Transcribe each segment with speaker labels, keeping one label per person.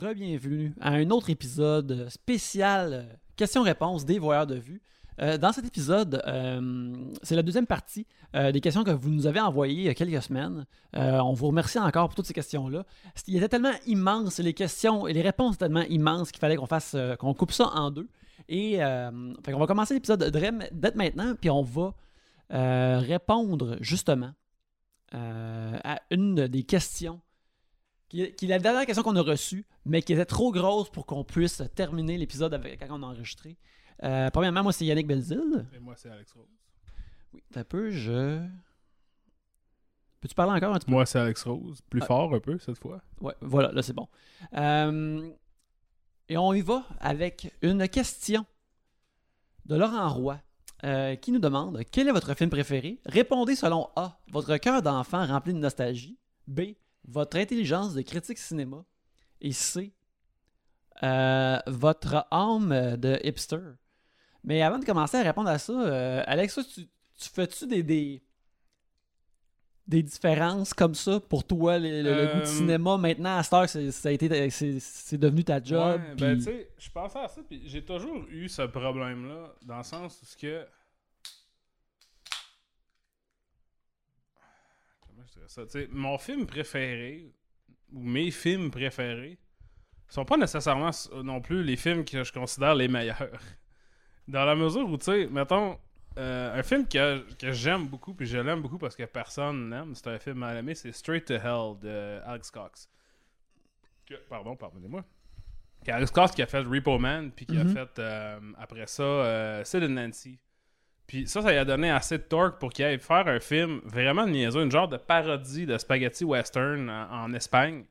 Speaker 1: re-bienvenue à un autre épisode spécial euh, questions-réponses des voyeurs de vue. Euh, dans cet épisode, euh, c'est la deuxième partie des questions que vous nous avez envoyées il y a quelques semaines. On vous remercie encore pour toutes ces questions-là. Il était tellement immense, les questions et les réponses tellement immenses qu'il fallait qu'on fasse, qu'on coupe ça en deux. Et qu'on va commencer l'épisode dès maintenant, puis on va répondre justement à une des questions qui, qui est la dernière question qu'on a reçue, mais qui était trop grosse pour qu'on puisse terminer l'épisode avec quand on a enregistré. Euh, premièrement, moi, c'est Yannick Belzil.
Speaker 2: Et moi, c'est Alex Rose.
Speaker 1: Oui, un peu, je. Peux-tu parler encore un petit peu?
Speaker 2: Moi, c'est Alex Rose. Plus
Speaker 1: Ah.
Speaker 2: fort un peu cette fois.
Speaker 1: Ouais, voilà, là, c'est bon. Euh, et on y va avec une question de Laurent Roy euh, qui nous demande Quel est votre film préféré Répondez selon A. Votre cœur d'enfant rempli de nostalgie. B. Votre intelligence de critique cinéma. Et C. euh, votre âme de hipster. Mais avant de commencer à répondre à ça, euh, Alex, tu, tu fais-tu des, des, des différences comme ça pour toi, le, le- le goût de
Speaker 2: Euh,
Speaker 1: cinéma maintenant à cette heure, c'est- devenu ta job.
Speaker 2: Ouais, ben, tu sais, je pensais à ça, puis j'ai toujours eu ce problème-là, dans le sens où ce que. Comment je dirais ça? Mon film préféré, ou mes films préférés, sont pas nécessairement non plus les films que je considère les meilleurs. Dans la mesure où, tu sais, mettons, euh, un film que, que j'aime beaucoup, puis je l'aime beaucoup parce que personne n'aime, c'est un film mal aimé, c'est Straight to Hell de Alex Cox. Que- pardon, pardonnez-moi. Alex Cox qui a fait Repo Man, puis qui a
Speaker 1: Mhm.
Speaker 2: fait euh, après ça euh, Sid and Nancy. Puis ça, ça lui a donné assez de torque pour qu'il aille faire un film vraiment niaiseux, une genre de parodie de spaghetti western en, Espagne,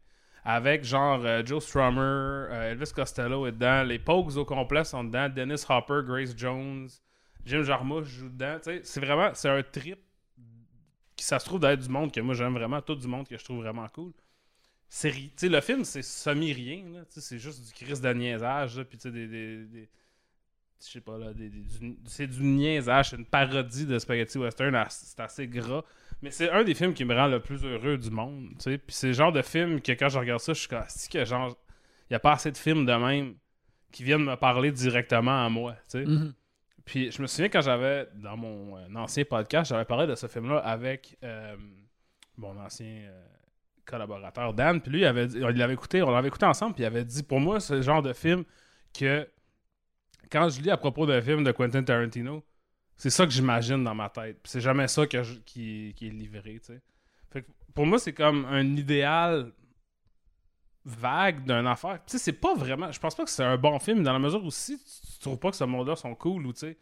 Speaker 2: avec genre euh, Joe Strummer, euh, Elvis Costello est dedans, les Pogues au complet sont dedans, Dennis Hopper, Grace Jones, Jim Jarmusch joue dedans. C'est vraiment, c'est un trip qui ça se trouve d'être du monde que moi j'aime vraiment, tout du monde que je trouve vraiment cool. C'est le film c'est semi-rien, c'est juste du crise de niaisage, puis des, des- des- je sais pas là, c'est du niaisage, c'est une parodie de spaghetti western, c'est assez gras, mais c'est un des films qui me rend le plus heureux du monde, tu sais, puis c'est le genre de film que quand je regarde ça, je suis comme, que genre, il y a pas assez de films de même qui viennent me parler directement à moi, tu sais.
Speaker 1: Mhm.
Speaker 2: Puis je me souviens quand j'avais, dans mon euh, ancien podcast, j'avais parlé de ce film-là avec euh, mon ancien euh, collaborateur Dan. Puis lui, il avait dit- il l'avait écouté, on l'avait écouté ensemble, puis il avait dit pour moi, c'est le genre de film que quand je lis à propos d'un film de Quentin Tarantino, c'est ça que j'imagine dans ma tête. C'est jamais ça que je- qui, qui est livré, tu sais. Fait que pour moi, c'est comme un idéal vague d'une affaire. Tu sais, c'est pas vraiment. Je pense pas que c'est un bon film dans la mesure où si tu, trouves pas que ce monde-là sont cool ou tu sais,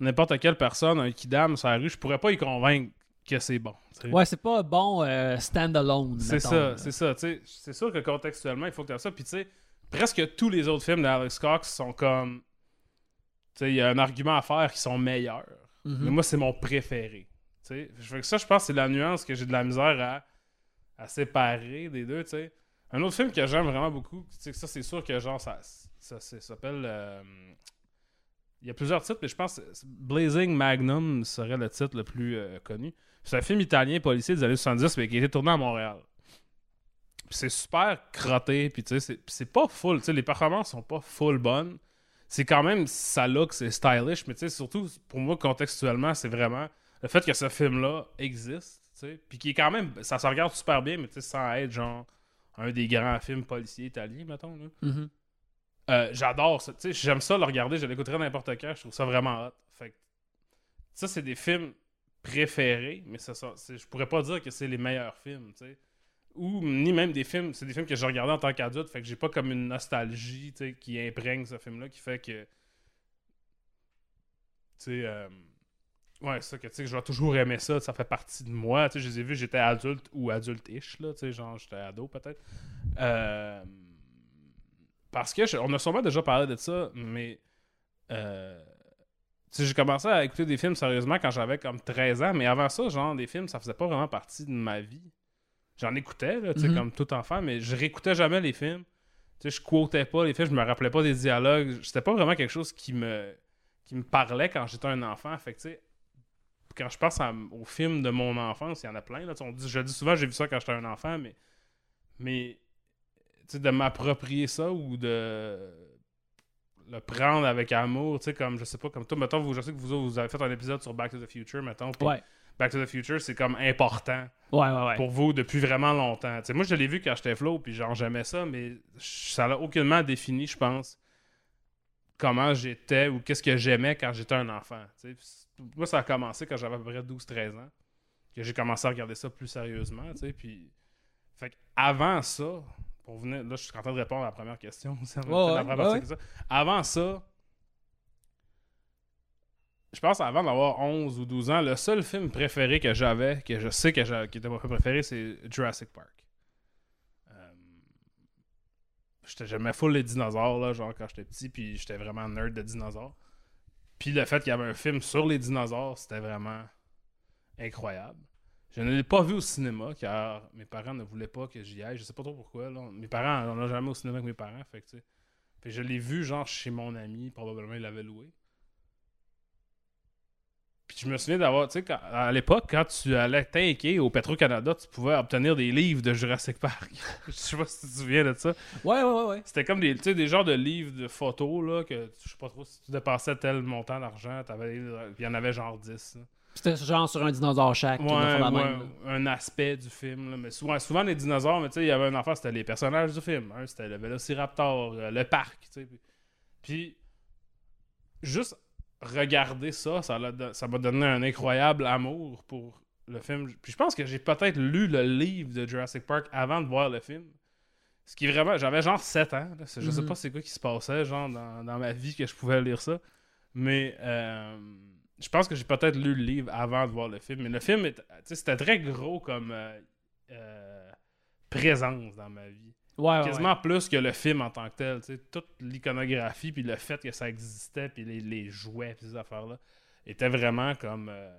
Speaker 2: n'importe quelle personne, un kidam sur la rue, je pourrais pas y convaincre que c'est bon.
Speaker 1: Ouais, c'est pas bon euh, stand-alone.
Speaker 2: C'est ça, c'est ça. tu sais. C'est sûr que contextuellement, il faut que tu ça. Puis tu sais, presque tous les autres films d'Alex Cox sont comme. Tu sais, il y a un argument à faire qui sont meilleurs.
Speaker 1: Mhm.
Speaker 2: Mais moi, c'est mon préféré. Tu sais, que ça, je pense que c'est la nuance que j'ai de la misère à, à séparer des deux. tu sais. Un autre film que j'aime vraiment beaucoup, tu sais, ça, c'est sûr que genre, ça, ça, ça s'appelle. euh, il y a plusieurs titres, mais je pense que Blazing Magnum serait le titre le plus euh, connu. C'est un film italien policier des années 70, mais qui a été tourné à Montréal. C'est super crotté, puis tu sais, c'est- pas full, tu sais, les performances sont pas full bonnes. C'est quand même ça look, c'est stylish, mais tu sais, surtout pour moi, contextuellement, c'est vraiment le fait que ce film-là existe, tu sais, puis qui est quand même, ça se regarde super bien, mais tu sais, sans être genre un des grands films policiers italiens, mettons, là.
Speaker 1: Mhm.
Speaker 2: Euh, j'adore ça. Tu sais, j'aime ça le regarder, je l'écouterai n'importe quand, je trouve ça vraiment hot. Fait que, ça, c'est des films préférés, mais ça, ça- je pourrais pas dire que c'est les meilleurs films, tu sais. Ou ni même des films, c'est des films que j'ai regardés en tant qu'adulte, fait que j'ai pas comme une nostalgie, qui imprègne ce film-là, qui fait que. Tu sais. euh, Ouais, c'est ça que tu sais, je vais toujours aimer ça, ça fait partie de moi. Tu sais, je les ai vus, j'étais adulte ou adulte-ish, là, tu sais, genre j'étais ado peut-être. Euh, parce que je- on a sûrement déjà parlé de ça, mais euh, tu sais, j'ai commencé à écouter des films sérieusement quand j'avais comme 13 ans, mais avant ça, genre des films, ça faisait pas vraiment partie de ma vie. J'en écoutais, là, tu sais,
Speaker 1: Mhm.
Speaker 2: comme tout enfant, mais je réécoutais jamais les films. Tu sais, je quotais pas les films, je me rappelais pas des dialogues. C'était pas vraiment quelque chose qui me qui me parlait quand j'étais un enfant. Fait que, quand je pense à- aux films de mon enfance, il y en a plein. Là, on dit, je dis souvent, j'ai vu ça quand j'étais un enfant, mais, mais sais, de m'approprier ça ou de le prendre avec amour, tu sais, comme, je sais pas, comme toi, mettons, vous, je sais que vous, vous avez fait un épisode sur Back to the Future, mettons,
Speaker 1: Ouais.
Speaker 2: Back to the Future, c'est comme important
Speaker 1: Ouais, ouais, ouais.
Speaker 2: pour vous depuis vraiment longtemps. Moi, je l'ai vu quand j'étais flow, puis genre, j'aimais ça, mais ça l'a aucunement défini, je pense, comment j'étais ou qu'est-ce que j'aimais quand j'étais un enfant. Moi, ça a commencé quand j'avais à peu près 12-13 ans, que j'ai commencé à regarder ça plus sérieusement, puis... Fait avant ça, pour venir... Là, je suis en train de répondre à la première question.
Speaker 1: ouais, ouais, ouais.
Speaker 2: ça. Avant ça, je pense avant d'avoir 11 ou 12 ans, le seul film préféré que j'avais, que je sais que qui était mon film préféré, c'est Jurassic Park. Euh, J'aimais full les dinosaures, là, genre quand j'étais petit, puis j'étais vraiment nerd de dinosaures. Puis le fait qu'il y avait un film sur les dinosaures, c'était vraiment incroyable. Je ne l'ai pas vu au cinéma car mes parents ne voulaient pas que j'y aille. Je sais pas trop pourquoi. Là. Mes parents, on n'a jamais au cinéma avec mes parents. Fait que. Fait je l'ai vu genre chez mon ami, probablement il l'avait loué. Je me souviens d'avoir, tu sais, à l'époque, quand tu allais tanker au Petro-Canada, tu pouvais obtenir des livres de Jurassic Park. je sais pas si tu te souviens de ça.
Speaker 1: Ouais, ouais, ouais.
Speaker 2: C'était comme des, tu sais, des genres de livres de photos, là, que je sais pas trop si tu dépassais tel montant d'argent, il y en avait genre 10. là.
Speaker 1: C'était genre sur un dinosaure chaque.
Speaker 2: Ouais, ouais, un aspect du film. là. Mais souvent, souvent, les dinosaures, mais tu sais, il y avait un enfant, c'était les personnages du film. hein. C'était le Vélociraptor, euh, le parc, tu sais. Puis, puis, juste regarder ça, ça m'a donné un incroyable amour pour le film. Puis je pense que j'ai peut-être lu le livre de Jurassic Park avant de voir le film. Ce qui est vraiment... J'avais genre 7 ans. là. Je sais
Speaker 1: Mhm.
Speaker 2: pas c'est quoi qui se passait, genre, dans, dans ma vie que je pouvais lire ça. Mais... euh, je pense que j'ai peut-être lu le livre avant de voir le film. Mais le film, c'était très gros comme euh, euh, présence dans ma vie.
Speaker 1: Ouais, ouais,
Speaker 2: Quasiment plus que le film en tant que tel. Toute l'iconographie, puis le fait que ça existait, puis les, les jouets, puis ces affaires-là, était vraiment comme euh,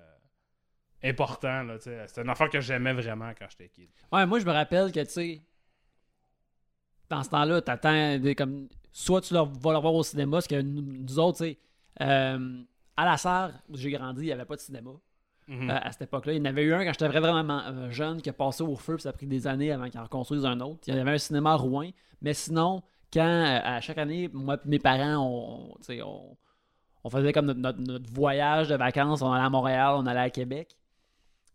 Speaker 2: important. C'était une affaire que j'aimais vraiment quand j'étais kid.
Speaker 1: Ouais, moi, je me rappelle que, tu sais, dans ce temps-là, t'attends des comme. Soit tu leur, vas le voir au cinéma, parce que nous, nous autres, tu sais, euh, à la Sarre, où j'ai grandi, il n'y avait pas de cinéma
Speaker 2: Mhm.
Speaker 1: euh, à cette époque-là. Il y en avait eu un quand j'étais vraiment euh, jeune qui a passé au feu, puis ça a pris des années avant qu'ils en reconstruisent un autre. Il y avait un cinéma à Rouen, mais sinon, quand euh, à chaque année, moi et mes parents, on, on, on faisait comme notre, notre- voyage de vacances, on allait à Montréal, on allait à Québec,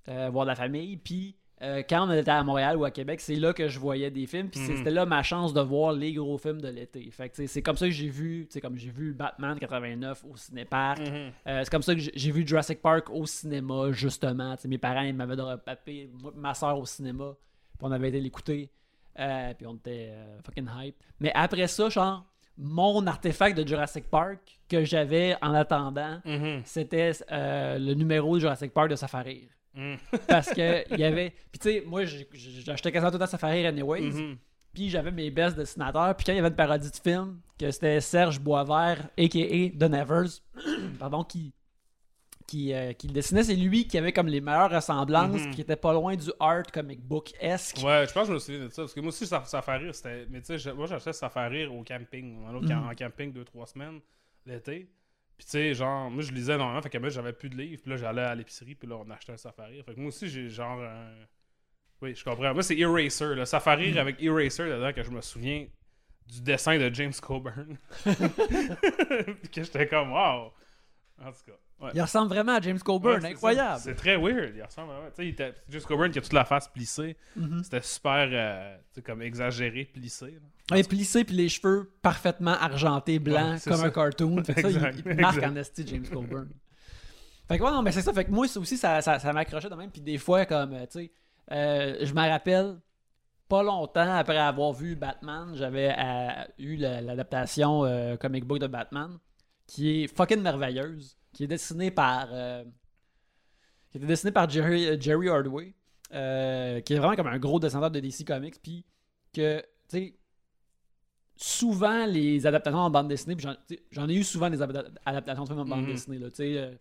Speaker 1: voir de la famille, puis euh, quand on était à Montréal ou à Québec, c'est là que je voyais des films, puis
Speaker 2: Mhm.
Speaker 1: c'était là ma chance de voir les gros films de l'été. Fait que c'est comme ça que j'ai vu, comme j'ai vu Batman 89 au cinéparc,
Speaker 2: Mhm.
Speaker 1: euh, c'est comme ça que j'ai- vu Jurassic Park au cinéma, justement. Mes parents, ils m'avaient papé, ma soeur au cinéma. Puis on avait été l'écouter. Euh, puis on était fucking hype. Mais après ça, genre, mon artefact de Jurassic Park que j'avais en attendant,
Speaker 2: Mhm.
Speaker 1: c'était le numéro de Jurassic Park de Safari.
Speaker 2: Mhm.
Speaker 1: Parce que il y avait. Puis tu sais, moi, j'achetais quasiment tout le temps Safari anyways.
Speaker 2: Mhm.
Speaker 1: Puis j'avais mes best dessinateurs. Puis quand il y avait une parodie de film, que c'était Serge Boisvert, a.k.a. The Nevers, pardon, qui, qui, euh, qui le dessinait, c'est lui qui avait comme les meilleures ressemblances,
Speaker 2: Mhm.
Speaker 1: puis qui était pas loin du art comic book-esque.
Speaker 2: Ouais, je pense que je me souviens de ça. Parce que moi aussi, ça, ça fait rire. C'était... Mais tu sais, moi, j'achetais rire au camping.
Speaker 1: Mhm.
Speaker 2: en camping deux, trois semaines l'été. Puis tu sais, genre, moi, je lisais énormément. Fait que moi, j'avais plus de livres. Puis là, j'allais à l'épicerie. Puis là, on achetait un safari. Fait que moi aussi, j'ai genre un. Oui, je comprends. Moi, c'est Eraser. Le safari
Speaker 1: Mhm.
Speaker 2: avec Eraser dedans que je me souviens du dessin de James Coburn. Puis que j'étais comme, wow. En tout cas. Ouais.
Speaker 1: Il ressemble vraiment à James Coburn,
Speaker 2: Ouais,
Speaker 1: incroyable.
Speaker 2: C'est très weird. Il ressemble vraiment. Tu sais, il était- James Coburn qui a toute la face plissée.
Speaker 1: Mhm.
Speaker 2: C'était super, euh, tu sais, comme exagéré, plissé. là.
Speaker 1: Plissé, puis les cheveux parfaitement argentés, blancs, comme
Speaker 2: ça.
Speaker 1: un cartoon. Fait que ça, il- marque en esti James Coburn. fait que ouais, non, mais c'est ça. Fait que moi ça aussi, ça, ça, ça m'accrochait de même. Puis des fois, comme, euh, tu sais, euh, je me rappelle, pas longtemps après avoir vu Batman, j'avais euh, eu la- l'adaptation comic book de Batman, qui est fucking merveilleuse, qui est dessinée par... euh, qui était dessiné par Jerry, euh, Jerry Hardway, euh, qui est vraiment comme un gros dessinateur de DC Comics, puis que, tu sais, souvent les adaptations en bande dessinée, j'en ai eu souvent des adapta- adaptations de films en bande
Speaker 2: Mhm.
Speaker 1: dessinée, là, tu sais, euh,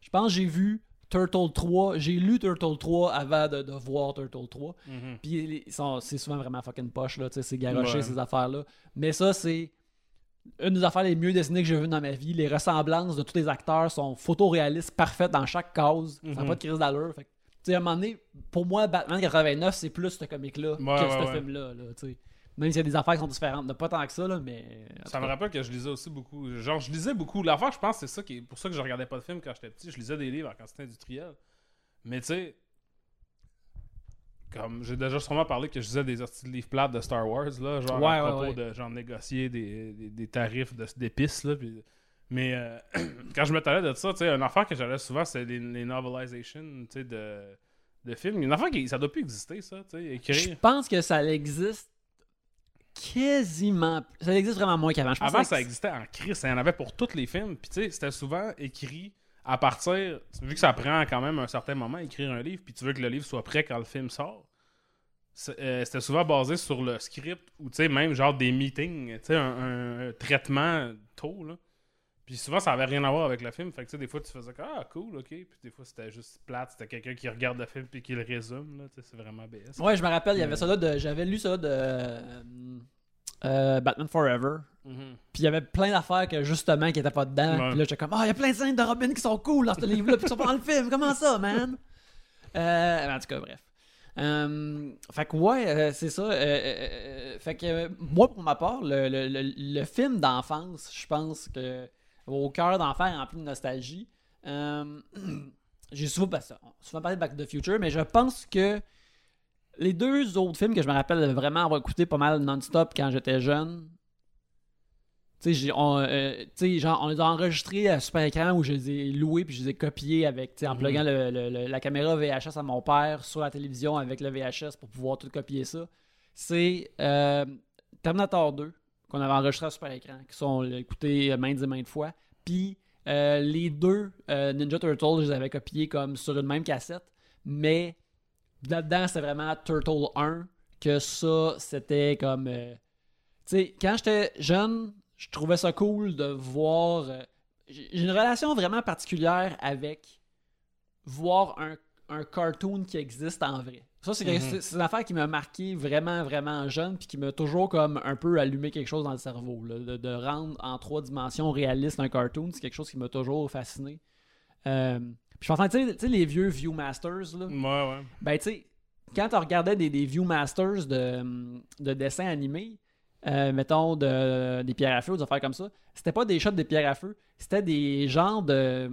Speaker 1: je pense que j'ai vu Turtle 3, j'ai lu Turtle 3 avant de, de voir Turtle 3,
Speaker 2: Mhm.
Speaker 1: puis c'est souvent vraiment fucking poche, là, tu sais, c'est garoché
Speaker 2: Ouais.
Speaker 1: ces affaires-là, mais ça, c'est une des affaires les mieux dessinées que j'ai vues dans ma vie. Les ressemblances de tous les acteurs sont photoréalistes, parfaites dans chaque case. Ça n'a
Speaker 2: Mhm.
Speaker 1: pas de crise d'allure. Fait que, sais, à un moment donné, pour moi, Batman 89, c'est plus ce
Speaker 2: Ouais,
Speaker 1: que
Speaker 2: ouais,
Speaker 1: ce
Speaker 2: ouais.
Speaker 1: film-là. Là, tu sais. Même s'il y a des affaires qui sont différentes. Pas tant que ça, là, mais.
Speaker 2: Ça me rappelle que je lisais aussi beaucoup. Genre, je lisais beaucoup. L'affaire, je pense, c'est ça qui est pour ça que je regardais pas de films quand j'étais petit. Je lisais des livres en quantité industrielle. Mais tu sais, comme j'ai déjà sûrement parlé que je lisais des hosties de livres plates de Star Wars, là, genre
Speaker 1: Ouais,
Speaker 2: à propos
Speaker 1: ouais.
Speaker 2: de genre négocier des, des, des tarifs de- d'épices, là. puis- mais euh, quand je me parlais de ça, tu sais, une affaire que j'allais souvent, c'est les, les novelizations, tu sais, de, de films. Une affaire qui, ça doit plus exister, ça, tu sais,
Speaker 1: Je pense que ça existe quasiment. Ça existe vraiment moins qu'avant. Pense
Speaker 2: Avant,
Speaker 1: que
Speaker 2: ça existait en crise. Il y en avait pour tous les films. Puis, tu sais, c'était souvent écrit à partir. Vu que ça prend quand même un certain moment à écrire un livre, puis tu veux que le livre soit prêt quand le film sort. euh, C'était souvent basé sur le script ou, tu sais, même genre des meetings, tu sais, un, un- un traitement tôt, là. Puis souvent, ça avait rien à voir avec le film. Fait que, tu sais, des fois, tu faisais comme, ah, cool, ok. Puis des fois, c'était juste plate. C'était quelqu'un qui regarde le film puis qui le résume, là. Tu sais, c'est vraiment BS.
Speaker 1: Ouais, je me rappelle, il y avait ça là de. J'avais lu ça de. Euh, Batman Forever.
Speaker 2: Mhm.
Speaker 1: Puis il y avait plein d'affaires que justement qui étaient pas dedans.
Speaker 2: Ouais.
Speaker 1: Puis là, j'étais comme, ah, il y a plein de scènes de Robin qui sont cool dans ce livre-là, puis qui sont pas dans le film. Comment ça, man? Euh, en tout cas, bref. Euh, fait que ouais, c'est ça. Fait que moi, pour ma part, le, le- le- le film d'enfance, je pense que au cœur d'enfer rempli de nostalgie. j'ai souvent, ça, souvent parlé de Back to the Future, mais je pense que les deux autres films que je me rappelle vraiment avoir écouté pas mal non-stop quand j'étais jeune, tu sais, on, euh, genre, on les a enregistrés à super écran où je les ai loués puis je les ai copiés avec, en
Speaker 2: Mhm.
Speaker 1: pluguant le- le- le- la caméra VHS à mon père sur la télévision avec le VHS pour pouvoir tout copier ça. C'est euh, Terminator 2 qu'on avait enregistré à super écran, qui sont euh, écoutés maintes et maintes fois. Puis euh, les deux Ninja Turtles, je les avais copiés comme sur une même cassette, mais là-dedans, c'était vraiment Turtle 1, que ça, c'était comme. euh, tu sais, quand j'étais jeune, je trouvais ça cool de voir. euh, j'ai une relation vraiment particulière avec voir un, un cartoon qui existe en vrai. Ça, c'est c'est- c'est une affaire qui m'a marqué vraiment, vraiment jeune, puis qui m'a toujours comme un peu allumé quelque chose dans le cerveau. là, de, de rendre en trois dimensions réaliste un cartoon, c'est quelque chose qui m'a toujours fasciné. Euh, puis je pense, tu sais- tu sais, les vieux Viewmasters, là,
Speaker 2: Ouais, ouais.
Speaker 1: ben, tu sais, quand tu regardais des, des Viewmasters de, de dessins animés, euh, mettons de, des pierres à feu, des affaires comme ça, c'était pas des shots de pierres à feu, c'était des genres de,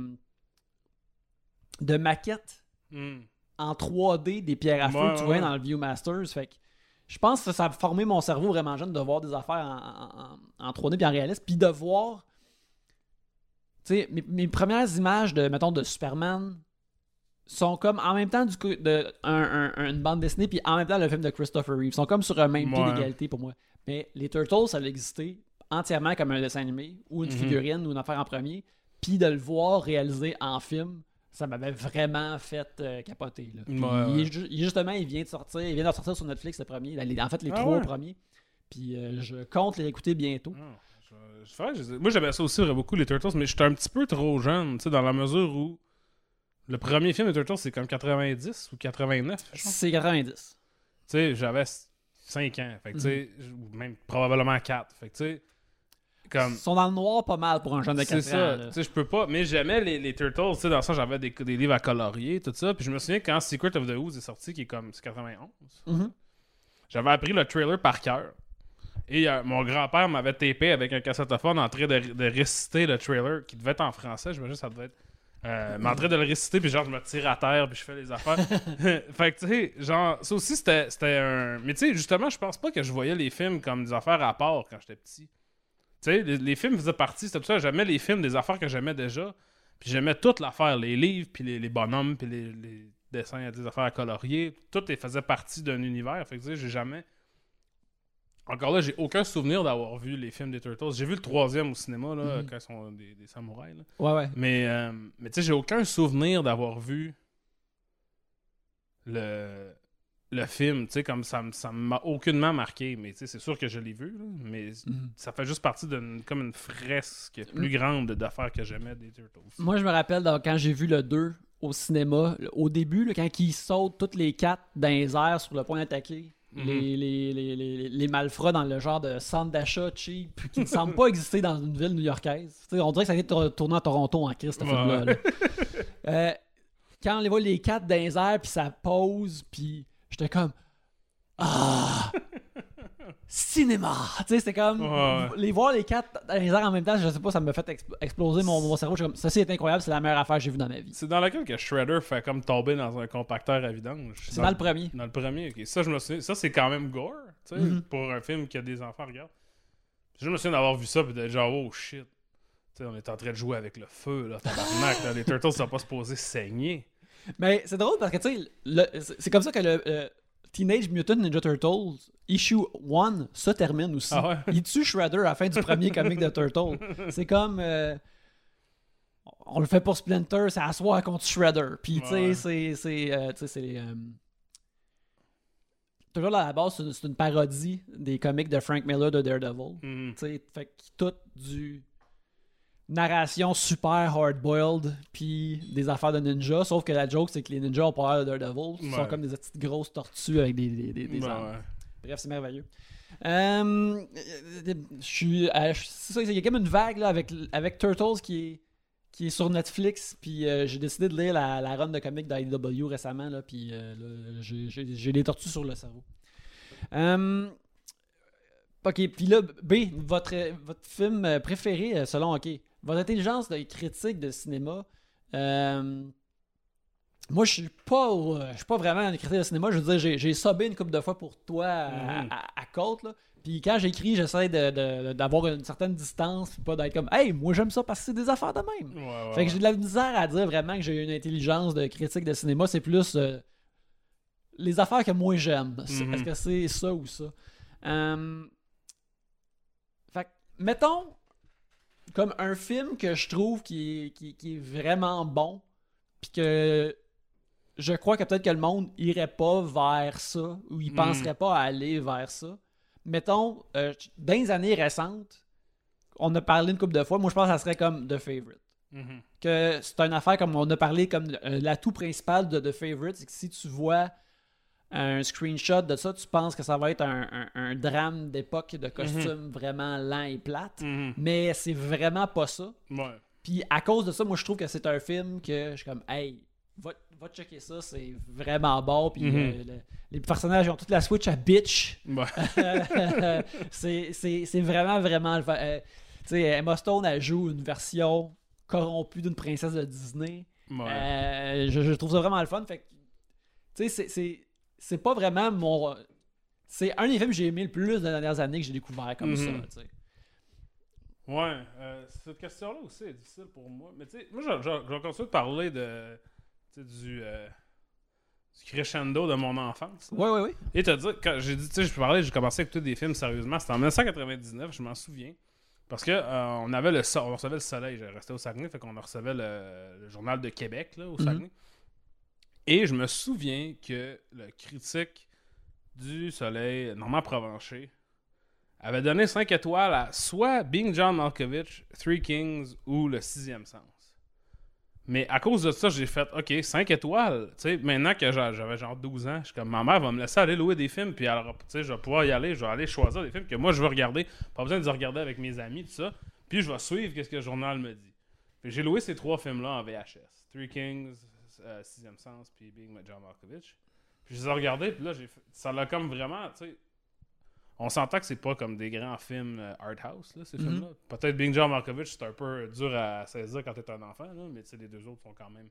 Speaker 1: de maquettes
Speaker 2: Hmm.
Speaker 1: en 3D des pierres à feu
Speaker 2: Ouais,
Speaker 1: que tu voyais
Speaker 2: ouais.
Speaker 1: dans le Viewmasters. Fait que je pense que ça a formé mon cerveau vraiment jeune de voir des affaires en, en, en 3D puis en réaliste, puis de voir. Mes, mes premières images de, mettons, de Superman sont comme en même temps du coup de un- un- une bande dessinée puis en même temps le film de Christopher Reeve. Ils sont comme sur un même pied
Speaker 2: Ouais.
Speaker 1: d'égalité pour moi. Mais les Turtles, ça a existé entièrement comme un dessin animé ou une
Speaker 2: Mhm.
Speaker 1: figurine ou une affaire en premier. Puis de le voir réalisé en film, ça m'avait vraiment fait euh, capoter. là. Puis
Speaker 2: Ouais,
Speaker 1: il justement, il vient de sortir, il vient de sortir sur Netflix le premier. En fait, les
Speaker 2: Ah
Speaker 1: trois
Speaker 2: ouais?
Speaker 1: premiers. Puis euh, je compte les écouter bientôt.
Speaker 2: Ah, Moi, j'aimais ça aussi beaucoup, les Turtles, mais j'étais un petit peu trop jeune, tu sais, dans la mesure où le premier film des Turtles, c'est comme 90 ou 89, je pense.
Speaker 1: C'est 90.
Speaker 2: Tu sais, j'avais 5 ans, fait que, tu sais, ou même probablement 4. Fait que, tu sais, comme...
Speaker 1: Ils sont dans le noir pas mal pour un jeune de 4
Speaker 2: C'est
Speaker 1: ans.
Speaker 2: ça, tu sais, je peux pas, mais j'aimais les, les Turtles, tu sais, dans ça, j'avais des, des livres à colorier, tout ça, puis je me souviens quand Secret of the Ooze est sorti, qui est comme, c'est 91,
Speaker 1: Mhm.
Speaker 2: j'avais appris le trailer par cœur. Et euh, mon grand-père m'avait tapé avec un cassettophone en train de, de réciter le trailer, qui devait être en français, j'imagine que ça devait être. Euh, mais en train de le réciter, puis genre, je me tire à terre, puis je fais les affaires. fait que, tu sais, genre, ça aussi, c'était c'était un. Mais tu sais, justement, je pense pas que je voyais les films comme des affaires à part quand j'étais petit. Tu sais, les, les films faisaient partie, c'était tout ça. J'aimais les films des affaires que j'aimais déjà. Puis j'aimais toute l'affaire, les livres, puis les, les bonhommes, puis les, les dessins, des affaires à colorier. Tout les faisait partie d'un univers. Fait que, tu sais, j'ai jamais. Encore là, j'ai aucun souvenir d'avoir vu les films des Turtles. J'ai vu le troisième au cinéma, là,
Speaker 1: Mhm.
Speaker 2: quand ils sont des, des samouraïs. Là.
Speaker 1: Ouais, ouais.
Speaker 2: Mais, euh, mais tu sais, j'ai aucun souvenir d'avoir vu le, le film. Tu sais, comme ça, ça m'a aucunement marqué. Mais tu sais, c'est sûr que je l'ai vu. là, mais
Speaker 1: Mhm.
Speaker 2: ça fait juste partie d'une comme une fresque plus grande d'affaires que j'aimais des Turtles.
Speaker 1: Moi, je me rappelle quand j'ai vu le 2 au cinéma, au début, là, quand ils sautent toutes les quatre dans les airs sur le point d'attaquer.
Speaker 2: Mhm.
Speaker 1: Les, les, les, les, les malfrats dans le genre de centre d'achat cheap qui ne semble pas exister dans une ville new-yorkaise. On dirait que ça a été tour- tourné à Toronto en crise, ce
Speaker 2: Ouais.
Speaker 1: là. Euh, quand on les voit les quatre dans les airs, puis ça pose, puis j'étais comme Ah cinéma. Tu sais, c'était comme.
Speaker 2: Ouais.
Speaker 1: Les voir les quatre dans les airs en même temps, je sais pas, ça me fait expl- exploser mon, mon cerveau. Je suis comme, ceci est incroyable, c'est la meilleure affaire que j'ai vue dans ma vie.
Speaker 2: C'est dans lequel que Shredder fait comme tomber dans un compacteur à vidange?
Speaker 1: C'est dans le premier.
Speaker 2: Dans le premier, ok. Ça, je me souviens. Ça, c'est quand même gore, tu sais,
Speaker 1: Mhm.
Speaker 2: pour un film que des enfants regardent. Je me souviens d'avoir vu ça, puis de genre, oh shit. Tu sais, on est en train de jouer avec le feu, là, tabarnak. là. Les Turtles sont pas supposés saigner.
Speaker 1: Mais c'est drôle parce que, tu sais, c'est comme ça que le Teenage Mutant Ninja Turtles issue 1 se termine aussi.
Speaker 2: Ah ouais?
Speaker 1: Il tue Shredder à la fin du premier comic de Turtle. C'est comme. euh, on le fait pour Splinter, c'est à soir contre Shredder. Puis, tu sais, c'est. c'est, euh, tu sais, c'est. euh, Toujours à la base, c'est une, parodie des comics de Frank Miller de Daredevil.
Speaker 2: Mhm.
Speaker 1: Tu sais, fait tout du narration super hard-boiled puis des affaires de ninja sauf que la joke c'est que les ninjas ont pas l'air de Daredevil ils sont comme des petites grosses tortues avec des, des, des, des
Speaker 2: Ouais,
Speaker 1: armes.
Speaker 2: ouais.
Speaker 1: bref c'est merveilleux Euh, je suis euh, il y a comme une vague là, avec, avec Turtles qui est qui est sur Netflix puis euh, j'ai décidé de lire la, la run de comics d'IDW récemment là puis j'ai- des tortues sur le cerveau Ok, puis là, B, votre, votre film préféré, selon OK, votre intelligence de critique de cinéma. euh, moi, je suis pas, au- je suis pas vraiment un critique de cinéma. Je veux dire, j'ai, j'ai subé une couple de fois pour toi à,
Speaker 2: Mhm.
Speaker 1: à- à côte. Là. Puis quand j'écris, j'essaie de, de- d'avoir une certaine distance, puis pas d'être comme, hey, moi j'aime ça parce que c'est des affaires de même.
Speaker 2: Ouais, ouais,
Speaker 1: Fait que j'ai de la misère à dire vraiment que j'ai une intelligence de critique de cinéma. C'est plus euh, les affaires que moi j'aime.
Speaker 2: Mhm.
Speaker 1: Est-ce que c'est ça ou ça? Euh, Fait que, mettons, comme un film que je trouve qui est, qui, qui est vraiment bon, puis que je crois que peut-être que le monde irait pas vers ça, ou il
Speaker 2: Mhm.
Speaker 1: penserait pas à aller vers ça. Mettons, euh, dans les années récentes, on a parlé une couple de fois, moi je pense que ça serait comme The Favorite
Speaker 2: Mhm.
Speaker 1: que c'est une affaire comme on a parlé comme euh, l'atout principal de The Favorite, c'est que si tu vois un screenshot de ça, tu penses que ça va être un, un- un drame d'époque de costume vraiment lent et plate.
Speaker 2: Mhm.
Speaker 1: Mais c'est vraiment pas ça.
Speaker 2: Ouais.
Speaker 1: Puis à cause de ça, moi je trouve que c'est un film que je suis comme hey, va, va checker ça, c'est vraiment bon. Puis
Speaker 2: Mhm.
Speaker 1: euh, le- les personnages ont toute la switch à bitch.
Speaker 2: Ouais.
Speaker 1: c'est, vraiment, vraiment. euh, tu sais, Emma Stone, elle joue une version corrompue d'une princesse de Disney.
Speaker 2: Ouais.
Speaker 1: Euh, je, je trouve ça vraiment le fun. Fait que, tu sais, c'est, c'est, pas vraiment mon. C'est un des films que j'ai aimé le plus dans les dernières années que j'ai découvert comme
Speaker 2: Mhm.
Speaker 1: ça. tu sais.
Speaker 2: Ouais, euh, cette question-là aussi est difficile pour moi. Mais tu sais, moi, je, je, je vais continuer de parler de, tu sais, du, euh, du crescendo de mon enfance. là.
Speaker 1: Ouais, ouais, ouais.
Speaker 2: Et te dire, quand j'ai dit, tu sais, je parlais, j'ai commencé à écouter des films sérieusement. C'était en 1999, je m'en souviens. Parce que euh, on avait le so- on recevait le soleil, j'ai resté au Saguenay, fait qu'on recevait le, le journal de Québec là, au
Speaker 1: Mhm.
Speaker 2: Saguenay. Et je me souviens que le critique du soleil, Normand Provencher, avait donné 5 étoiles à soit Being John Malkovich, Three Kings ou Le Sixième Sens. Mais à cause de ça, j'ai fait OK, 5 étoiles. Maintenant que j'a- j'avais genre 12 ans, je suis comme ma mère va me laisser aller louer des films, puis alors, je vais pouvoir y aller, je vais aller choisir des films que moi je veux regarder. Pas besoin de les regarder avec mes amis, tout ça. Puis je vais suivre ce que le journal me dit. J'ai loué ces trois films-là en VHS Three Kings, euh, Sixième Sens, puis Being with John Malkovich. Puis je les ai regardés, puis là, j'ai fait- ça l'a comme vraiment, tu sais. On s'entend que c'est pas comme des grands films euh, art house, là, ces
Speaker 1: Mhm.
Speaker 2: films-là. Peut-être Being John Malkovich, c'est un peu dur à saisir quand t'es un enfant, là, mais tu sais, les deux autres sont quand même.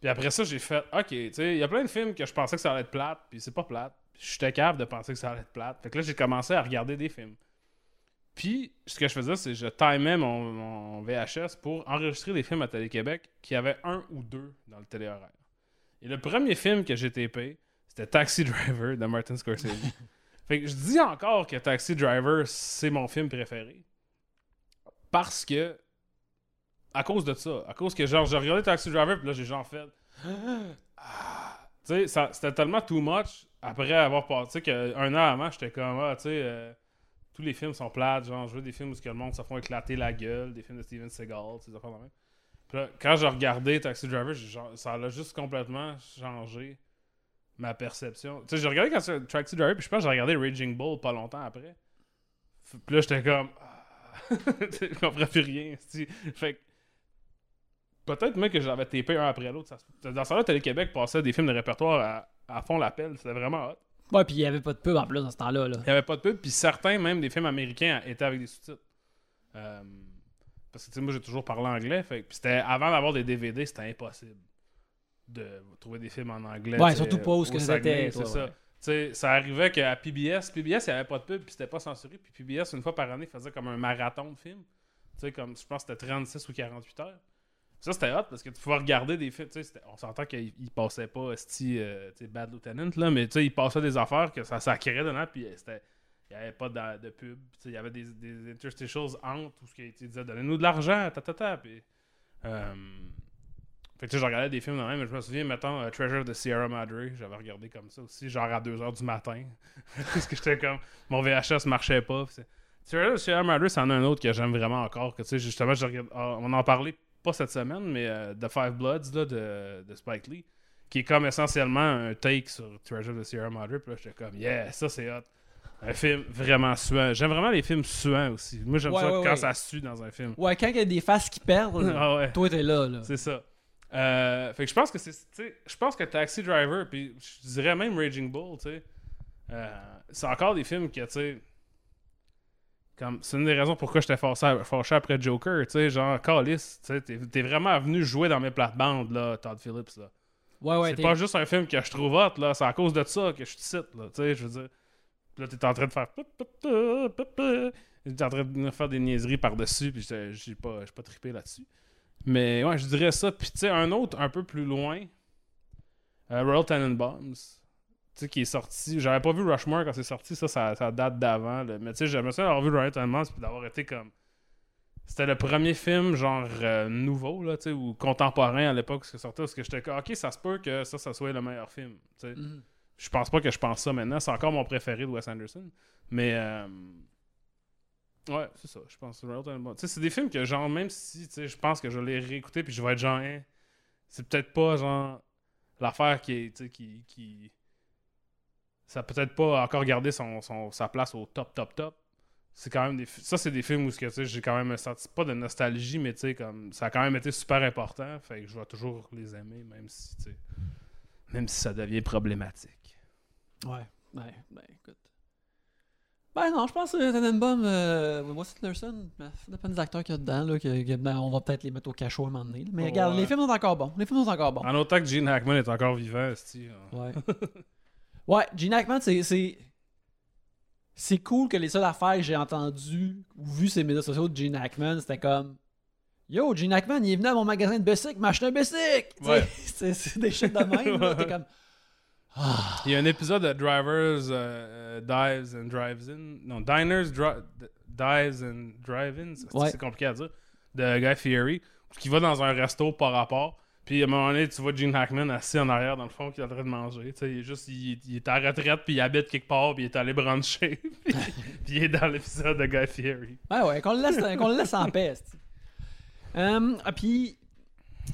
Speaker 2: Puis après ça, j'ai fait, ok, tu sais, il y a plein de films que je pensais que ça allait être plate, puis c'est pas plate. Puis j'étais capable de penser que ça allait être plate. Fait que là, j'ai commencé à regarder des films. Puis, ce que je faisais, c'est que je timais mon, mon VHS pour enregistrer des films à Télé-Québec qui avaient un ou deux dans le téléhoraire. Et le premier film que j'ai tapé, c'était Taxi Driver de Martin Scorsese. fait que je dis encore que Taxi Driver, c'est mon film préféré. Parce que, à cause de ça, à cause que genre, j'ai regardé Taxi Driver, puis là, j'ai genre fait. Ah. Tu sais, c'était tellement too much après avoir passé qu'un an avant, j'étais comme, ah, tu sais, euh, tous les films sont plates. Genre, je veux des films où ce le monde se font éclater la gueule, des films de Steven Seagal, ces affaires même. Puis là, quand j'ai regardé Taxi Driver, genre- ça a juste complètement changé ma perception. Tu sais, j'ai regardé quand Taxi Driver, puis je pense que j'ai regardé Raging Bull pas longtemps après. Puis là, j'étais comme. Ah. je comprends plus rien. Fait que. Peut-être même que j'avais tapé un après l'autre. Dans ça là Télé-Québec passait des films de répertoire à, à fond l'appel. C'était vraiment hot.
Speaker 1: Ouais, puis il y avait pas de pub en plus dans ce temps-là. Là.
Speaker 2: Il n'y avait pas de pub, puis certains, même des films américains, étaient avec des sous-titres. Euh, parce que, tu sais, moi, j'ai toujours parlé anglais. Fait, c'était, avant d'avoir des DVD, c'était impossible de trouver des films en anglais.
Speaker 1: Ouais, surtout pas où ce que c'était,
Speaker 2: C'est ça.
Speaker 1: ouais.
Speaker 2: Tu sais, ça arrivait qu'à PBS, PBS, il n'y avait pas de pub, puis c'était pas censuré. Puis PBS, une fois par année, faisait comme un marathon de films. Tu sais, comme, je pense que c'était 36 ou 48 heures. Ça, c'était hot parce que tu pouvais regarder des films. On s'entend qu'il il passait pas esti, euh, Bad Lieutenant, là, mais il passait des affaires que ça sacrait dedans, puis euh, c'était. Il n'y avait pas de, de pub. Il y avait des, des interstitials entre où ce qui disait Donnez-nous de l'argent, ta ta ta. Puis, euh, fait que je regardais des films de même, mais je me souviens, mettons, euh, Treasure de Sierra Madre, j'avais regardé comme ça aussi, genre à 2h du matin. Parce que j'étais comme. Mon VHS marchait pas. Treasure de Sierra Madre, c'en a un autre que j'aime vraiment encore. Que, justement, je regarde- ah, on en parlait pas cette semaine, mais euh, The Five Bloods là, de, de Spike Lee, qui est comme essentiellement un take sur Treasure de Sierra Madre. Puis là, j'étais comme, yeah, ça c'est hot. Un film vraiment suant. J'aime vraiment les films suants aussi. Moi, j'aime
Speaker 1: Ouais,
Speaker 2: ça
Speaker 1: ouais,
Speaker 2: quand
Speaker 1: ouais.
Speaker 2: ça sue dans un film.
Speaker 1: Ouais, quand il y a des faces qui perdent,
Speaker 2: ah
Speaker 1: toi t'es là. là.
Speaker 2: C'est ça. Euh, fait que je pense que c'est. Je pense que Taxi Driver, puis je dirais même Raging Bull, tu sais. euh, c'est encore des films que, tu sais. Comme, c'est une des raisons pourquoi j'étais fâché, fâché après Joker, tu sais, genre, Callis, tu sais, t'es, t'es vraiment venu jouer dans mes plates-bandes, là, Todd Phillips, là.
Speaker 1: Ouais, ouais,
Speaker 2: c'est
Speaker 1: t'es-
Speaker 2: pas juste un film que je trouve hot, là, c'est à cause de ça que je te cite, là, tu sais, je veux dire. Puis là, t'es en train de faire... T'es en train de faire des niaiseries par-dessus, puis j'ai pas, j'ai pas trippé là-dessus. Mais ouais, je dirais ça. Puis tu sais, un autre un peu plus loin, euh, Royal Tenenbaums, sais, qui est sorti. J'avais pas vu Rushmore quand c'est sorti, ça, ça, ça date d'avant. là. Mais tu sais, j'aimerais ça avoir vu Royal Tenenbaums puis d'avoir été comme. C'était le premier film, genre, euh, nouveau, là, tu sais, ou contemporain à l'époque, ce qui sortait, parce que j'étais comme, ok, ça se peut que ça, ça soit le meilleur film, tu sais.
Speaker 1: Mhm.
Speaker 2: Je pense pas que je pense ça maintenant. C'est encore mon préféré de Wes Anderson. Mais. euh, Ouais, c'est ça. Je pense. Tu sais, c'est des films que, genre, même si, tu sais, je pense que je vais les réécouter puis je vais être genre, hein, c'est peut-être pas, genre, l'affaire qui est, tu sais, qui. qui... Ça peut-être pas encore gardé son, son- sa place au top, top, top. C'est quand même des. Ça, c'est des films où, j'ai quand même un senti, pas de nostalgie, mais, tu sais, comme, ça a quand même été super important. Fait que je vais toujours les aimer, même si, tu sais, même si ça devient problématique.
Speaker 1: Ouais, ouais, ben écoute. Ben non, je pense que Tenenbaum, euh, Wes Anderson, ben, ça dépend des acteurs qu'il y a dedans, là, que, que, ben, on va peut-être les mettre au cachot à un moment donné. là. Mais regarde, les films sont encore bons. Les films sont encore bons.
Speaker 2: En autant que Gene Hackman est encore vivant, esti, euh,
Speaker 1: Ouais. ouais, Gene Hackman, c'est. c'est... Cool que les seules affaires que j'ai entendues ou vues les médias sociaux de Gene Hackman, c'était comme Yo, Gene Hackman, il est venu à mon magasin de bicycle, m'acheter un
Speaker 2: Ouais.
Speaker 1: c'est, des shit de même. T'es comme. Ah.
Speaker 2: Il y a un épisode de Drivers euh, euh, Dives and Drives In. Non, Diners, Dri- Dives and. C'est
Speaker 1: Ouais.
Speaker 2: c'est compliqué à dire. De Guy Fieri. Qui va dans un resto par rapport. Puis à un moment donné, tu vois Gene Hackman assis en arrière dans le fond qui est en train de manger. Tu sais, il est juste, il, il est à la retraite, puis il habite quelque part, puis il est allé brancher. puis, puis il est dans l'épisode de Guy Fieri.
Speaker 1: Ouais, ouais, qu'on le laisse, qu'on le laisse en paix. esti. Euh, ah, puis,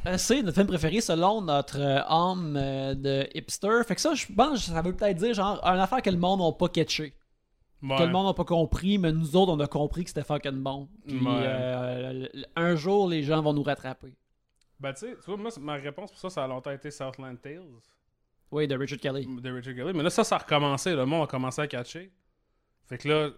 Speaker 1: euh, c'est notre film préféré selon notre euh, âme euh, de hipster. Fait que ça, je pense que ça veut peut-être dire genre une affaire que le monde n'a pas catché.
Speaker 2: Ouais.
Speaker 1: Que le monde n'a pas compris, mais nous autres, on a compris que c'était fucking bon. Puis
Speaker 2: Ouais.
Speaker 1: euh, un jour, les gens vont nous rattraper.
Speaker 2: Ben, tu sais, tu vois, moi, ma réponse pour ça, ça a longtemps été Southland Tales.
Speaker 1: Oui, de Richard Kelly.
Speaker 2: de Richard Gere. Mais là, ça, ça a recommencé. Le monde a commencé à catcher. Fait que là.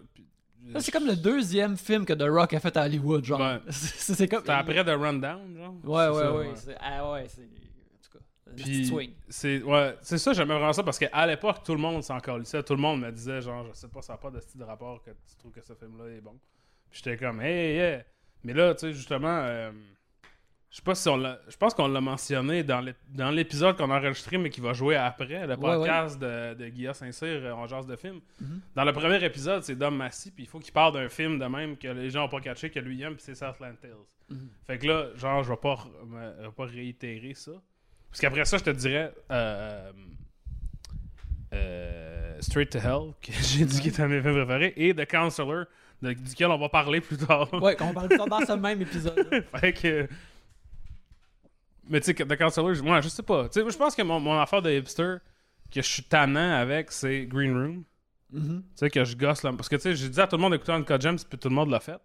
Speaker 1: Ça, c'est comme le deuxième film que The Rock a fait à Hollywood, genre.
Speaker 2: Ouais.
Speaker 1: C'est comme.
Speaker 2: C'était après The Rundown, genre.
Speaker 1: Ouais, ouais,
Speaker 2: ça,
Speaker 1: ouais. c'est- Ah ouais, c'est. En tout cas, un petit
Speaker 2: Puis, c'est ouais, c'est ça, j'aimais vraiment ça parce qu'à l'époque, tout le monde s'en calissait. Tout le monde me disait, genre, je sais pas, ça n'a pas de style de rapport que tu trouves que ce film-là est bon. Puis j'étais comme, hey, yeah. Mais là, tu sais, justement, euh, je sais pas si on l'a. Je pense qu'on l'a mentionné dans l'ép- dans l'épisode qu'on a enregistré, mais qui va jouer après, le
Speaker 1: Ouais, ouais.
Speaker 2: podcast de, de Guillaume Saint-Cyr, euh, On jase de film.
Speaker 1: Mhm.
Speaker 2: Dans le premier épisode, c'est Dom Massy, puis il faut qu'il parle d'un film de même que les gens n'ont pas catché, que lui aime, puis c'est Southland Tales.
Speaker 1: Mhm.
Speaker 2: Fait que là, genre, je vais pas, re- pas réitérer ça. Parce qu'après ça, je te dirais euh, euh, Straight to Hell, que j'ai dit qui était un de mes films préférés, et The Counselor, de- duquel on va parler plus tard.
Speaker 1: Ouais, qu'on parle de ça dans ce même épisode.
Speaker 2: fait que. Mais tu sais, The Counselor, moi, je sais pas. Tu sais, je pense que mon, mon affaire de hipster, que je suis tannant avec, c'est Green Room.
Speaker 1: Mhm.
Speaker 2: Tu sais, que je gosse là. Parce que tu sais, j'ai dit à tout le monde d'écouter Uncut Gems, puis tout le monde l'a fait.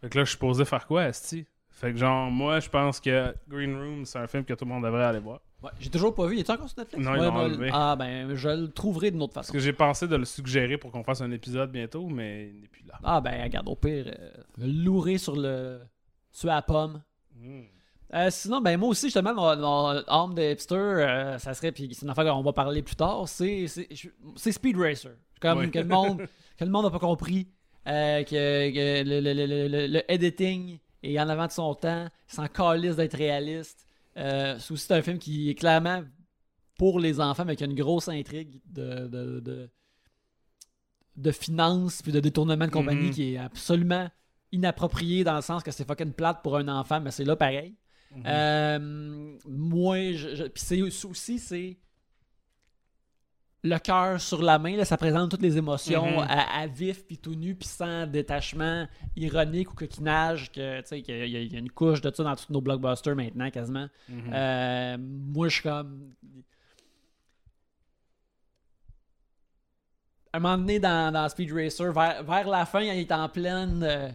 Speaker 2: Fait que là, je suis posé faire quoi, Esti? Fait que genre, moi, je pense que Green Room, c'est un film que tout le monde devrait aller voir.
Speaker 1: Ouais, j'ai toujours pas vu. Il est encore sur Netflix?
Speaker 2: Non,
Speaker 1: Ouais,
Speaker 2: enlevé.
Speaker 1: Ah, ben, je le trouverai d'une autre
Speaker 2: Parce
Speaker 1: façon.
Speaker 2: que j'ai pensé de le suggérer pour qu'on fasse un épisode bientôt, mais il n'est plus là.
Speaker 1: Ah, ben, regarde, au pire, euh, le louer sur le. sur la pomme.
Speaker 2: Mm.
Speaker 1: Euh, sinon, ben, moi aussi, justement, mon, mon âme de hipster, euh, ça serait, puis c'est une affaire qu'on va parler plus tard, c'est, Speed Racer. Comme
Speaker 2: Oui.
Speaker 1: que le monde que le monde n'a pas compris, euh, que, que le, le- le- le- le editing est en avant de son temps, s'en calisse d'être réaliste. C'est aussi un film qui est clairement pour les enfants, mais qui a une grosse intrigue de, de, de, de finances puis de détournement de compagnie
Speaker 2: Mhm.
Speaker 1: qui est absolument inapproprié dans le sens que c'est fucking plate pour un enfant, mais c'est là pareil.
Speaker 2: Mhm.
Speaker 1: Euh, moi, je, je- puis c'est aussi, c'est le cœur sur la main, là, ça présente toutes les émotions
Speaker 2: Mhm.
Speaker 1: à, à vif, puis tout nu, puis sans détachement ironique ou coquinage, que, tu qu'il y, a- y une couche de ça dans tous nos blockbusters maintenant, quasiment.
Speaker 2: Mhm.
Speaker 1: Euh, moi, je suis comme... À un moment donné, dans, dans Speed Racer, vers, vers la fin, quand il est en pleine, euh,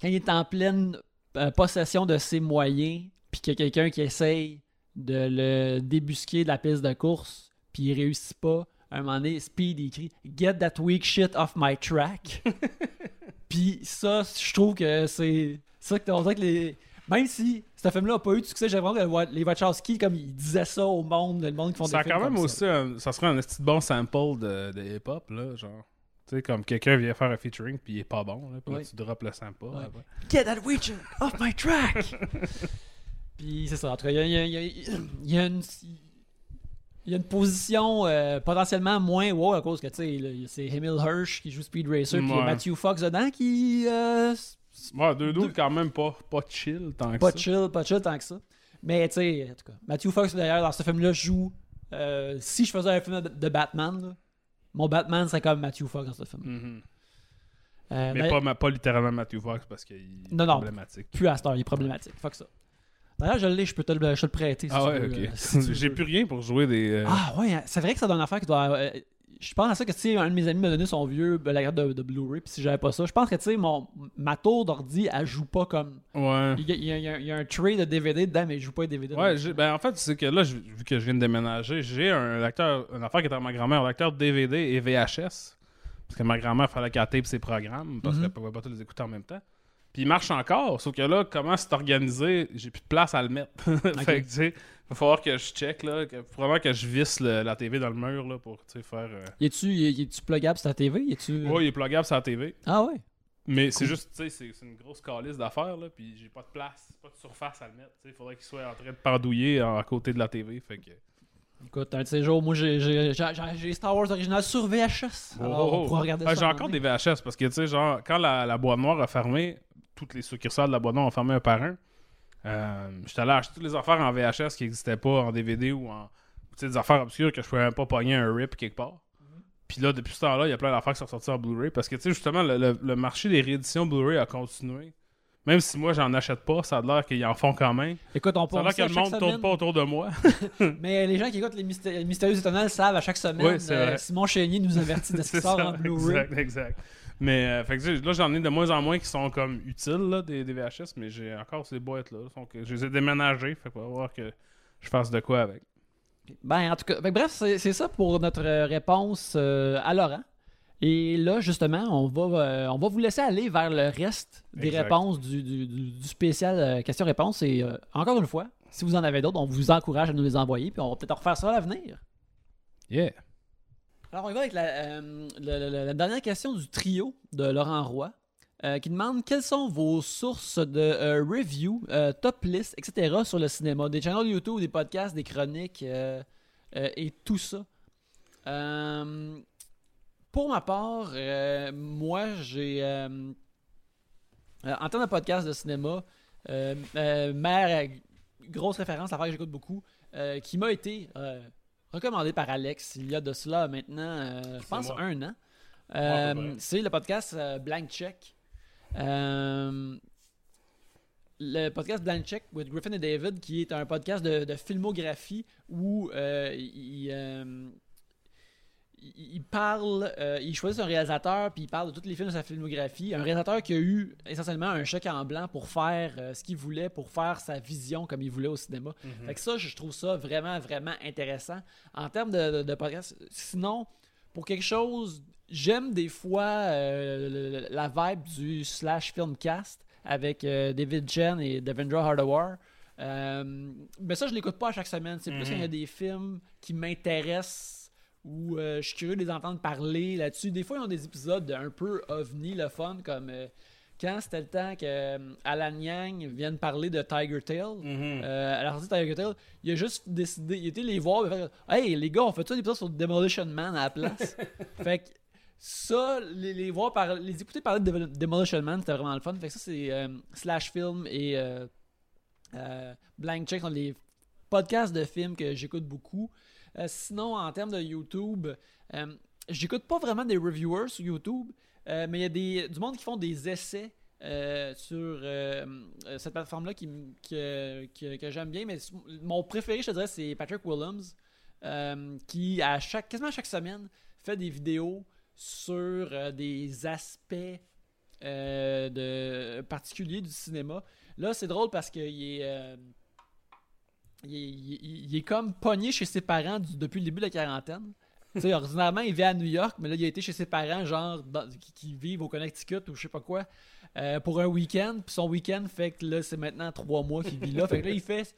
Speaker 1: quand il est en pleine euh, possession de ses moyens, puis qu'il y a quelqu'un qui essaye de le débusquer de la piste de course, puis il réussit pas, à un moment donné, Speed il crie « Get that weak shit off my track ». Puis ça, je trouve que c'est ça que on dirait que les même si ce film-là n'a pas eu de succès, j'ai vraiment que les Wachowski comme ils disaient ça au monde, le monde qui font
Speaker 2: ça
Speaker 1: des films
Speaker 2: quand même
Speaker 1: comme
Speaker 2: aussi
Speaker 1: ça.
Speaker 2: un- ça serait un petit bon sample de, de hip-hop, là, genre. Tu sais, comme quelqu'un vient faire un featuring puis il est pas bon, là, puis là, tu drops le sample.
Speaker 1: Get that weak shit off my track. Puis c'est ça. En tout cas, il y a, y a- il y a- il y a une il y a une position euh, potentiellement moins wow à cause que tu sais c'est Emil Hirsch qui joue Speed Racer puis il y a
Speaker 2: Ouais.
Speaker 1: Matthew Fox dedans qui euh,
Speaker 2: Ouais, deux quand même pas, pas chill tant que
Speaker 1: pas
Speaker 2: ça.
Speaker 1: chill, pas chill tant que ça. Mais tu sais, en tout cas, Matthew Fox d'ailleurs dans ce film-là joue. euh, si je faisais un film de, de Batman, là, mon Batman serait comme Matthew Fox dans ce film.
Speaker 2: Mhm.
Speaker 1: Euh,
Speaker 2: Mais pas, pas littéralement Matthew Fox parce qu'il est
Speaker 1: Non, non.
Speaker 2: problématique.
Speaker 1: plus à cette heure, il est problématique. Fuck ça. D'ailleurs, je l'ai, je peux te le, je te le prêter. si
Speaker 2: Ah
Speaker 1: tu
Speaker 2: ouais,
Speaker 1: veux,
Speaker 2: ok.
Speaker 1: euh, si
Speaker 2: J'ai plus rien pour jouer des. euh,
Speaker 1: Ah ouais, hein, c'est vrai que ça donne une affaire qui doit. euh, je pense à ça que sais, un de mes amis m'a donné son vieux la carte de, de Blu-ray, puis si j'avais pas ça, je pense que tu sais, mon ma tour d'ordi, elle joue pas comme.
Speaker 2: Ouais.
Speaker 1: Il y, a, y y y un tray de DVD dedans, mais il joue pas les DVD.
Speaker 2: Ouais, ben en fait, c'est que là, vu que je viens de déménager, j'ai un lecteur, une affaire qui était à ma grand-mère, un lecteur DVD et VHS. Parce que ma grand-mère fallait qu'elle tape ses programmes, parce
Speaker 1: Mhm.
Speaker 2: qu'elle pouvait pas tous les écouter en même temps. Puis il marche encore, sauf que là, comment c'est organisé, j'ai plus de place à le mettre. fait que, tu sais, va falloir que je check, là, que, probablement que je visse le- la TV dans le mur, là, pour, tu sais, faire... euh,
Speaker 1: Y est-tu y est-tu pluggable sur ta TV Y est-tu.
Speaker 2: Ouais, il est pluggable sur la TV.
Speaker 1: Ah ouais.
Speaker 2: Mais c'est
Speaker 1: Cool.
Speaker 2: juste, tu sais, c'est une grosse calice d'affaires, là, puis j'ai pas de place, pas de surface à le mettre. Sais, il faudrait qu'il soit en train de pendouiller à, côté de la TV, fait que...
Speaker 1: Écoute, un de ces jours, moi j'ai j'ai- j'ai- j'ai Star Wars original sur VHS.
Speaker 2: Oh,
Speaker 1: Alors,
Speaker 2: oh,
Speaker 1: on
Speaker 2: oh.
Speaker 1: pourra regarder
Speaker 2: Ah,
Speaker 1: ça.
Speaker 2: j'ai
Speaker 1: un
Speaker 2: encore des VHS parce que, tu sais, genre, quand la, la boîte noire a fermé, toutes les succursales de la ont fermé un par un. Euh, J'étais allé acheter toutes les affaires en VHS qui n'existaient pas en DVD ou en. Des affaires obscures que je pouvais même pas pogner un rip quelque part. Puis là, depuis ce temps-là, il y a plein d'affaires qui sont sorties en Blu-ray parce que, tu sais, justement, le, le- le marché des rééditions Blu-ray a continué. Même si moi, j'en achète pas, ça a l'air qu'ils en font quand même.
Speaker 1: Écoute, on
Speaker 2: Ça a l'air que le monde tourne pas autour de moi.
Speaker 1: Mais les gens qui écoutent les Mysté- Mystérieux Étonnels savent à chaque semaine.
Speaker 2: Oui,
Speaker 1: euh. Simon Chénier nous avertit de ce qui sort en Blu-ray.
Speaker 2: Exact, exact. Mais euh, fait que, là, j'en ai de moins en moins qui sont comme utiles, là, des, des VHS, mais j'ai encore ces boîtes-là. Donc, je les ai déménagées. Fait qu'on va voir que je fasse de quoi avec.
Speaker 1: Ben, en tout cas, bref, c'est c'est ça pour notre euh, réponse euh, à Laurent. Et là, justement, on va, euh, on va vous laisser aller vers le reste des
Speaker 2: Exact.
Speaker 1: réponses du, du- du- du spécial euh, question-réponse. Et euh, encore une fois, si vous en avez d'autres, on vous encourage à nous les envoyer. Puis on va peut-être en refaire ça à l'avenir.
Speaker 2: Yeah.
Speaker 1: Alors, on va avec la, euh, la dernière question du trio de Laurent Roy, euh, qui demande quelles sont vos sources de euh, review, euh, top list, etc. sur le cinéma, des channels YouTube, des podcasts, des chroniques et tout ça. Pour ma part, moi, j'ai. en termes de podcast de cinéma, ma euh, grosse référence, l'affaire que j'écoute beaucoup, qui m'a été recommandée par Alex il y a de cela maintenant, euh, je pense,
Speaker 2: moi.
Speaker 1: un an. Euh, c'est le podcast euh, Blank Check. Le podcast Blank Check with Griffin et David, qui est un podcast de, de filmographie où il, il, parle, euh, il choisit un réalisateur, puis il parle de tous les films de sa filmographie. Un réalisateur qui a eu essentiellement un chèque en blanc pour faire euh, ce qu'il voulait, pour faire sa vision comme il voulait au cinéma.
Speaker 2: Mhm.
Speaker 1: Fait que ça, je trouve ça vraiment, vraiment intéressant. En termes de, de, de podcast, sinon, pour quelque chose, j'aime des fois euh, la vibe du slash filmcast avec David Chen et Devendra Hardawar. Mais ça, je l'écoute pas à chaque semaine. C'est plus
Speaker 2: Mhm.
Speaker 1: quand il y a des films qui m'intéressent ou euh, je suis curieux de les entendre parler là-dessus. Des fois, ils ont des épisodes un peu ovni, le fun, comme euh, quand c'était le temps que euh, Alan Yang vienne parler de Tiger Tail. À la sortie de Tiger Tail, il a juste décidé, il était les voir, il a fait Hey les gars, on fait ça des épisodes sur Demolition Man à la place. fait que ça, les, les voir par, les écouter parler de Demol- Demolition Man, c'était vraiment le fun. Fait que ça, c'est Slash Film et Blank Check sont les podcasts de films que j'écoute beaucoup. Euh, sinon, en termes de YouTube, euh, j'écoute pas vraiment des reviewers sur YouTube, euh, mais il y a des, du monde qui font des essais sur cette plateforme-là que, j'aime bien. Mais mon préféré, je te dirais, c'est Patrick Willems, qui, à chaque, quasiment chaque semaine, fait des vidéos sur des aspects de, particuliers du cinéma. Là, c'est drôle parce qu'il est, il est, il est- il est comme pogné chez ses parents du- depuis le début de la quarantaine. tu sais, ordinairement, il vit à New York, mais là, il a été chez ses parents, genre, dans- qui, qui vivent au Connecticut ou je sais pas quoi, euh, pour un week-end. Puis son week-end fait que là, c'est maintenant trois mois qu'il vit là. Fait que là, il fait,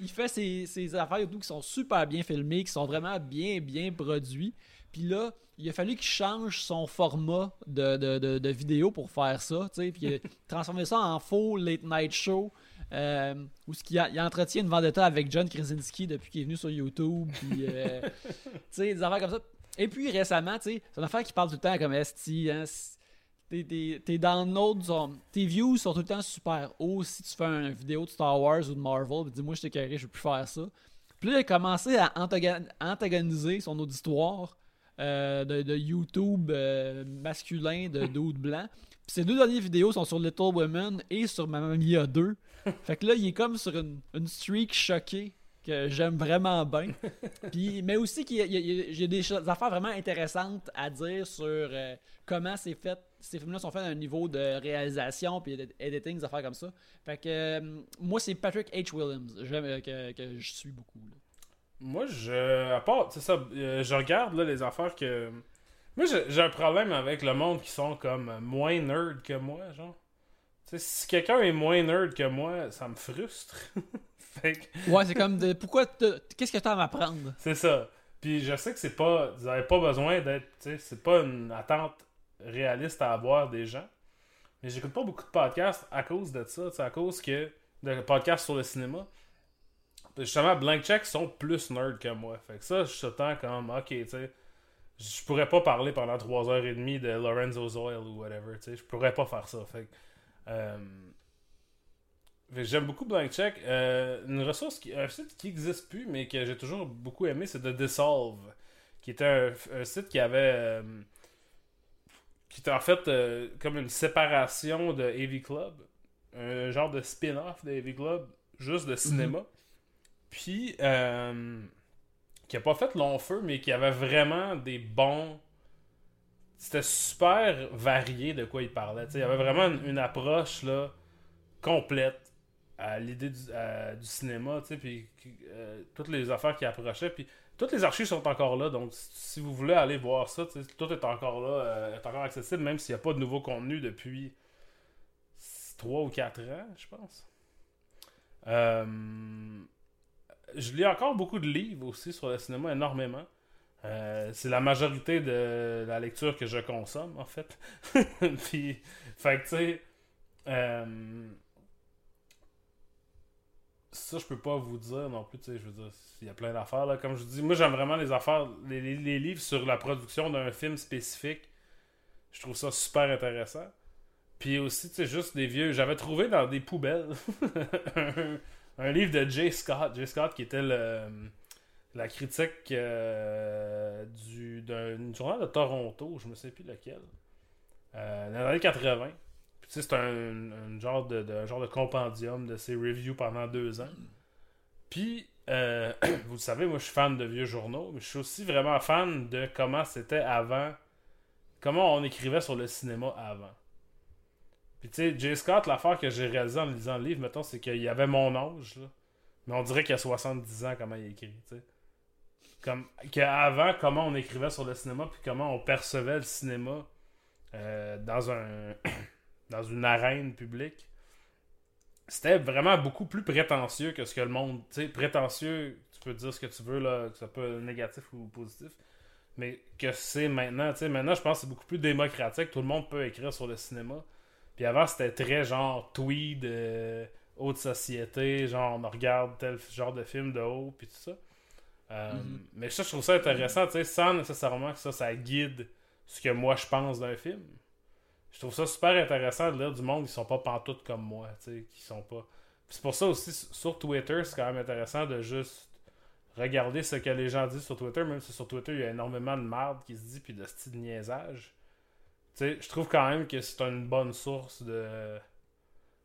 Speaker 1: il fait ses, ses affaires et tout qui sont super bien filmées, qui sont vraiment bien, bien produits. Puis là, il a fallu qu'il change son format de, de, de, de vidéo pour faire ça, tu sais, puis il a transformé ça en faux late night show. Euh, où ce qu'il a- il entretient une vendetta avec John Krasinski depuis qu'il est venu sur YouTube, puis euh, tu sais, des affaires comme ça. Et puis récemment, tu sais, c'est une affaire qui parle tout le temps comme ST, hein, t'es, t'es, t'es views sont tout le temps super hauts si tu fais une vidéo de Star Wars ou de Marvel, puis dis-moi, je t'ai carré, je veux plus faire ça. Puis là, il a commencé à antagon- antagoniser son auditoire euh, de, de YouTube euh, masculin de dudes blancs. Puis ces deux dernières vidéos sont sur Little Women et sur Mamma Mia 2. Fait que là, il est comme sur une, une streak choquée que j'aime vraiment bien. Puis, mais aussi qu'il y a, des choses- affaires vraiment intéressantes à dire sur euh, comment c'est fait, ces films-là sont faits à un niveau de réalisation puis editing, des affaires comme ça. Fait que euh, moi, c'est Patrick H. Williams j'aime, euh, que, que je suis beaucoup. là.
Speaker 2: Moi, je. À part, c'est ça, euh, je regarde là, les affaires que. Moi, j'ai j'ai un problème avec le monde qui sont comme moins nerd que moi, genre. Si quelqu'un est moins nerd que moi, ça me frustre. fait que,
Speaker 1: Ouais, c'est comme de, pourquoi t'as- qu'est-ce que tu as à m'apprendre?
Speaker 2: C'est ça. Puis je sais que c'est pas. Vous avez pas besoin d'être. C'est pas une attente réaliste à avoir des gens. Mais j'écoute pas beaucoup de podcasts à cause de ça, à cause que. de podcasts sur le cinéma. Justement, Blank Check sont plus nerds que moi. Fait que ça, je suis temps comme, ok, tu sais, je pourrais pas parler pendant 3h30 de Lorenzo's Oil ou whatever, tu sais, je pourrais pas faire ça. Fait que j'aime beaucoup Blank Check. Euh, une ressource, qui, un site qui existe plus, mais que j'ai toujours beaucoup aimé, c'est The Dissolve, qui était un, un site qui avait. euh, qui était en fait euh, comme une séparation de AV Club, un genre de spin-off de AV Club, juste de cinéma. Puis, euh, qui a pas fait long feu, mais qui avait vraiment des bons. C'était super varié de quoi il parlait. Il y avait vraiment une, approche là, complète à l'idée du, cinéma, puis euh, toutes les affaires qui approchaient. Puis toutes les archives sont encore là, donc si vous voulez aller voir ça, tout est encore là, euh, est encore accessible, même s'il n'y a pas de nouveau contenu depuis 3 ou 4 ans, je pense. Euh, je lis encore beaucoup de livres aussi sur le cinéma, énormément. Euh, c'est la majorité de la lecture que je consomme, en fait. Puis, fait que, tu sais, euh, ça, je peux pas vous dire non plus, tu sais, je veux dire, il y a plein d'affaires, là. Comme je dis, moi, j'aime vraiment les affaires, les, les- les livres sur la production d'un film spécifique. Je trouve ça super intéressant. Puis aussi, tu sais, juste des vieux. J'avais trouvé dans des poubelles un, un livre de Jay Scott. Jay Scott qui était le, la critique euh, du, d'un journal de Toronto, je me sais plus lequel. Euh, dans les années 80. Puis tu sais, c'est un, genre de, compendium de ses reviews pendant deux ans. Puis, euh, vous le savez, moi je suis fan de vieux journaux, mais je suis aussi vraiment fan de comment c'était avant, comment on écrivait sur le cinéma avant. Puis tu sais, Jay Scott, l'affaire que j'ai réalisée en lisant le livre, mettons, c'est qu'il y avait mon âge, là. Mais on dirait qu'il y a 70 ans comment il écrit. Comme qu'avant, comment on écrivait sur le cinéma, puis comment on percevait le cinéma euh, dans un dans une arène publique. C'était vraiment beaucoup plus prétentieux que ce que le monde. Tu prétentieux, tu peux dire ce que tu veux, là, que ça peut être négatif ou positif. Mais que c'est maintenant, tu maintenant je pense que c'est beaucoup plus démocratique. Tout le monde peut écrire sur le cinéma. Puis avant, c'était très genre tweed, euh, haute société, genre on regarde tel genre de film de haut, puis tout ça. Euh,
Speaker 1: Mhm.
Speaker 2: Mais ça, je trouve ça intéressant, tu sais, sans nécessairement que ça, ça guide ce que moi je pense d'un film. Je trouve ça super intéressant de lire du monde qui sont pas pantoutes comme moi, tu sais, qui sont pas. C'est pour ça aussi, sur Twitter, c'est quand même intéressant de juste regarder ce que les gens disent sur Twitter, même si sur Twitter, il y a énormément de merde qui se dit, puis de style de niaisage. Tu sais, je trouve quand même que c'est une bonne source de.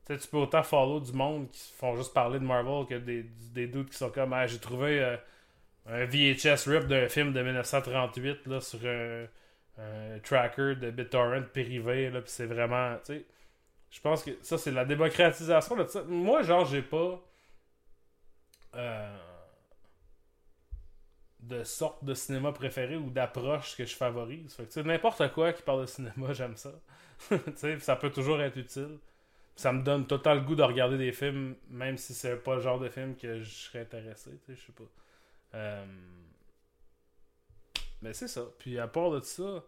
Speaker 2: Tu sais, tu peux autant follow du monde qui se font juste parler de Marvel que des, des doutes qui sont comme Ah, j'ai trouvé euh, un VHS rip d'un film de 1938 là, sur un, tracker de BitTorrent privé, là, c'est vraiment. Je pense que ça, c'est la démocratisation. Moi, genre, j'ai pas. euh, de sorte de cinéma préféré ou d'approche que je favorise. Fait que, n'importe quoi qui parle de cinéma, j'aime ça. ça peut toujours être utile. Ça me donne total le goût de regarder des films, même si c'est pas le genre de film que je serais intéressé, je sais pas. Euh, Mais c'est ça. Puis à part de ça,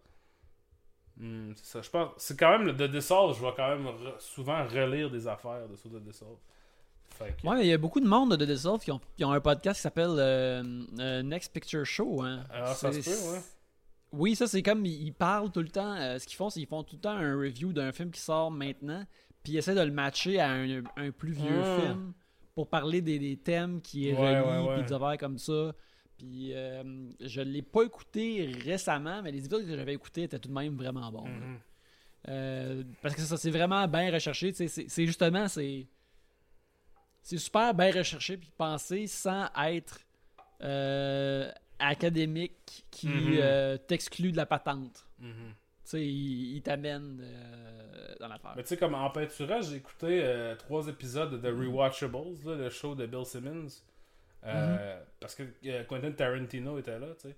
Speaker 2: hmm, c'est ça. Je pense, c'est quand même le The Dissolve, je vais quand même re- souvent relire des affaires de The Dissolve. Que-
Speaker 1: Ouais, mais il y a beaucoup de monde de Dissolve qui ont, qui ont un podcast qui s'appelle euh, euh, Next Picture Show. Hein.
Speaker 2: Ah, ça se peut, ouais.
Speaker 1: Oui, ça c'est comme ils parlent tout le temps. euh, ce qu'ils font, c'est qu'ils font tout le temps un review d'un film qui sort maintenant, puis ils essaient de le matcher à un, un plus vieux
Speaker 2: Hmm.
Speaker 1: film pour parler des, des thèmes qui est
Speaker 2: Ouais,
Speaker 1: reliés,
Speaker 2: ouais, ouais.
Speaker 1: puis des affaires comme ça. Puis euh, je l'ai pas écouté récemment, mais les épisodes que j'avais écoutés étaient tout de même vraiment bons.
Speaker 2: Mhm.
Speaker 1: Euh, parce que ça, c'est vraiment bien recherché. C'est justement, c'est. C'est super bien recherché puis pensé sans être euh, académique qui
Speaker 2: Mhm.
Speaker 1: euh, t'exclut de la patente.
Speaker 2: Mhm.
Speaker 1: Tu sais, il, il t'amène euh, dans l'affaire.
Speaker 2: Mais tu sais, comme en peinturage, j'ai écouté euh, trois épisodes de The Rewatchables, là, le show de Bill Simmons. Euh, Parce que euh, Quentin Tarantino était là, tu sais.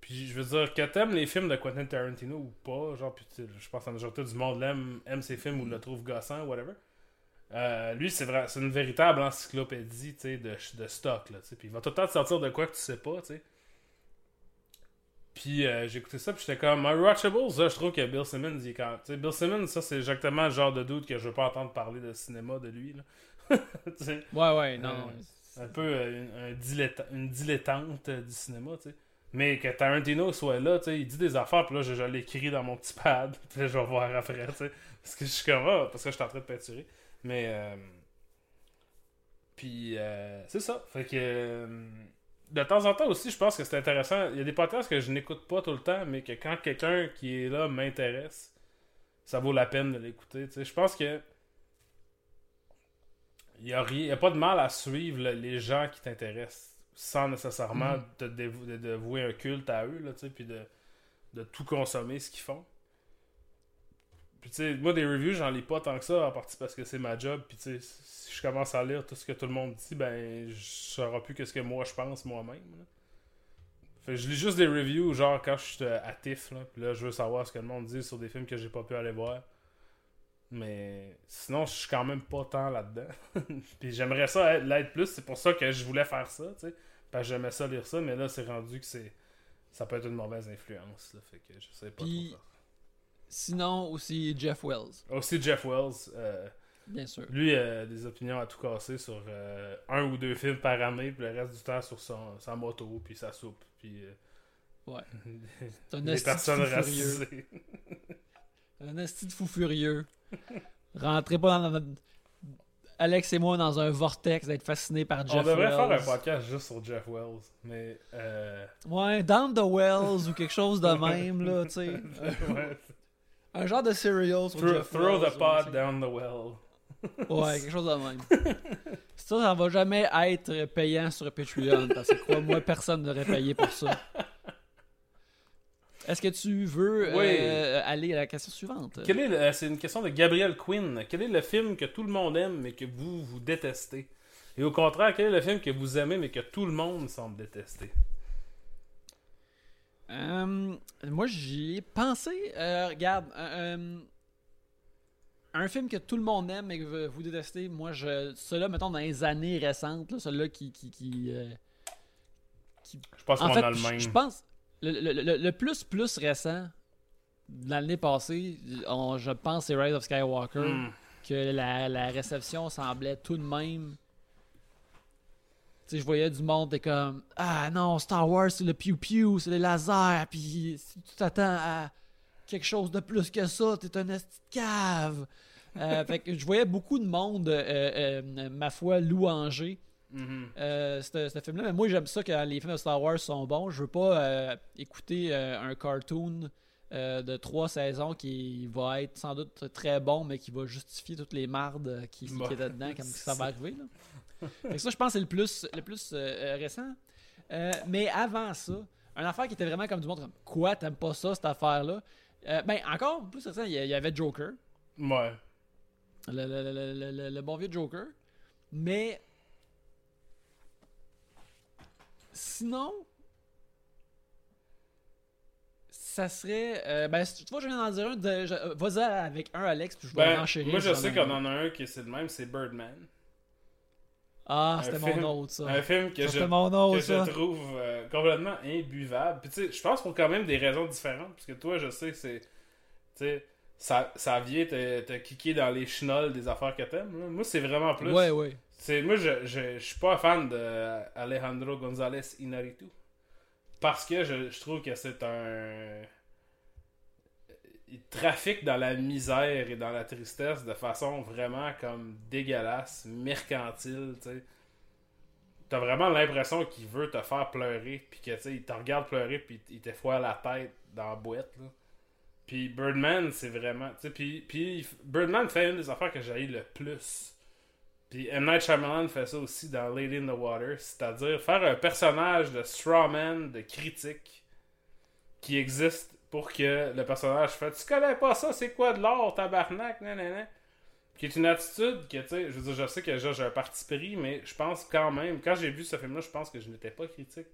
Speaker 2: Puis je veux dire, que t'aimes les films de Quentin Tarantino ou pas, genre, puis tu je pense que la majorité du monde l'aime, aime ses films ou le trouve gossant, whatever. Lui, c'est vrai, c'est une véritable encyclopédie, tu sais, de, de stock, là, tu sais. Puis il va tout le temps te sortir de quoi que tu sais pas, tu sais. Puis euh, j'ai écouté ça, puis j'étais comme, Unwatchables, là, je trouve que Bill Simmons, il est quand tu sais, Bill Simmons, ça, c'est exactement le genre de doute que je veux pas entendre parler de cinéma de lui, là.
Speaker 1: Ouais, ouais, non.
Speaker 2: Euh, un peu euh, une, un dilettant- une dilettante euh, du cinéma, tu sais. Mais que Tarantino soit là, tu sais, il dit des affaires, puis là, je, je l'écris dans mon petit pad, puis là, je vais voir après, tu sais. Parce que je suis comme, ah, parce que je suis en train de peinturer. Mais, puis, euh, c'est ça. Fait que, de temps en temps aussi, je pense que c'est intéressant. Il y a des podcasts que je n'écoute pas tout le temps, mais que quand quelqu'un qui est là m'intéresse, ça vaut la peine de l'écouter, tu sais. Je pense que il n'y a, rien- y a pas de mal à suivre le- les gens qui t'intéressent sans nécessairement
Speaker 1: Mhm.
Speaker 2: te dévou- de, de vouer un culte à eux, là, tu sais, puis de, de tout consommer ce qu'ils font. Puis tu sais, moi des reviews, j'en lis pas tant que ça, en partie parce que c'est ma job, puis tu sais, si je commence à lire tout ce que tout le monde dit, ben je saurai plus qu'est-ce que moi je pense moi-même. Fait que je lis juste des reviews, genre quand je suis euh, à TIFF, là, puis là je veux savoir ce que le monde dit sur des films que j'ai pas pu aller voir. Mais sinon, je suis quand même pas tant là-dedans. Puis j'aimerais ça être- l'être plus. C'est pour ça que je voulais faire ça, tu sais. Parce que j'aimais ça lire ça, mais là, c'est rendu que c'est. Ça peut être une mauvaise influence, là. Fait que je sais pas
Speaker 1: Puis-
Speaker 2: trop.
Speaker 1: Sinon, aussi Jeff Wells.
Speaker 2: Aussi, Jeff Wells, euh,
Speaker 1: bien sûr.
Speaker 2: lui, a des opinions à tout casser sur euh, un ou deux films par année, puis le reste du temps sur son, sa moto, puis sa soupe, puis. euh,
Speaker 1: Ouais. C'est un
Speaker 2: les
Speaker 1: esti de
Speaker 2: personnes
Speaker 1: fou furieux.
Speaker 2: racisées.
Speaker 1: Un esti de fou furieux. Rentrez pas dans notre... Alex et moi dans un vortex d'être fascinés par Jeff
Speaker 2: On devrait
Speaker 1: Wells.
Speaker 2: faire un podcast juste sur Jeff Wells, mais. Euh...
Speaker 1: Ouais, Down the Wells ou quelque chose de même, là, tu sais.
Speaker 2: ouais.
Speaker 1: Un genre de serial sur
Speaker 2: Throw, throw the
Speaker 1: ouais,
Speaker 2: down the well.
Speaker 1: Ouais, quelque chose de même. Ça, ça va jamais être payant sur Patreon, parce que crois-moi, personne n'aurait payé pour ça. Est-ce que tu veux
Speaker 2: Oui.
Speaker 1: euh, aller à la question suivante?
Speaker 2: Quel est euh, c'est une question de Gabriel Quinn. Quel est le film que tout le monde aime mais que vous, vous détestez? Et au contraire, quel est le film que vous aimez mais que tout le monde semble détester?
Speaker 1: Euh, moi, j'y ai pensé. Euh, regarde, euh, un film que tout le monde aime et que vous- détestez, moi, je, celui-là, mettons, dans les années récentes, là, celui-là qui. qui, qui,
Speaker 2: Je pense
Speaker 1: en
Speaker 2: qu'on
Speaker 1: fait,
Speaker 2: a le
Speaker 1: je- pense, le, le- le- le plus plus récent de l'année passée, on- je pense, c'est Rise of Skywalker,
Speaker 2: Hmm.
Speaker 1: que la, la réception semblait tout de même. Sais, je voyais du monde, t'es comme Ah non, Star Wars, c'est le piou-piou, c'est les lasers, puis si tu t'attends à quelque chose de plus que ça, t'es un esti de cave. Euh, fait que je voyais beaucoup de monde, euh, euh, ma foi, louanger
Speaker 2: Mhm.
Speaker 1: euh, ce film-là. Mais moi, j'aime ça quand les films de Star Wars sont bons. Je veux pas écouter un cartoon de trois saisons qui va être sans doute très bon, mais qui va justifier toutes les mardes qui, qui
Speaker 2: Bah,
Speaker 1: étaient dedans, comme ça va arriver. Là. Fait que ça, je pense que c'est le plus, le plus euh, euh, récent. Euh, mais avant ça, une affaire qui était vraiment comme du monde comme Quoi, t'aimes pas ça, cette affaire-là? Euh, Ben, encore plus récent, il y avait Joker.
Speaker 2: Ouais.
Speaker 1: Le, le- le- le- le- le bon vieux Joker. Mais. Sinon. Ça serait. ben, si tu vois, je viens d'en dire un. de- Vas-y avec un, Alex, puis je vais
Speaker 2: Ben,
Speaker 1: enchérir.
Speaker 2: moi, je sais qu'on en a un qui c'est le même, c'est Birdman.
Speaker 1: Ah, c'était mon autre, ça.
Speaker 2: Un film que
Speaker 1: Ça,
Speaker 2: je que je trouve euh, complètement imbuvable. Puis tu sais, je pense pour quand même des raisons différentes. Parce que toi, je sais que c'est. Tu sais, ça, ça vient te, te kicker dans les chenolles des affaires que t'aimes. Moi, c'est vraiment plus.
Speaker 1: Ouais, ouais.
Speaker 2: C'est, moi, je, je, je suis pas fan de Alejandro González Inarritu. Parce que je, je trouve que c'est un. Il trafique dans la misère et dans la tristesse de façon vraiment comme dégueulasse, mercantile, tu sais. T'as vraiment l'impression qu'il veut te faire pleurer, puis que, tu il te regarde pleurer, puis il te foire la tête dans la boîte. Puis Birdman, c'est vraiment. Tu sais, puis, puis Birdman fait une des affaires que j'ai le plus. Puis M. Night Shyamalan fait ça aussi dans Lady in the Water, c'est-à-dire faire un personnage de strawman, de critique, qui existe pour que le personnage fait Tu connais pas ça, c'est quoi de l'or, tabarnak, nanana. Qui est une attitude que, tu sais, je veux dire, je sais que j'ai un parti pris, mais je pense quand même, quand j'ai vu ce film-là, je pense que je n'étais pas critique.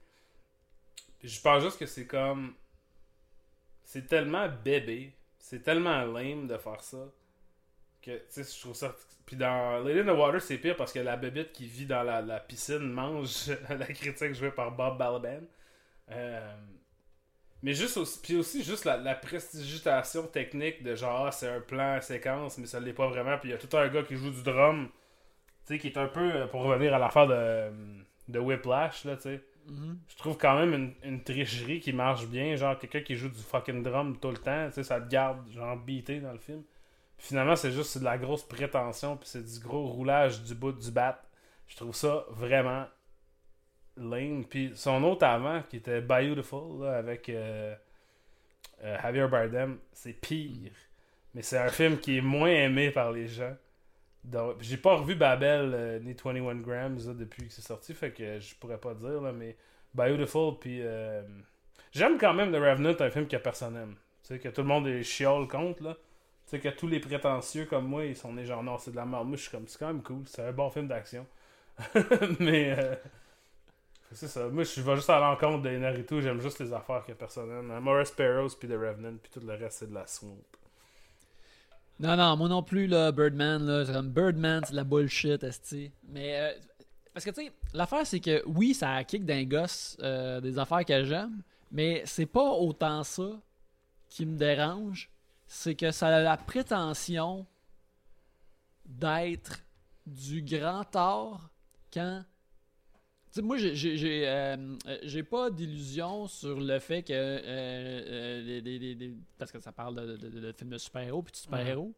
Speaker 2: Je pense juste que c'est comme. C'est tellement bébé, c'est tellement lame de faire ça que tu sais je trouve ça puis dans Lady in the Water c'est pire parce que la bébête qui vit dans la, la piscine mange la critique jouée par Bob Balaban Euh, mais juste aussi puis aussi juste la, la prestigitation technique de genre ah, c'est un plan séquence mais ça l'est pas vraiment puis il y a tout un gars qui joue du drum tu sais qui est un peu euh, pour revenir à l'affaire de de Whiplash là tu sais
Speaker 1: Mhm.
Speaker 2: je trouve quand même une, une tricherie qui marche bien. Genre, quelqu'un qui joue du fucking drum tout le temps, tu sais, ça te garde, genre, beaté dans le film. Puis finalement, c'est juste de la grosse prétention, puis c'est du gros roulage du bout du bat. Je trouve ça vraiment lame. Puis son autre avant, qui était Beautiful, là, avec euh, euh, Javier Bardem, c'est pire. Mais c'est un film qui est moins aimé par les gens. J'ai pas revu Babel euh, ni 21 Grams depuis que c'est sorti, fait que je pourrais pas dire, là, mais Beautiful, puis j'aime quand même The Revenant, un film que personne aime. Tu sais, que tout le monde est chiole contre, là. Tu sais, que tous les prétentieux comme moi, ils sont des genre, non, c'est de la merde. Comme, c'est quand même cool, c'est un bon film d'action. mais, c'est ça. Moi, je vais juste à l'encontre de Naruto, j'aime juste les affaires que personne aime. Morris Sparrows, puis The Revenant, puis tout le reste, c'est de la swamp.
Speaker 1: Non, non, moi non plus, là, Birdman, là, Birdman, c'est de la bullshit, esti. Mais, euh, parce que, tu sais, l'affaire, c'est que, oui, ça kick d'un gosse euh, des affaires que j'aime, mais c'est pas autant ça qui me dérange, c'est que ça a la prétention d'être du grand art quand... Moi, j'ai- euh, euh, j'ai pas d'illusion sur le fait que. euh, euh, les- les- les- les- parce que ça parle de, de- de- de films de super-héros puis de super-héros.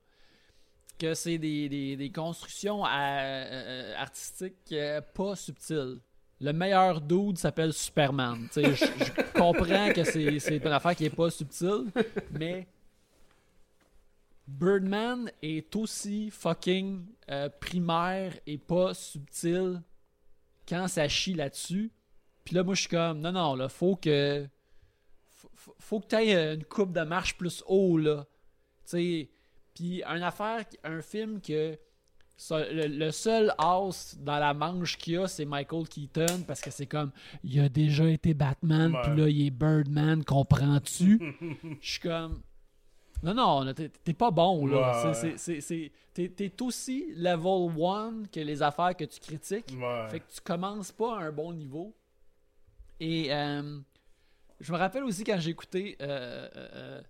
Speaker 1: Que c'est des, des- des constructions artistiques pas subtiles. Le meilleur dude s'appelle Superman. Je comprends que c'est une affaire qui est pas subtile, mais Birdman est aussi fucking primaire et pas subtil quand ça chie là-dessus. Puis là, moi, je suis comme, non, non, là, faut que. Faut, faut que tu aies une coupe de marche plus haut, là. Tu sais. Puis, une affaire, un film que. le, seul as dans la manche qu'il y a, c'est Michael Keaton, parce que c'est comme, il a déjà été Batman, puis là, il est Birdman, comprends-tu? Je suis comme, non, non, t'es pas bon, là. T'es aussi level 1 que les affaires que tu critiques. Fait que tu commences pas à un bon niveau. Et euh, je me rappelle aussi quand j'ai écouté. Euh, euh,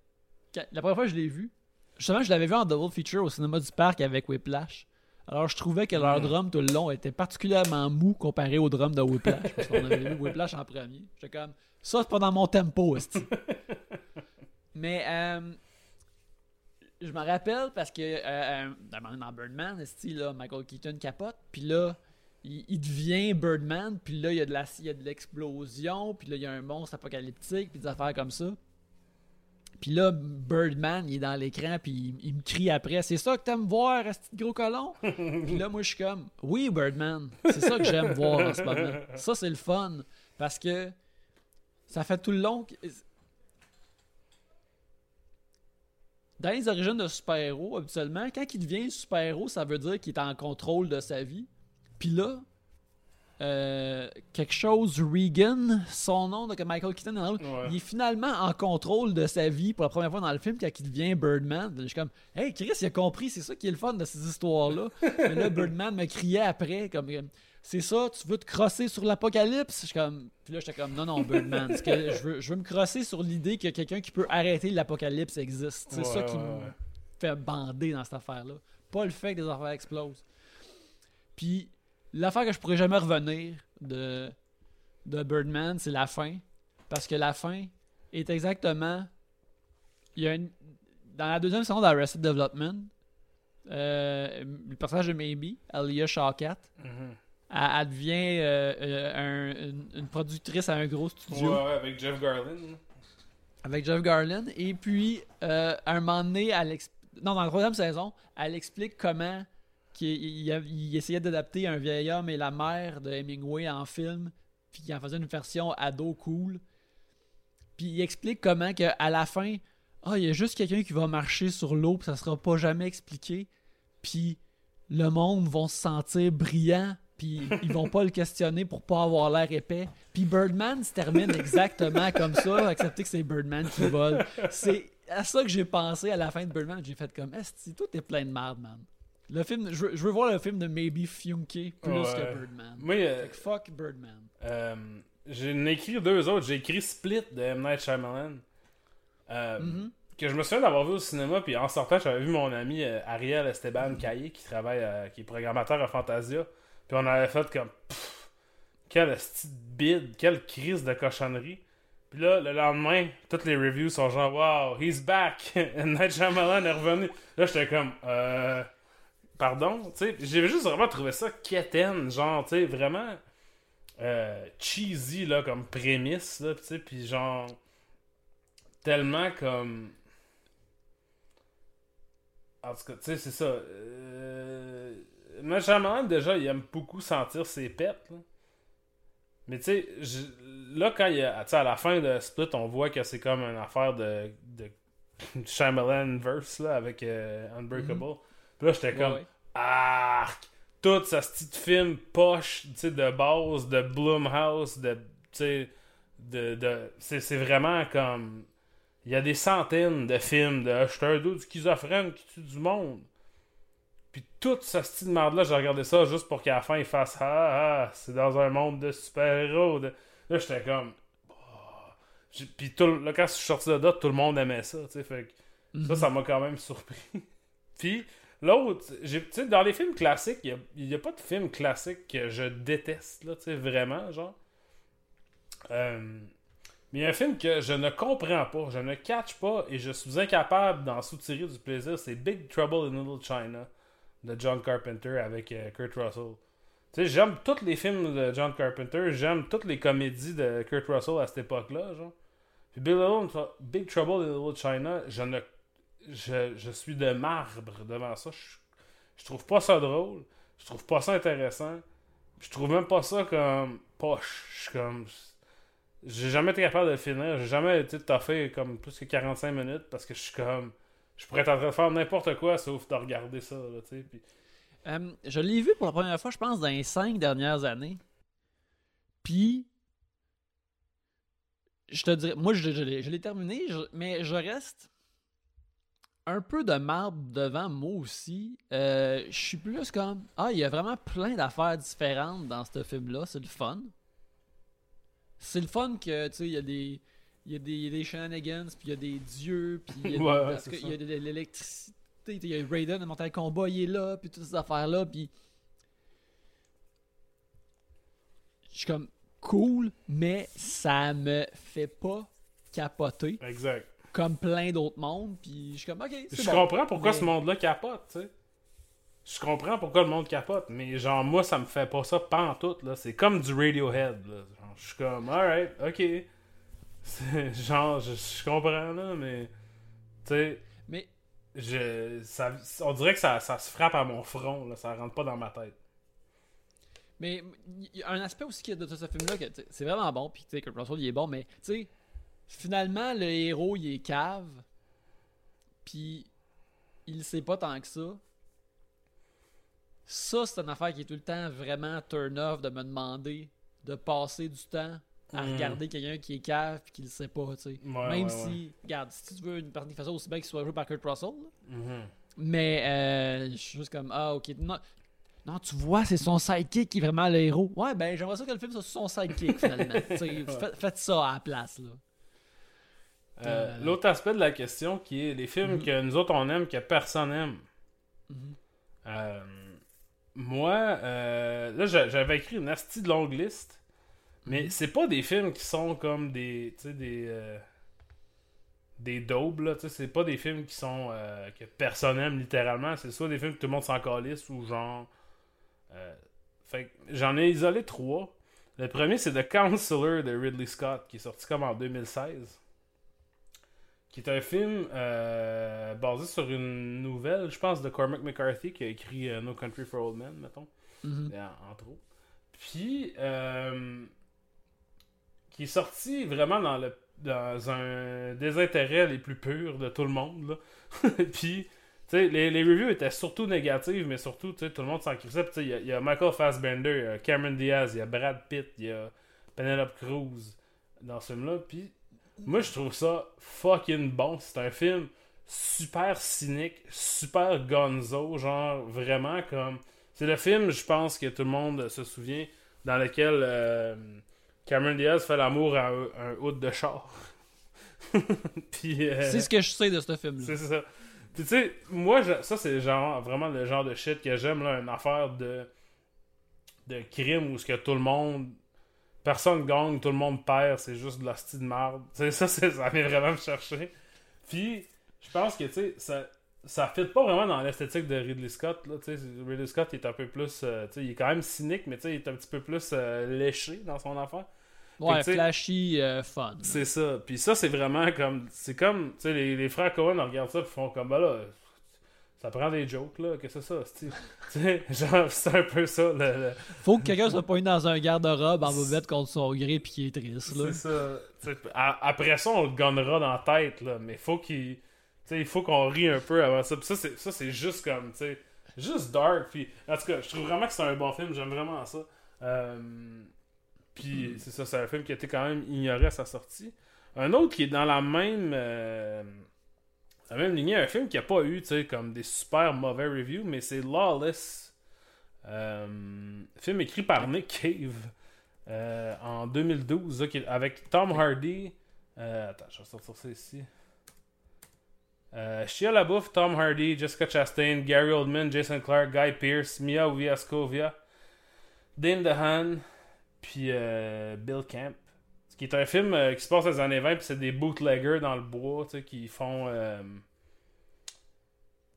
Speaker 1: la première fois que je l'ai vu, justement, je l'avais vu en double feature au cinéma du parc avec Whiplash. Alors, je trouvais que leur drum tout le long était particulièrement mou comparé au drum de Whiplash. parce qu'on avait vu Whiplash en premier. J'étais comme, ça, c'est pas dans mon tempo, Mais je me rappelle parce que euh, euh dans Birdman, là, Michael Keaton capote, puis là, il, devient Birdman, puis là, il y a de l'explosion, puis là, il y a un monstre apocalyptique, puis des affaires comme ça. Puis là, Birdman, il est dans l'écran, puis il, me crie après C'est ça que t'aimes voir, ce gros colon Puis là, moi, je suis comme Oui, Birdman, c'est ça que j'aime voir en ce moment. Ça, c'est le fun. Parce que ça fait tout le long dans les origines de super-héros, habituellement, quand il devient super-héros, ça veut dire qu'il est en contrôle de sa vie. Puis là, euh, quelque chose, Regan, son nom, donc Michael Keaton, il est finalement en contrôle de sa vie pour la première fois dans le film quand il devient Birdman. Je suis comme, hey Chris, il a compris, c'est ça qui est le fun de ces histoires-là. Mais là, Birdman me criait après, comme, c'est ça, tu veux te crosser sur l'apocalypse? Je comme. Puis là, j'étais comme, non, non, Birdman. que je, veux, je veux me crosser sur l'idée que quelqu'un qui peut arrêter l'apocalypse existe. C'est ça qui me fait bander dans cette affaire-là. Pas le fait que des affaires explosent. Puis, l'affaire que je pourrais jamais revenir de, de Birdman, c'est la fin. Parce que la fin est exactement. Il y a une, dans la deuxième saison d'Arrested Development, euh, le personnage de Maybe, Alia Shawkat, mm-hmm elle, devient euh, euh, une, productrice à un gros studio.
Speaker 2: Ouais, avec Jeff Garlin.
Speaker 1: Avec Jeff Garlin. Et puis, euh, à un moment donné, elle non, dans la troisième saison, elle explique comment il, essayait d'adapter un vieil homme et la mère de Hemingway en film, puis qu'il en faisait une version ado cool. Puis il explique comment que à la fin, ah, il y a juste quelqu'un qui va marcher sur l'eau, puis ça sera pas jamais expliqué. Puis le monde va se sentir brillant puis ils vont pas le questionner pour pas avoir l'air épais. Puis Birdman se termine exactement comme ça, accepter que c'est Birdman qui vole. C'est à ça que j'ai pensé à la fin de Birdman. J'ai fait comme, est tout est plein de merde, man. Le film, je veux, voir le film de Maybe Funky plus que Birdman.
Speaker 2: Moi, euh,
Speaker 1: fuck Birdman.
Speaker 2: Euh, j'ai écrit deux autres. J'ai écrit Split de M. Night Shyamalan. Euh, mm-hmm. Que je me souviens d'avoir vu au cinéma, puis en sortant, j'avais vu mon ami Ariel Esteban Caillé, qui travaille, qui est programmateur à Fantasia. Puis on avait fait comme. Pff, quelle petite bide, quelle crise de cochonnerie. Puis là, le lendemain, toutes les reviews sont genre Wow, he's back! Night Shyamalan est revenu. Là, j'étais comme Euh. Pardon? Tu sais, j'ai juste vraiment trouvé ça quétaine, genre, tu sais, vraiment. Euh, cheesy, là, comme prémisse, là, tu sais, puis genre. Tellement comme. En tout cas, tu sais, c'est ça. Euh Shyamalan, déjà, il aime beaucoup sentir ses pets. Mais tu sais, là, quand il y a, à la fin de Split, on voit que c'est comme une affaire de, de Shyamalan verse là, avec euh, Unbreakable. Mhm. Puis là, j'étais comme, ah, tout ce petit film poche de base de Blumhouse, de, de, de c'est vraiment comme. Il y a des centaines de films de Je suis un du schizophrène qui tue du monde. Puis toute ce style de merde-là, j'ai regardé ça juste pour qu'à la fin, il fasse Ah, ah, c'est dans un monde de super-héros. Là, j'étais comme. Oh. Puis tout, là, quand je suis sorti de là, tout le monde aimait ça. Fait que, Ça, ça m'a quand même surpris. Puis l'autre, dans les films classiques, il n'y a, pas de film classique que je déteste, là, vraiment, genre. Euh, mais il y a un film que je ne comprends pas, je ne catch pas et je suis incapable d'en soutirer du plaisir, c'est Big Trouble in Little China de John Carpenter avec euh, Kurt Russell. Tu sais, j'aime tous les films de John Carpenter, j'aime toutes les comédies de Kurt Russell à cette époque-là, genre. Puis Big, Trouble in Little China, je ne je, je suis de marbre devant ça. Je, je trouve pas ça drôle. Je trouve pas ça intéressant. Je trouve même pas ça comme poche. Je suis comme. J'ai jamais été capable de finir. J'ai jamais été toffé comme plus que 45 minutes parce que je suis comme. Je pourrais être en train de faire n'importe quoi sauf de regarder ça. Là,
Speaker 1: Euh, je l'ai vu pour la première fois, je pense, dans les cinq dernières années. Puis, je te dirais, moi, je, je l'ai- je l'ai terminé, mais je reste un peu de marbre devant moi aussi. Euh, je suis plus comme, ah, il y a vraiment plein d'affaires différentes dans ce film-là, c'est le fun. C'est le fun que, tu sais, il y a des. Il y, a des, il y a des shenanigans, puis il y a des dieux, puis il y a,
Speaker 2: Ouais,
Speaker 1: parce
Speaker 2: ça.
Speaker 1: y a de l'électricité, il y a Raiden, le montagne combat, il est là, puis toutes ces affaires-là, puis je suis comme cool, mais ça me fait pas capoter
Speaker 2: Exact.
Speaker 1: comme plein d'autres mondes, puis je suis comme ok,
Speaker 2: Je
Speaker 1: bon.
Speaker 2: comprends pourquoi
Speaker 1: mais-
Speaker 2: ce monde-là capote, tu sais. Je comprends pourquoi le monde capote, mais genre, moi, ça me fait pas ça pantoute, là. C'est comme du Radiohead, là. Genre, je suis comme, alright, ok. Genre, je, je comprends, là, mais. Tu sais,
Speaker 1: Mais
Speaker 2: je, ça, on dirait que ça, ça se frappe à mon front, là. Ça rentre pas dans ma tête.
Speaker 1: Mais il y a un aspect aussi de ce film-là, que c'est vraiment bon, puis tu sais, Kurt Russell, il est bon, mais tu sais, finalement, le héros, il est cave, puis il sait pas tant que ça. Ça, c'est une affaire qui est tout le temps vraiment turn-off de me demander de passer du temps à
Speaker 2: Mm.
Speaker 1: regarder quelqu'un qui est cave puis qui le sait pas, tu sais.
Speaker 2: Ouais,
Speaker 1: Même
Speaker 2: ouais,
Speaker 1: si,
Speaker 2: ouais.
Speaker 1: regarde, si tu veux une fait ça aussi bien qu'il soit joué par Kurt Russell, là,
Speaker 2: Mhm.
Speaker 1: mais euh, je suis juste comme, ah, ok. Non, non, tu vois, c'est son sidekick qui est vraiment le héros. Ouais, ben, j'aimerais ça que le film soit son sidekick, finalement. Faites, faites ça à la place, là.
Speaker 2: Euh,
Speaker 1: Euh,
Speaker 2: L'autre aspect de la question qui est les films
Speaker 1: Mhm.
Speaker 2: que nous autres on aime, que personne aime.
Speaker 1: Mhm.
Speaker 2: Euh, moi, euh, là, j'a- j'avais écrit une asti de longue liste, mais c'est pas des films qui sont comme des, tu sais, des, euh, des daubes, là, tu sais, c'est pas des films qui sont, euh, que personne aime littéralement, c'est soit des films que tout le monde s'en calisse ou genre, euh, fait que j'en ai isolé trois. Le premier, c'est The Counselor de Ridley Scott, qui est sorti comme en 2016 qui est un film euh, basé sur une nouvelle, je pense, de Cormac McCarthy, qui a écrit No Country for Old Men, mettons,
Speaker 1: Mhm.
Speaker 2: en- entre autres. Puis, qui est sorti vraiment dans, le, dans un désintérêt les plus purs de tout le monde. Là. Puis, les, les reviews étaient surtout négatives, mais surtout, tu sais, tout le monde s'en crissait. Il y, a Michael Fassbender, il y a Cameron Diaz, il y a Brad Pitt, il y a Penelope Cruz dans ce film-là. Puis, moi, je trouve ça fucking bon. C'est un film super cynique, super gonzo, genre vraiment comme. C'est le film, je pense, que tout le monde se souvient, dans lequel euh, Cameron Diaz fait l'amour à un, hood de char. Puis. euh,
Speaker 1: C'est ce que je sais de ce film-là.
Speaker 2: c'est ça. Puis tu sais, moi, je- ça c'est genre vraiment le genre de shit que j'aime, là, une affaire de de crime où ce que tout le monde personne gagne, tout le monde perd, c'est juste de la style de. Tu sais, ça, ça vient vraiment me chercher. Puis, je pense que, tu sais, ça ça fit pas vraiment dans l'esthétique de Ridley Scott, là, Ridley Scott il est un peu plus, euh, il est quand même cynique, mais il est un petit peu plus euh, léché dans son affaire.
Speaker 1: Ouais,
Speaker 2: que,
Speaker 1: flashy, euh, fun. là.
Speaker 2: C'est ça. Puis ça, c'est vraiment comme. C'est comme. Tu sais, les, les frères Cohen regardent ça, puis font comme. Ben là, ça prend des jokes, là. Que c'est ça, c'est- genre, c'est un peu ça. Le, le-
Speaker 1: Faut que quelqu'un soit poigné dans un garde-robe en bobette contre son gré puis qu'il est triste, là.
Speaker 2: C'est ça. Après ça, on le gonnera dans la tête, là. Mais faut qu'il. Tu sais, il faut qu'on rie un peu avant ça. Puis ça, c'est, ça, c'est juste comme. Tu sais, juste dark. Puis, en tout cas, je trouve vraiment que c'est un bon film. J'aime vraiment ça. Euh, Puis, c'est ça, c'est un film qui a été quand même ignoré à sa sortie. Un autre qui est dans la même. euh, la même lignée, un film qui a pas eu, tu sais, comme des super mauvais reviews, mais c'est Lawless. Euh, film écrit par Nick Cave euh, en 2012, là, qui est- avec Tom Hardy. attends, je vais sortir ça ici. Euh, Shia LaBeouf, Tom Hardy, Jessica Chastain, Gary Oldman, Jason Clarke, Guy Pearce, Mia Wiaskovia, Dane DeHaan, puis euh, Bill Camp. Qui est un film euh, qui se passe dans les années 20, puis c'est des bootleggers dans le bois, tu sais, qui font... euh,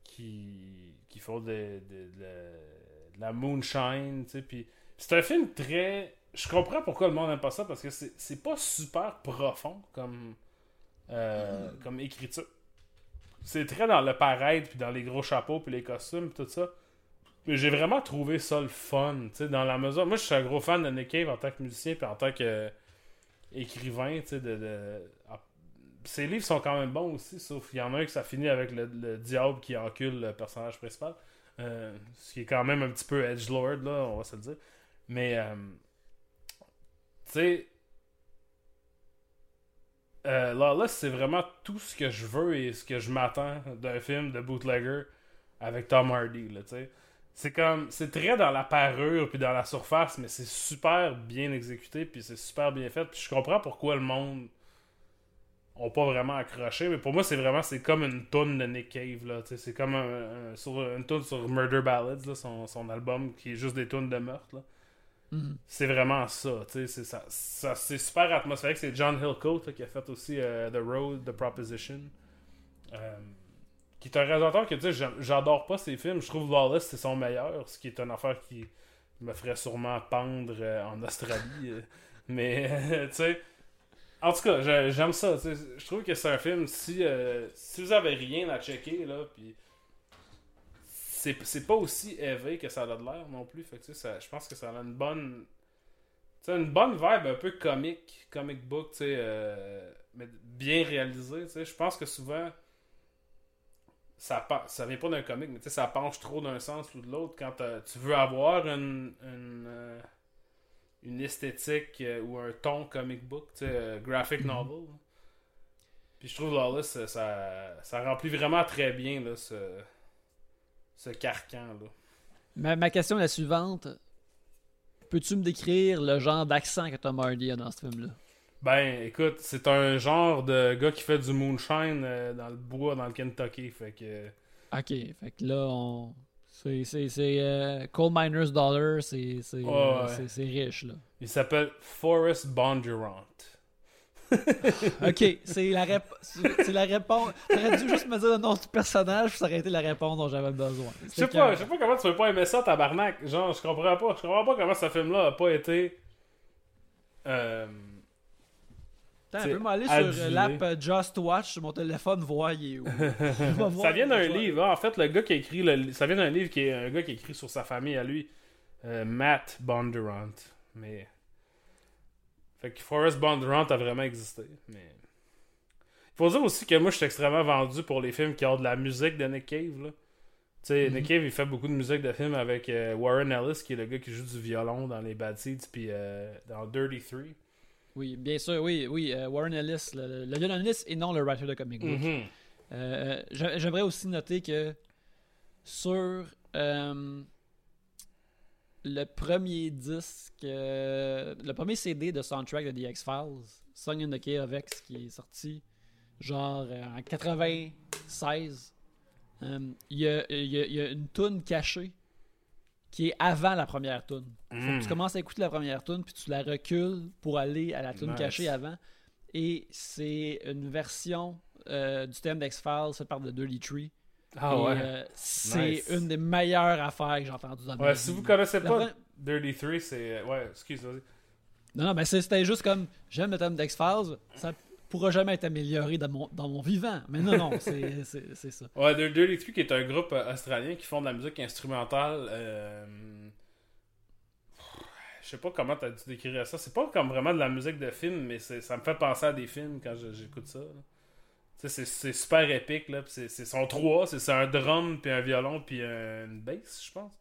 Speaker 2: qui, qui font de, de- de- de la moonshine, tu sais, puis c'est un film très... Je comprends pourquoi le monde n'aime pas ça, parce que c'est pas super profond comme, euh, comme écriture. c'est très dans le paraître, puis dans les gros chapeaux, puis les costumes, puis tout ça. J'ai vraiment trouvé ça le fun, tu sais, dans la mesure. Moi, je suis un gros fan de Nick Cave en tant que musicien, puis en tant que écrivain, tu sais, de. Ah, Ses livres sont quand même bons aussi, sauf qu'il y en a un que ça finit avec le, le diable qui encule le personnage principal. Euh, ce qui est quand même un petit peu edgelord, là, on va se le dire. Mais, euh, tu sais, euh, Lawless, c'est vraiment tout ce que je veux et ce que je m'attends d'un film de bootlegger avec Tom Hardy, là, tu sais. C'est comme, c'est très dans la parure puis dans la surface, mais c'est super bien exécuté puis c'est super bien fait. Puis je comprends pourquoi le monde ont pas vraiment accroché, mais pour moi c'est vraiment c'est comme une tonne de Nick Cave là, c'est comme un, un- sur, une tonne sur Murder Ballads, là, son, son album qui est juste des tonnes de meurtre là.
Speaker 1: Mhm.
Speaker 2: C'est vraiment ça, tu sais, c'est ça, ça- c'est super atmosphérique. C'est John Hillcoat là, qui a fait aussi euh, The Road, The Proposition, euh, qui est un réalisateur que tu sais, j'a- j'adore pas ses films. Je trouve Lawless c'est son meilleur, ce qui est une affaire qui me ferait sûrement pendre euh, en Australie, euh, mais tu sais. En tout cas, j'aime ça. Je trouve que c'est un film. Si, euh, si vous avez rien à checker, là, puis c'est pas aussi élevé que ça a de l'air non plus. Fait que, je pense que ça a une bonne. tu sais, une bonne vibe un peu comique, comic book, tu sais, euh, mais bien réalisé. tu sais. Je pense que souvent, ça, vient pas d'un comic, mais tu sais, ça penche trop d'un sens ou de l'autre quand tu veux avoir une, une, euh, une esthétique euh, ou un ton comic book, euh, graphic novel. là. Puis je trouve Lawless, ça, ça, ça remplit vraiment très bien là, ce, ce carcan. Là.
Speaker 1: Ma, ma question est la suivante. Peux-tu me décrire le genre d'accent que Tom Hardy a dans ce film-là?
Speaker 2: Ben, écoute, c'est un genre de gars qui fait du moonshine euh, dans le bois, dans le Kentucky. Fait que.
Speaker 1: Ok, fait que là, on. C'est, euh, Coal Miner's Dollar, c'est, c'est,
Speaker 2: Ouais,
Speaker 1: euh,
Speaker 2: ouais.
Speaker 1: riche, là.
Speaker 2: Il s'appelle Forrest Bondurant.
Speaker 1: Ok, c'est la, rép- la réponse. T'aurais dû juste me dire le nom du personnage, puis ça aurait été la réponse dont j'avais besoin.
Speaker 2: Je sais pas, je sais pas comment tu peux pas aimer ça, tabarnak. Genre, je comprends pas. Je comprends pas comment ce film-là a pas été. Euh.
Speaker 1: Attends,
Speaker 2: c'est
Speaker 1: peux m'aller sur euh, l'app euh, Just Watch sur mon téléphone, voir il est où. Je voir,
Speaker 2: Ça vient d'un
Speaker 1: je
Speaker 2: livre. hein. En fait, le gars qui a écrit le ça vient d'un livre qui est un gars qui a écrit sur sa famille à lui, euh, Matt Bondurant. Mais fait que Forrest Bondurant a vraiment existé. Mais faut dire aussi que moi, je suis extrêmement vendu pour les films qui ont de la musique de Nick Cave. Là. Tu sais,
Speaker 1: Mhm.
Speaker 2: Nick Cave, il fait beaucoup de musique de films avec euh, Warren Ellis, qui est le gars qui joue du violon dans les Bad Seeds, puis euh, dans Dirty Three.
Speaker 1: Oui, bien sûr, oui, oui. euh, Warren Ellis, le, le, violoniste et non le writer de comic book.
Speaker 2: Mhm.
Speaker 1: Euh, j'a- J'aimerais aussi noter que sur euh, le premier disque, euh, le premier CD de soundtrack de The X-Files, Song in the Cave of X, qui est sorti genre euh, en 96, euh, il y, y y a une toune cachée qui est avant la première
Speaker 2: Mm.
Speaker 1: tu commences à écouter la première tune puis tu la recules pour aller à la tune
Speaker 2: Nice.
Speaker 1: cachée avant. Et c'est une version euh, du thème d'X-Files faite par The Dirty Tree.
Speaker 2: Ah
Speaker 1: Et,
Speaker 2: ouais.
Speaker 1: euh, c'est
Speaker 2: Nice.
Speaker 1: une des meilleures affaires que j'ai entendues dans ma
Speaker 2: ouais,
Speaker 1: vie.
Speaker 2: si vous connaissez
Speaker 1: La
Speaker 2: pas Dirty Three, c'est. Ouais, excuse, vas-y.
Speaker 1: Non, non, mais c'est- c'était juste comme j'aime le thème d'X-Files, ça pourra jamais être amélioré dans mon, dans mon vivant. Mais non, non, c'est c'est- c'est ça.
Speaker 2: Ouais, Dir- Dirty Three, qui est un groupe euh, australien qui font de la musique instrumentale. euh, Je sais pas comment t'as- tu décrirais ça. C'est pas comme vraiment de la musique de film, mais ça me fait penser à des films quand j'écoute ça. c'est c'est super épique. là. C'est c'est- sont trois. C'est un drum, puis un violon, puis un- une bass, je pense.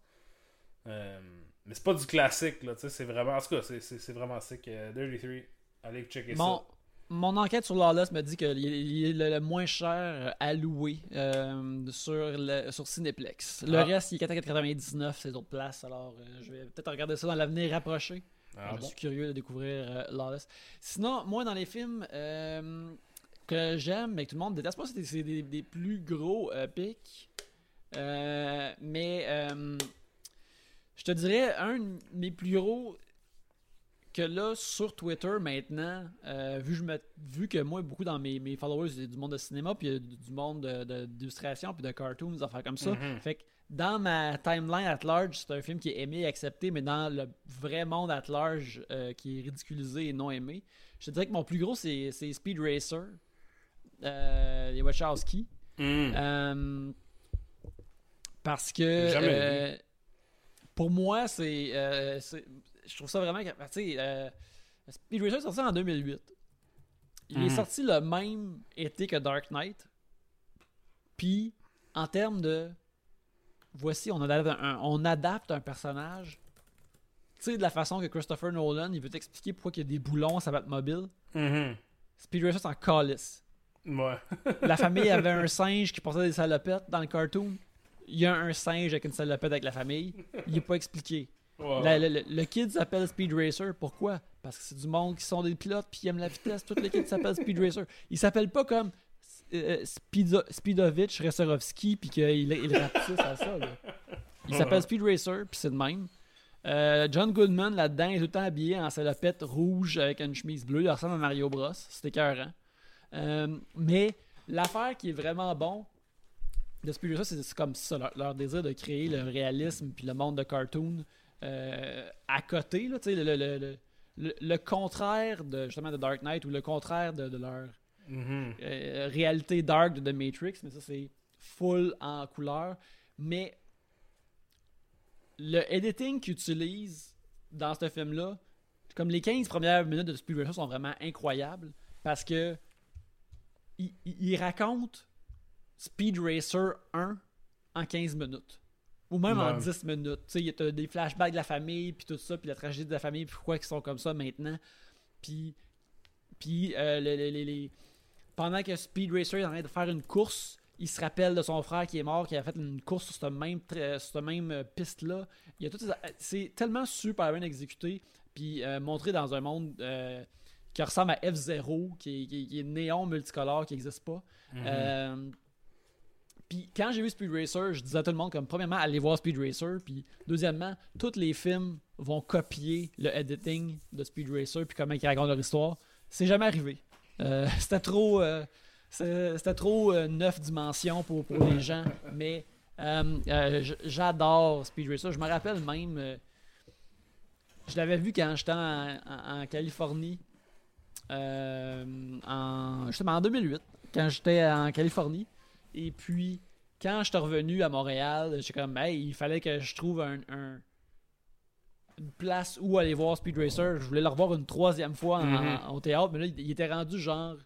Speaker 2: Euh, mais c'est pas du classique. là, tu sais, C'est vraiment. En tout cas, c'est- c'est c'est vraiment sick. euh, Dirty Three, allez checker ça.
Speaker 1: Mon enquête sur Lawless me dit qu'il est, il est le, moins cher à louer euh, sur, le, sur Cineplex. Le
Speaker 2: Ah.
Speaker 1: reste, il est 4,99 ces autres places. Alors, euh, je vais peut-être regarder ça dans l'avenir rapproché.
Speaker 2: Ah
Speaker 1: je
Speaker 2: bon?
Speaker 1: suis curieux de découvrir euh, Lawless. Sinon, moi, dans les films euh, que j'aime, mais que tout le monde déteste pas, c'est des, c'est des- des plus gros pics. Mais je te dirais, un de mes plus gros que là, sur Twitter maintenant, euh, vu, je me, vu que moi, beaucoup dans mes, mes followers, a du monde de cinéma, puis du monde de- de- d'illustration, puis de cartoons, des affaires comme ça.
Speaker 2: Mhm.
Speaker 1: Fait que dans ma timeline at large, c'est un film qui est aimé et accepté, mais dans le vrai monde at large, euh, qui est ridiculisé et non aimé, je te dirais que mon plus gros, c'est c'est Speed Racer, euh, les Wachowski.
Speaker 2: Mm.
Speaker 1: Parce que pour moi, c'est, euh, c'est- je trouve ça vraiment. Tu sais, euh, Speed Racer est sorti en 2008. Il est
Speaker 2: Mhm.
Speaker 1: sorti le même été que Dark Knight. Puis, en termes de. Voici, on adapte un, on adapte un personnage. Tu sais, de la façon que Christopher Nolan, il veut t'expliquer pourquoi il y a des boulons à sa mobile.
Speaker 2: Mhm.
Speaker 1: Speed Racer, c'est en calice.
Speaker 2: Ouais.
Speaker 1: La famille avait un singe qui portait des salopettes dans le cartoon. Il y a un singe avec une salopette avec la famille. Il n'est pas expliqué.
Speaker 2: Ouais.
Speaker 1: La- le, le- le kid s'appelle Speed Racer. Pourquoi? Parce que c'est du monde qui sont des pilotes puis qui aiment la vitesse. Tous les kids s'appellent Speed Racer. Il s'appelle pas comme euh, Speedo- Speedovich Reserovski puis qu'il il rapetisse à ça. là. Il s'appelle Speed Racer puis c'est de même. Euh, John Goodman là-dedans est tout le temps habillé en salopette rouge avec une chemise bleue. Il ressemble à Mario Bros. C'était écœurant. Euh, mais l'affaire qui est vraiment bon de Speed Racer, c'est- c'est comme ça, leur, leur désir de créer le réalisme puis le monde de cartoon euh, à côté, là, le, le, le, le- le contraire de justement de Dark Knight ou le contraire de, de leur
Speaker 2: Mhm.
Speaker 1: euh, réalité dark de The Matrix, mais ça c'est full en couleur. Mais le editing qu'ils utilisent dans ce film-là, comme les 15 premières minutes de Speed Racer sont vraiment incroyables parce que il, il racontent Speed Racer 1 en 15 minutes. Ou même en
Speaker 2: Ouais.
Speaker 1: 10 minutes. Tu sais, il y a des flashbacks de la famille, puis tout ça, puis la tragédie de la famille, puis pourquoi ils sont comme ça maintenant. Puis, puis euh, le- le- les- les- pendant que Speed Racer est en train de faire une course, il se rappelle de son frère qui est mort, qui a fait une course sur cette même, tra- sur cette même euh, piste-là. Il y a C'est tellement super bien exécuté, puis euh, montré dans un monde euh, qui ressemble à F-Zero, qui est, qui est- qui est néon multicolore, qui n'existe pas.
Speaker 2: Mhm.
Speaker 1: Euh, puis quand j'ai vu Speed Racer, je disais à tout le monde comme premièrement allez voir Speed Racer, puis deuxièmement tous les films vont copier le editing de Speed Racer puis comment ils racontent leur histoire. C'est jamais arrivé. Euh, c'était trop, euh, c'était trop euh, neuf dimensions pour, les gens, mais j'adore Speed Racer. Je me rappelle même, je l'avais vu quand j'étais en, en- Californie, en, justement en 2008, quand j'étais en Californie. Et puis, quand j'étais revenu à Montréal, j'étais comme, hey, il fallait que je trouve un, un- une place où aller voir Speed Racer. Je voulais le revoir une troisième fois en- en- au théâtre, mais là, il, était rendu genre.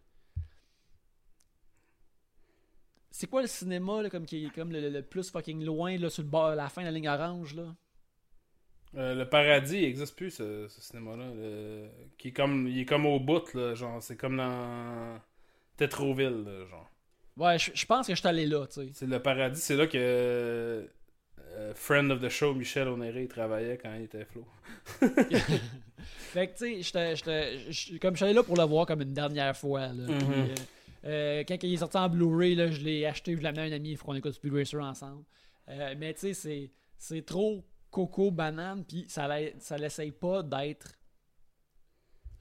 Speaker 1: C'est quoi le cinéma, là, comme, qui est comme le, le- plus fucking loin, là, sur le bord, la fin de la ligne orange, là?
Speaker 2: Euh, le paradis, il n'existe plus, ce, ce cinéma-là. le- Qui est comme, il est comme au bout, là, genre. C'est comme dans Tétroville, là, genre.
Speaker 1: Ouais, je je pense que je suis allé là, tu sais.
Speaker 2: C'est le paradis, c'est là que euh, friend of the show, Michel Onéré, il travaillait quand il était flow.
Speaker 1: Fait que, tu sais, comme je suis allé là pour le voir comme une dernière fois. Là.
Speaker 2: Mhm.
Speaker 1: Puis, euh, euh, quand il est sorti en Blu-ray, là, je l'ai acheté, je l'ai amené à un ami, il faut qu'on écoute Speed Racer ensemble. Euh, mais tu sais, c'est- c'est trop coco banane, puis ça, ça l'essaye pas d'être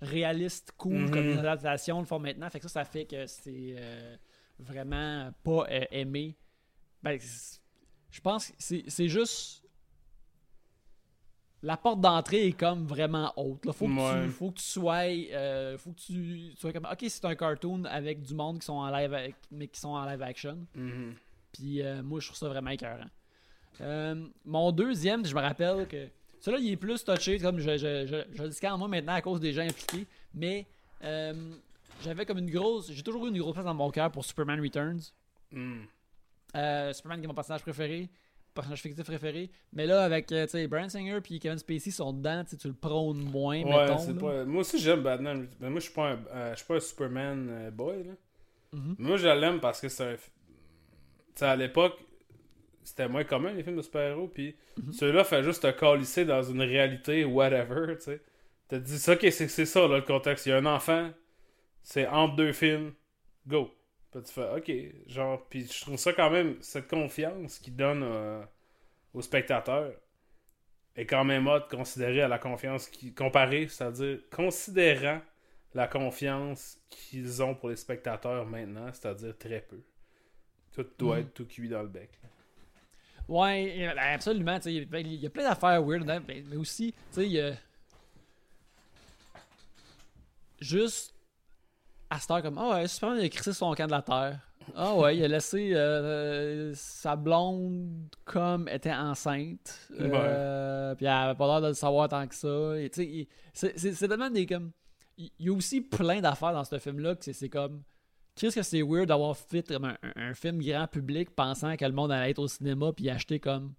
Speaker 1: réaliste, cool,
Speaker 2: Mhm.
Speaker 1: comme les adaptations le font maintenant. Fait que ça, ça fait que c'est vraiment pas euh, aimé. Ben, je pense que c'est juste. La porte d'entrée est comme vraiment haute. Là. Faut, que
Speaker 2: Ouais.
Speaker 1: tu, faut que tu sois. euh, faut que tu, tu sois comme. Ok, c'est un cartoon avec du monde qui sont en live, avec- mais qui sont en live action.
Speaker 2: Mhm.
Speaker 1: Puis euh, moi, je trouve ça vraiment écœurant. Euh, mon deuxième, je me rappelle que celui-là, il est plus touché, comme je, je, je, je le scanne moi maintenant à cause des gens impliqués. Mais euh, j'avais comme une grosse. J'ai toujours eu une grosse place dans mon cœur pour Superman Returns.
Speaker 2: Mhm.
Speaker 1: Euh, Superman qui est mon personnage préféré, personnage fictif préféré. Mais là, avec euh, Brian Singer puis Kevin Spacey sont dedans, tu le prônes moins,
Speaker 2: Ouais,
Speaker 1: mettons.
Speaker 2: c'est
Speaker 1: là.
Speaker 2: pas... Moi aussi, j'aime Batman. Mais moi, je suis pas un, euh, je suis pas un Superman euh, boy, là.
Speaker 1: Mhm.
Speaker 2: Moi, je l'aime parce que c'est un. à l'époque, c'était moins commun les films de super-héros. Puis
Speaker 1: Mhm.
Speaker 2: ceux-là fait juste te calisser dans une réalité, whatever, tu sais. T'as dit ça, ok, c'est c'est ça, là, le contexte. Il y a un enfant, c'est entre deux films, go. Puis tu fais, ok, genre. Puis je trouve ça quand même, cette confiance qu'il donne euh, aux spectateurs est quand même haute considérée à la confiance qui comparée, c'est-à-dire considérant la confiance qu'ils ont pour les spectateurs maintenant, c'est-à-dire très peu. Tout doit
Speaker 1: Mhm.
Speaker 2: être tout cuit dans le bec.
Speaker 1: Ouais, euh, ben, absolument. sais, Il y a- plein d'affaires weird, dedans, mais aussi, tu sais, il y a. Juste à cette heure, comme, oh, ouais, Superman il a crissé son camp de la Terre. Ah ouais, il a laissé euh, sa blonde comme était enceinte. Euh, Puis elle avait pas l'air de le savoir tant que ça. Et, il- c'est- c'est c'est tellement des comme. Il il y a aussi plein d'affaires dans ce film-là que c'est- c'est comme. Qu'est-ce que c'est weird d'avoir fait comme un, un- un film grand public pensant que le monde allait être au cinéma puis acheter comme.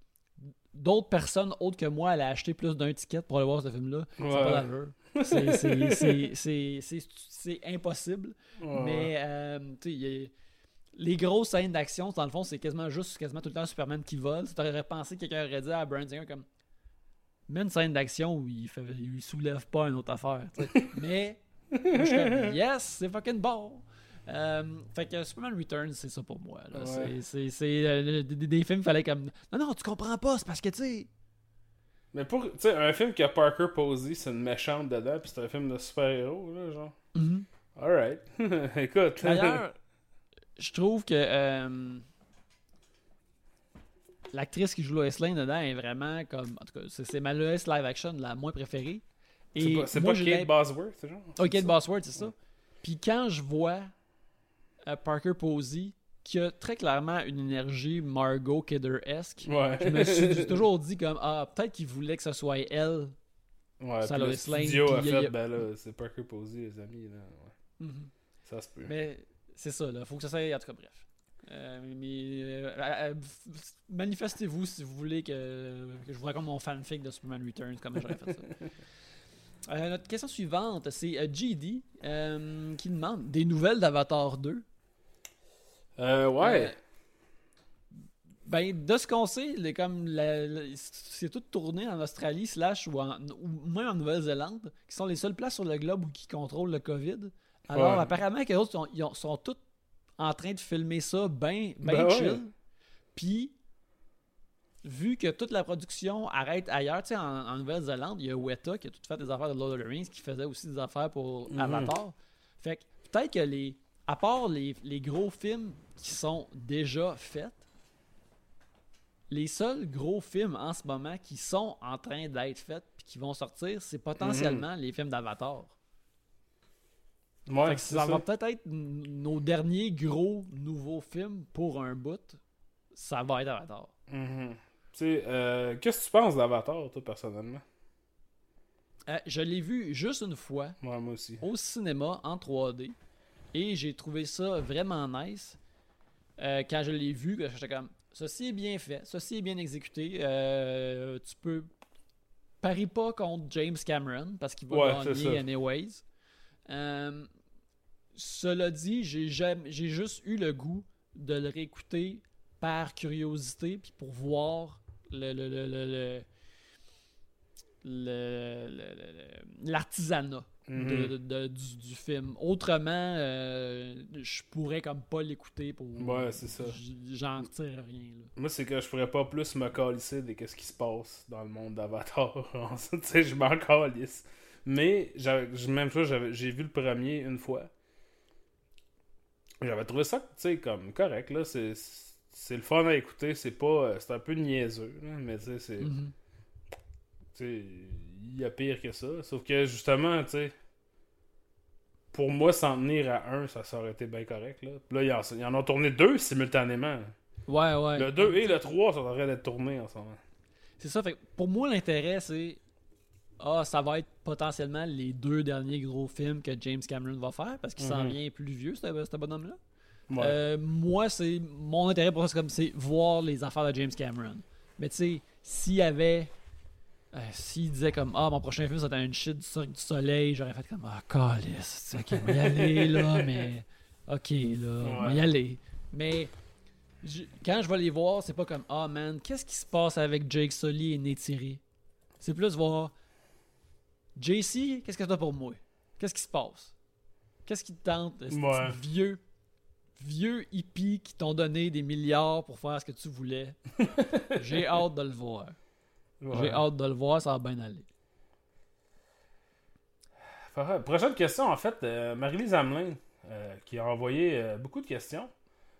Speaker 1: D'autres personnes autres que moi allaient acheter plus d'un ticket pour aller voir ce film-là. C'est
Speaker 2: Ouais.
Speaker 1: pas d'allure. C'est- impossible.
Speaker 2: Ouais.
Speaker 1: Mais, euh, y a- les grosses scènes d'action, dans le fond, c'est quasiment juste, quasiment tout le temps Superman qui vole. Tu aurais pensé que quelqu'un aurait dit à Brian Singer comme. Mets une scène d'action où il, fait, il soulève pas une autre affaire. Mais, moi, je suis comme, yes, c'est fucking bon. Euh, fait que Superman Returns, c'est ça pour moi.
Speaker 2: Ouais.
Speaker 1: C'est- C'est c'est, euh, des, des films, il fallait comme. Non, non, tu comprends pas, c'est parce que, tu sais.
Speaker 2: Mais pour, tu sais, un film qui a Parker Posey, c'est une méchante dedans, puis c'est un film de super-héros, là, genre. Alright. Écoute.
Speaker 1: D'ailleurs, je trouve que euh, l'actrice qui joue Lois Lane dedans est vraiment comme. En tout cas, c'est c'est ma Lois live action la moins préférée.
Speaker 2: c'est pas, pas Kate Bosworth, c'est genre?
Speaker 1: Oh, Kate? Bosworth, c'est ça. Puis quand je vois Parker Posey, qui a très clairement une énergie Margot Kidder-esque,
Speaker 2: Ouais.
Speaker 1: je me suis toujours dit comme Ah, peut-être qu'il voulait que ce soit elle.
Speaker 2: ouais,
Speaker 1: ça,
Speaker 2: le
Speaker 1: Lane,
Speaker 2: studio a
Speaker 1: y a-
Speaker 2: fait, ben là, c'est Parker Posey, les amis, là. Ouais. Ça se peut.
Speaker 1: Mais c'est ça, là. Faut que ça soit. En tout cas, bref. Euh, mais euh, euh, manifestez-vous si vous voulez que, que je vous raconte mon fanfic de Superman Returns, comment j'aurais fait ça. Euh, notre question suivante, c'est euh, GD euh, qui demande des nouvelles d'Avatar 2.
Speaker 2: Euh, ouais.
Speaker 1: Euh, ben, de ce qu'on sait, les- comme c'est tout tourné en Australie, slash, ou, en- ou même en Nouvelle-Zélande, qui sont les seules places sur le globe où qui contrôlent le COVID. Alors,
Speaker 2: Ouais.
Speaker 1: apparemment, que les autres sont, ils ont- sont tous en train de filmer ça bien ben
Speaker 2: Ben ouais.
Speaker 1: chill. Puis, vu que toute la production arrête ailleurs, tu sais, en, en Nouvelle-Zélande, il y a Weta qui a tout fait des affaires de Lord of the Rings, qui faisait aussi des affaires pour
Speaker 2: Mhm.
Speaker 1: Avatar. Fait que peut-être que les. À part les, les gros films qui sont déjà faits, les seuls gros films en ce moment qui sont en train d'être faits puis qui vont sortir, c'est potentiellement les films d'Avatar.
Speaker 2: Ouais,
Speaker 1: ça
Speaker 2: ça.
Speaker 1: va peut-être être nos derniers gros nouveaux films pour un bout. Ça va être Avatar.
Speaker 2: Mhm. Tu sais, euh, qu'est-ce que tu penses d'Avatar, toi, personnellement?
Speaker 1: Euh, je l'ai vu juste une fois
Speaker 2: Ouais, moi aussi.
Speaker 1: au cinéma en 3D et j'ai trouvé ça vraiment nice. Euh, quand je l'ai vu, j'étais comme ceci est bien fait, ceci est bien exécuté. Euh, tu peux parie pas contre James Cameron parce qu'il va
Speaker 2: Ouais,
Speaker 1: gagner anyways. Euh, cela dit, j'ai juste eu le goût de le réécouter par curiosité puis pour voir le- le- le- le- l'artisanat
Speaker 2: Mhm.
Speaker 1: de- de- de- du, du film. Autrement, euh, je pourrais comme pas l'écouter pour.
Speaker 2: Ouais, c'est ça.
Speaker 1: J'en retire rien. Là.
Speaker 2: Moi, c'est que je pourrais pas plus me calisser de qu'est-ce qui se passe dans le monde d'Avatar. tu sais, je m'en calisse. Mais, même chose, j'ai vu le premier une fois. J'avais trouvé ça, tu sais, comme correct, là. C'est le fun à écouter. C'est pas. euh, C'est un peu niaiseux, mais tu sais, c'est.
Speaker 1: Mhm.
Speaker 2: Tu sais, il y a pire que ça. Sauf que justement, tu sais, pour moi, s'en tenir à un, ça, ça aurait été bien correct. Là. Puis là, ils en, ils en ont tourné deux simultanément.
Speaker 1: Ouais, ouais.
Speaker 2: Le 2 et le 3 sont en train d'être tournés en ce moment.
Speaker 1: C'est ça. Fait pour moi, l'intérêt, c'est. Ah, ça va être potentiellement les deux derniers gros films que James Cameron va faire parce qu'il s'en
Speaker 2: Mhm.
Speaker 1: vient plus vieux, ce ce bonhomme-là.
Speaker 2: Ouais.
Speaker 1: Euh, moi, c'est mon intérêt pour ça, c'est comme c'est voir les affaires de James Cameron. Mais tu sais, s'il y avait. Euh, s'il disait comme Ah, mon prochain film, ça va être une shit du, Cirque du soleil, j'aurais fait comme Ah, calice, ok, on va y aller là, mais. Ok, là, on va y
Speaker 2: Ouais.
Speaker 1: aller. Mais. je- quand je vais les voir, c'est pas comme Ah, man, qu'est-ce qui se passe avec Jake Sully et Neytiri? C'est plus voir JC, qu'est-ce que t'as pour moi? Qu'est-ce qui se passe? Qu'est-ce qui te tente ce
Speaker 2: Ouais.
Speaker 1: petit vieux vieux hippies qui t'ont donné des milliards pour faire ce que tu voulais? J'ai hâte de le voir.
Speaker 2: Ouais.
Speaker 1: J'ai hâte de le voir, ça va bien aller.
Speaker 2: Prochaine question, en fait, euh, Marie-Lise Hamelin, euh, qui a envoyé euh, beaucoup de questions.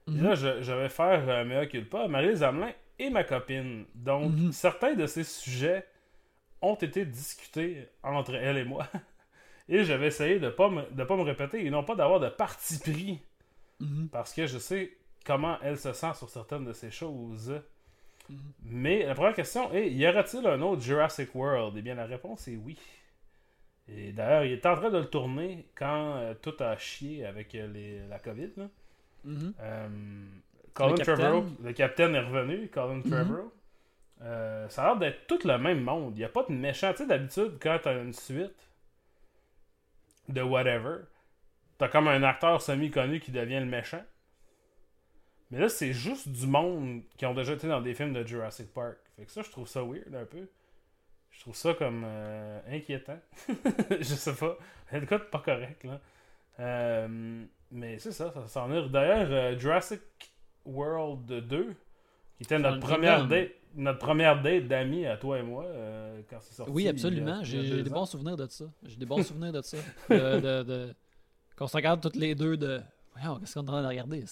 Speaker 1: Mhm.
Speaker 2: là, je, je vais faire euh, mea culpa. Marie-Lise Hamelin et ma copine. Donc,
Speaker 1: Mhm.
Speaker 2: certains de ces sujets ont été discutés entre elle et moi. Et je vais essayer de pas me, de pas me répéter et non pas d'avoir de parti pris.
Speaker 1: Mhm.
Speaker 2: Parce que je sais comment elle se sent sur certaines de ces choses.
Speaker 1: Mhm.
Speaker 2: Mais la première question est y aura-t-il un autre Jurassic World? Eh bien, la réponse est oui. Et d'ailleurs, il est en train de le tourner quand euh, tout a chié avec euh, les, la COVID. là.
Speaker 1: Mhm.
Speaker 2: Euh, Colin
Speaker 1: Le capitaine.
Speaker 2: Trevorrow, le capitaine est revenu, Colin
Speaker 1: Mhm.
Speaker 2: Trevorrow. Euh, ça a l'air d'être tout le même monde. Il n'y a pas de méchant. Tu sais, d'habitude, quand tu as une suite de whatever, t'as comme un acteur semi-connu qui devient le méchant. Mais là, c'est juste du monde qui ont déjà été dans des films de Jurassic Park. Fait que ça, je trouve ça weird un peu. Je trouve ça comme euh, inquiétant. je sais pas. Cas de pas correct, là. Euh, mais c'est ça, ça s'en est. D'ailleurs, euh, Jurassic World 2, qui était notre première date, notre première date d'amis à toi et moi, euh, quand c'est sorti.
Speaker 1: Oui, absolument. J'ai des
Speaker 2: ans.
Speaker 1: bons souvenirs de ça. J'ai des bons souvenirs de ça. De, de, de- Qu'on se regarde toutes les deux de. Voyons, qu'est-ce qu'on est en train de regarder?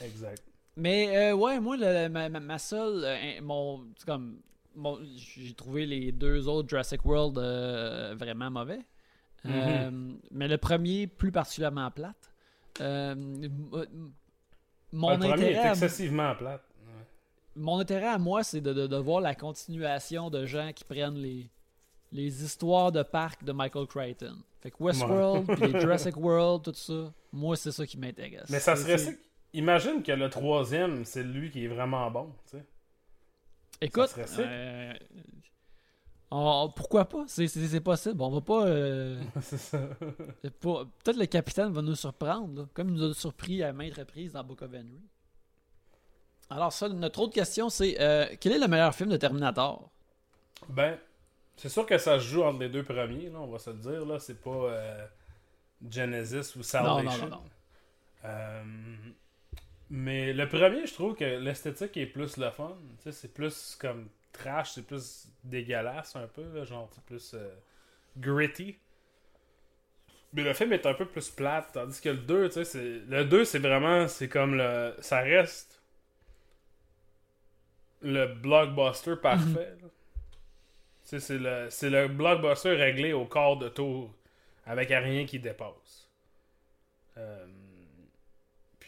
Speaker 2: Exact.
Speaker 1: Mais euh, ouais, moi, le- ma, seule. euh, mon, comme. mon- J'ai trouvé les deux autres Jurassic World euh, vraiment mauvais. Euh, mais le premier, plus particulièrement plate. Mon,
Speaker 2: le premier
Speaker 1: intérêt
Speaker 2: est
Speaker 1: à,
Speaker 2: excessivement plate. Ouais.
Speaker 1: mon intérêt à moi, c'est de, de, de voir la continuation de gens qui prennent les, les histoires de parcs de Michael Crichton. Fait que Westworld, puis les Jurassic World, tout ça, moi, c'est ça qui m'intéresse.
Speaker 2: Mais ça serait. Imagine que le troisième, c'est lui qui est vraiment bon. Tu sais.
Speaker 1: Écoute,
Speaker 2: sick.
Speaker 1: euh, on- pourquoi pas? C'est- possible. On va pas. euh,
Speaker 2: c'est ça.
Speaker 1: pas- Peut-être le capitaine va nous surprendre, là, comme il nous a surpris à maintes reprises dans Book of Henry. Alors, ça, notre autre question, c'est euh, quel est le meilleur film de Terminator?
Speaker 2: Ben, c'est sûr que ça se joue entre les deux premiers, là, on va se le dire. là. C'est pas euh, Genesis ou Salvation.
Speaker 1: non, non, non.
Speaker 2: Euh, mais le premier, je trouve que l'esthétique est plus le fun. C'est plus comme trash, c'est plus dégueulasse un peu, là, genre c'est plus euh, gritty. Mais le film est un peu plus plate, tandis que le 2, tu sais, c'est... le 2, c'est vraiment, c'est comme le, ça reste le blockbuster parfait. sais, c'est le, c'est le blockbuster réglé au quart de tour, avec rien qui dépasse.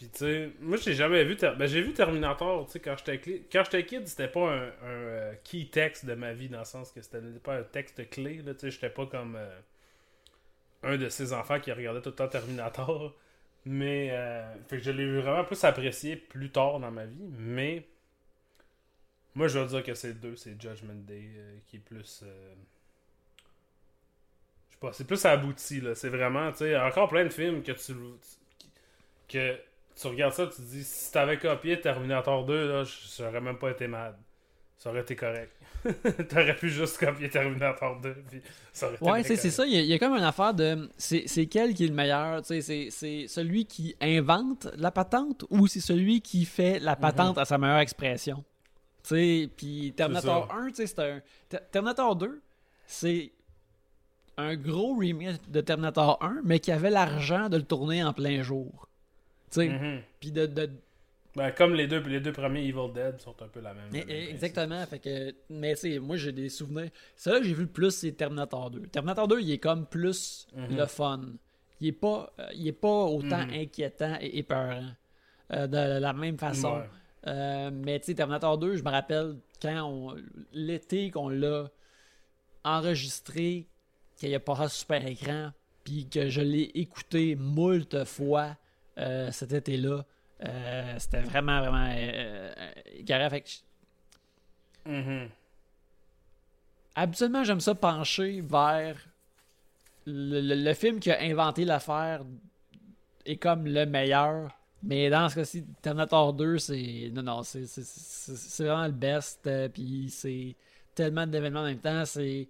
Speaker 2: Puis, tu sais, moi, j'ai jamais vu. Ter- ben, j'ai vu Terminator, tu sais, quand j'étais quand j'étais kid, c'était pas un, un, euh, key text de ma vie, dans le sens que c'était pas un texte clé, là, tu sais, j'étais pas comme euh, un de ces enfants qui regardait tout le temps Terminator. Mais, euh, fait que je l'ai vraiment plus apprécié plus tard dans ma vie, mais. Moi, je veux dire que c'est 2, c'est Judgment Day, qui est plus. je sais pas, c'est plus abouti, là. C'est vraiment, tu sais, encore plein de films que tu. que tu regardes ça, tu te dis, si t'avais copié Terminator 2, là, j'aurais même pas été mad. Ça aurait été correct. T'aurais pu juste copier Terminator 2, puis ça aurait
Speaker 1: Ouais, c'est ça. Il y, a, il y a comme une affaire de. C'est quel qui est le meilleur C'est celui qui invente la patente ou c'est celui qui fait
Speaker 2: Mhm.
Speaker 1: la patente à sa meilleure expression? Puis Terminator
Speaker 2: ça.
Speaker 1: 1, tu sais, c'est un. Ter- Terminator 2, c'est un gros remake de Terminator 1, mais qui avait l'argent de le tourner en plein jour.
Speaker 2: Mhm.
Speaker 1: puis de, de,
Speaker 2: Ben, comme les deux, les deux premiers Evil Dead sont un peu la même.
Speaker 1: Eh,
Speaker 2: même
Speaker 1: eh. Exactement. Fait que, mais tu moi j'ai des souvenirs. Celui que j'ai vu le plus, c'est Terminator 2. Terminator 2, il est comme plus
Speaker 2: Mhm.
Speaker 1: le fun. Il est pas, euh, il est pas autant
Speaker 2: Mhm.
Speaker 1: inquiétant et épeurant euh, de la même façon.
Speaker 2: Ouais.
Speaker 1: Euh, mais tu sais, Terminator 2, je me rappelle quand l'été qu'on l'a enregistré, qu'il a passé super écran, puis que je l'ai écouté moult fois euh, cet été-là. Euh, C'était vraiment, vraiment euh, euh. Fait que je-
Speaker 2: Mhm.
Speaker 1: Habituellement, j'aime ça pencher vers le, le- le film qui a inventé l'affaire est comme le meilleur. Mais dans ce cas-ci, Terminator 2, c'est. Non, non, c'est vraiment le best. Puis c'est tellement d'événements en même temps. C'est.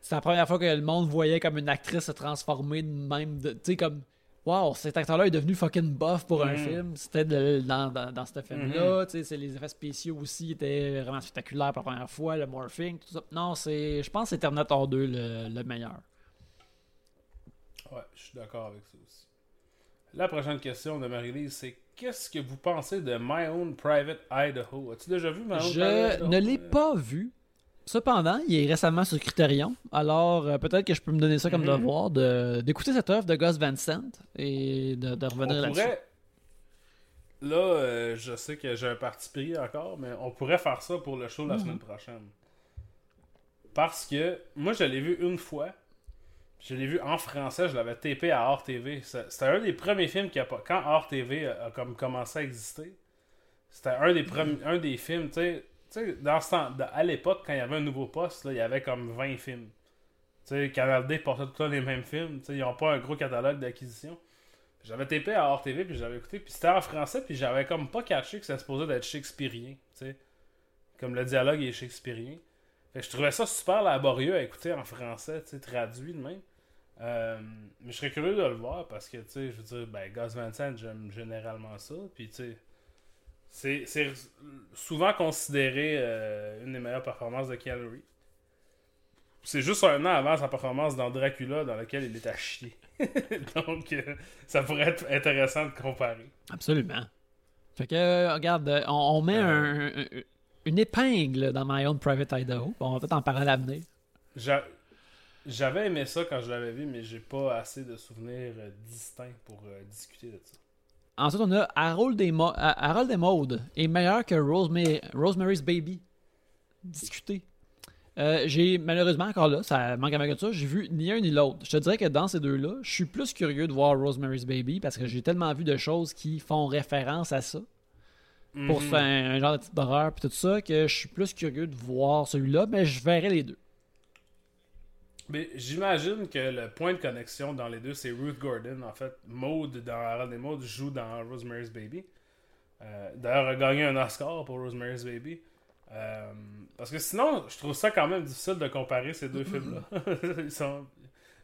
Speaker 1: C'est la première fois que le monde voyait comme une actrice se transformer de même. Tu sais, comme. Wow, cet acteur-là est devenu fucking buff pour un
Speaker 2: Mhm.
Speaker 1: film. C'était dans, dans, dans ce film-là. Tu sais, c'est- les effets spéciaux aussi étaient vraiment spectaculaires pour la première fois. Le morphing, tout ça. Non, c'est. Je pense que c'est Terminator 2 le, le meilleur.
Speaker 2: Ouais, je suis d'accord avec ça aussi. La prochaine question de Marie-Lise, c'est qu'est-ce que vous pensez de My Own Private Idaho? As-tu déjà vu My Own Private
Speaker 1: Je
Speaker 2: Idaho?
Speaker 1: ne l'ai pas vu. Cependant, il est récemment sur Criterion. Alors, euh, peut-être que je peux me donner ça comme
Speaker 2: Mhm.
Speaker 1: devoir de- d'écouter cette œuvre de Gus Van Sant et de, de revenir
Speaker 2: On
Speaker 1: là-dessus.
Speaker 2: pourrait, là, euh, je sais que j'ai un parti pris encore, mais on pourrait faire ça pour le show la
Speaker 1: Mhm.
Speaker 2: semaine prochaine. Parce que moi, je l'ai vu une fois. Je l'ai vu en français, je l'avais tapé à Hors TV. C'est- C'était un des premiers films qui a pas. Quand Hors TV a, a comme commencé à exister, c'était un des premiers, un des films, tu sais. Tu sais, dans ce temps, à l'époque, quand il y avait un nouveau poste, là, il y avait comme 20 films. Tu sais, Canal D portait tout le temps les mêmes films. Tu sais, ils n'ont pas un gros catalogue d'acquisition. J'avais tapé à Hors TV, puis j'avais écouté, puis c'était en français, puis j'avais comme pas caché que ça supposait d'être shakespearien, tu sais. Comme le dialogue est shakespearien. Fait que je trouvais ça super laborieux à écouter en français, tu sais, traduit de même. Euh, mais je serais curieux de le voir parce que, tu sais, je veux dire, ben, Gus Van j'aime généralement ça. Puis, tu sais, c'est- c'est souvent considéré euh, une des meilleures performances de Keanu Reeves. C'est juste un an avant sa performance dans Dracula, dans laquelle il est à chier. Donc, euh, ça pourrait être intéressant de comparer.
Speaker 1: Absolument. Fait que, euh, regarde, on, on met un- un- une épingle dans My Own Private Idaho. On va peut-être en parler à l'avenir.
Speaker 2: J'a- J'avais aimé ça quand je l'avais vu, mais j'ai pas assez de souvenirs distincts pour euh, discuter de ça.
Speaker 1: Ensuite, on a Harold et, Mo- euh, Harold et Maude est meilleur que Rosemary- Rosemary's Baby. Discuter. Euh, j'ai malheureusement encore là, ça manque avec ça, j'ai vu ni un ni l'autre. Je te dirais que dans ces deux-là, je suis plus curieux de voir Rosemary's Baby parce que j'ai tellement vu de choses qui font référence à ça. pour
Speaker 2: Mhm.
Speaker 1: faire un, un genre de titre d'horreur puis tout ça que je suis plus curieux de voir celui-là, mais je verrai les deux.
Speaker 2: Mais j'imagine que le point de connexion dans les deux, c'est Ruth Gordon. En fait, Maud dans Harold et Maud joue dans Rosemary's Baby. Euh, D'ailleurs, a gagné un Oscar pour Rosemary's Baby. Euh, parce que sinon, je trouve ça quand même difficile de comparer ces deux films-là. Ils sont.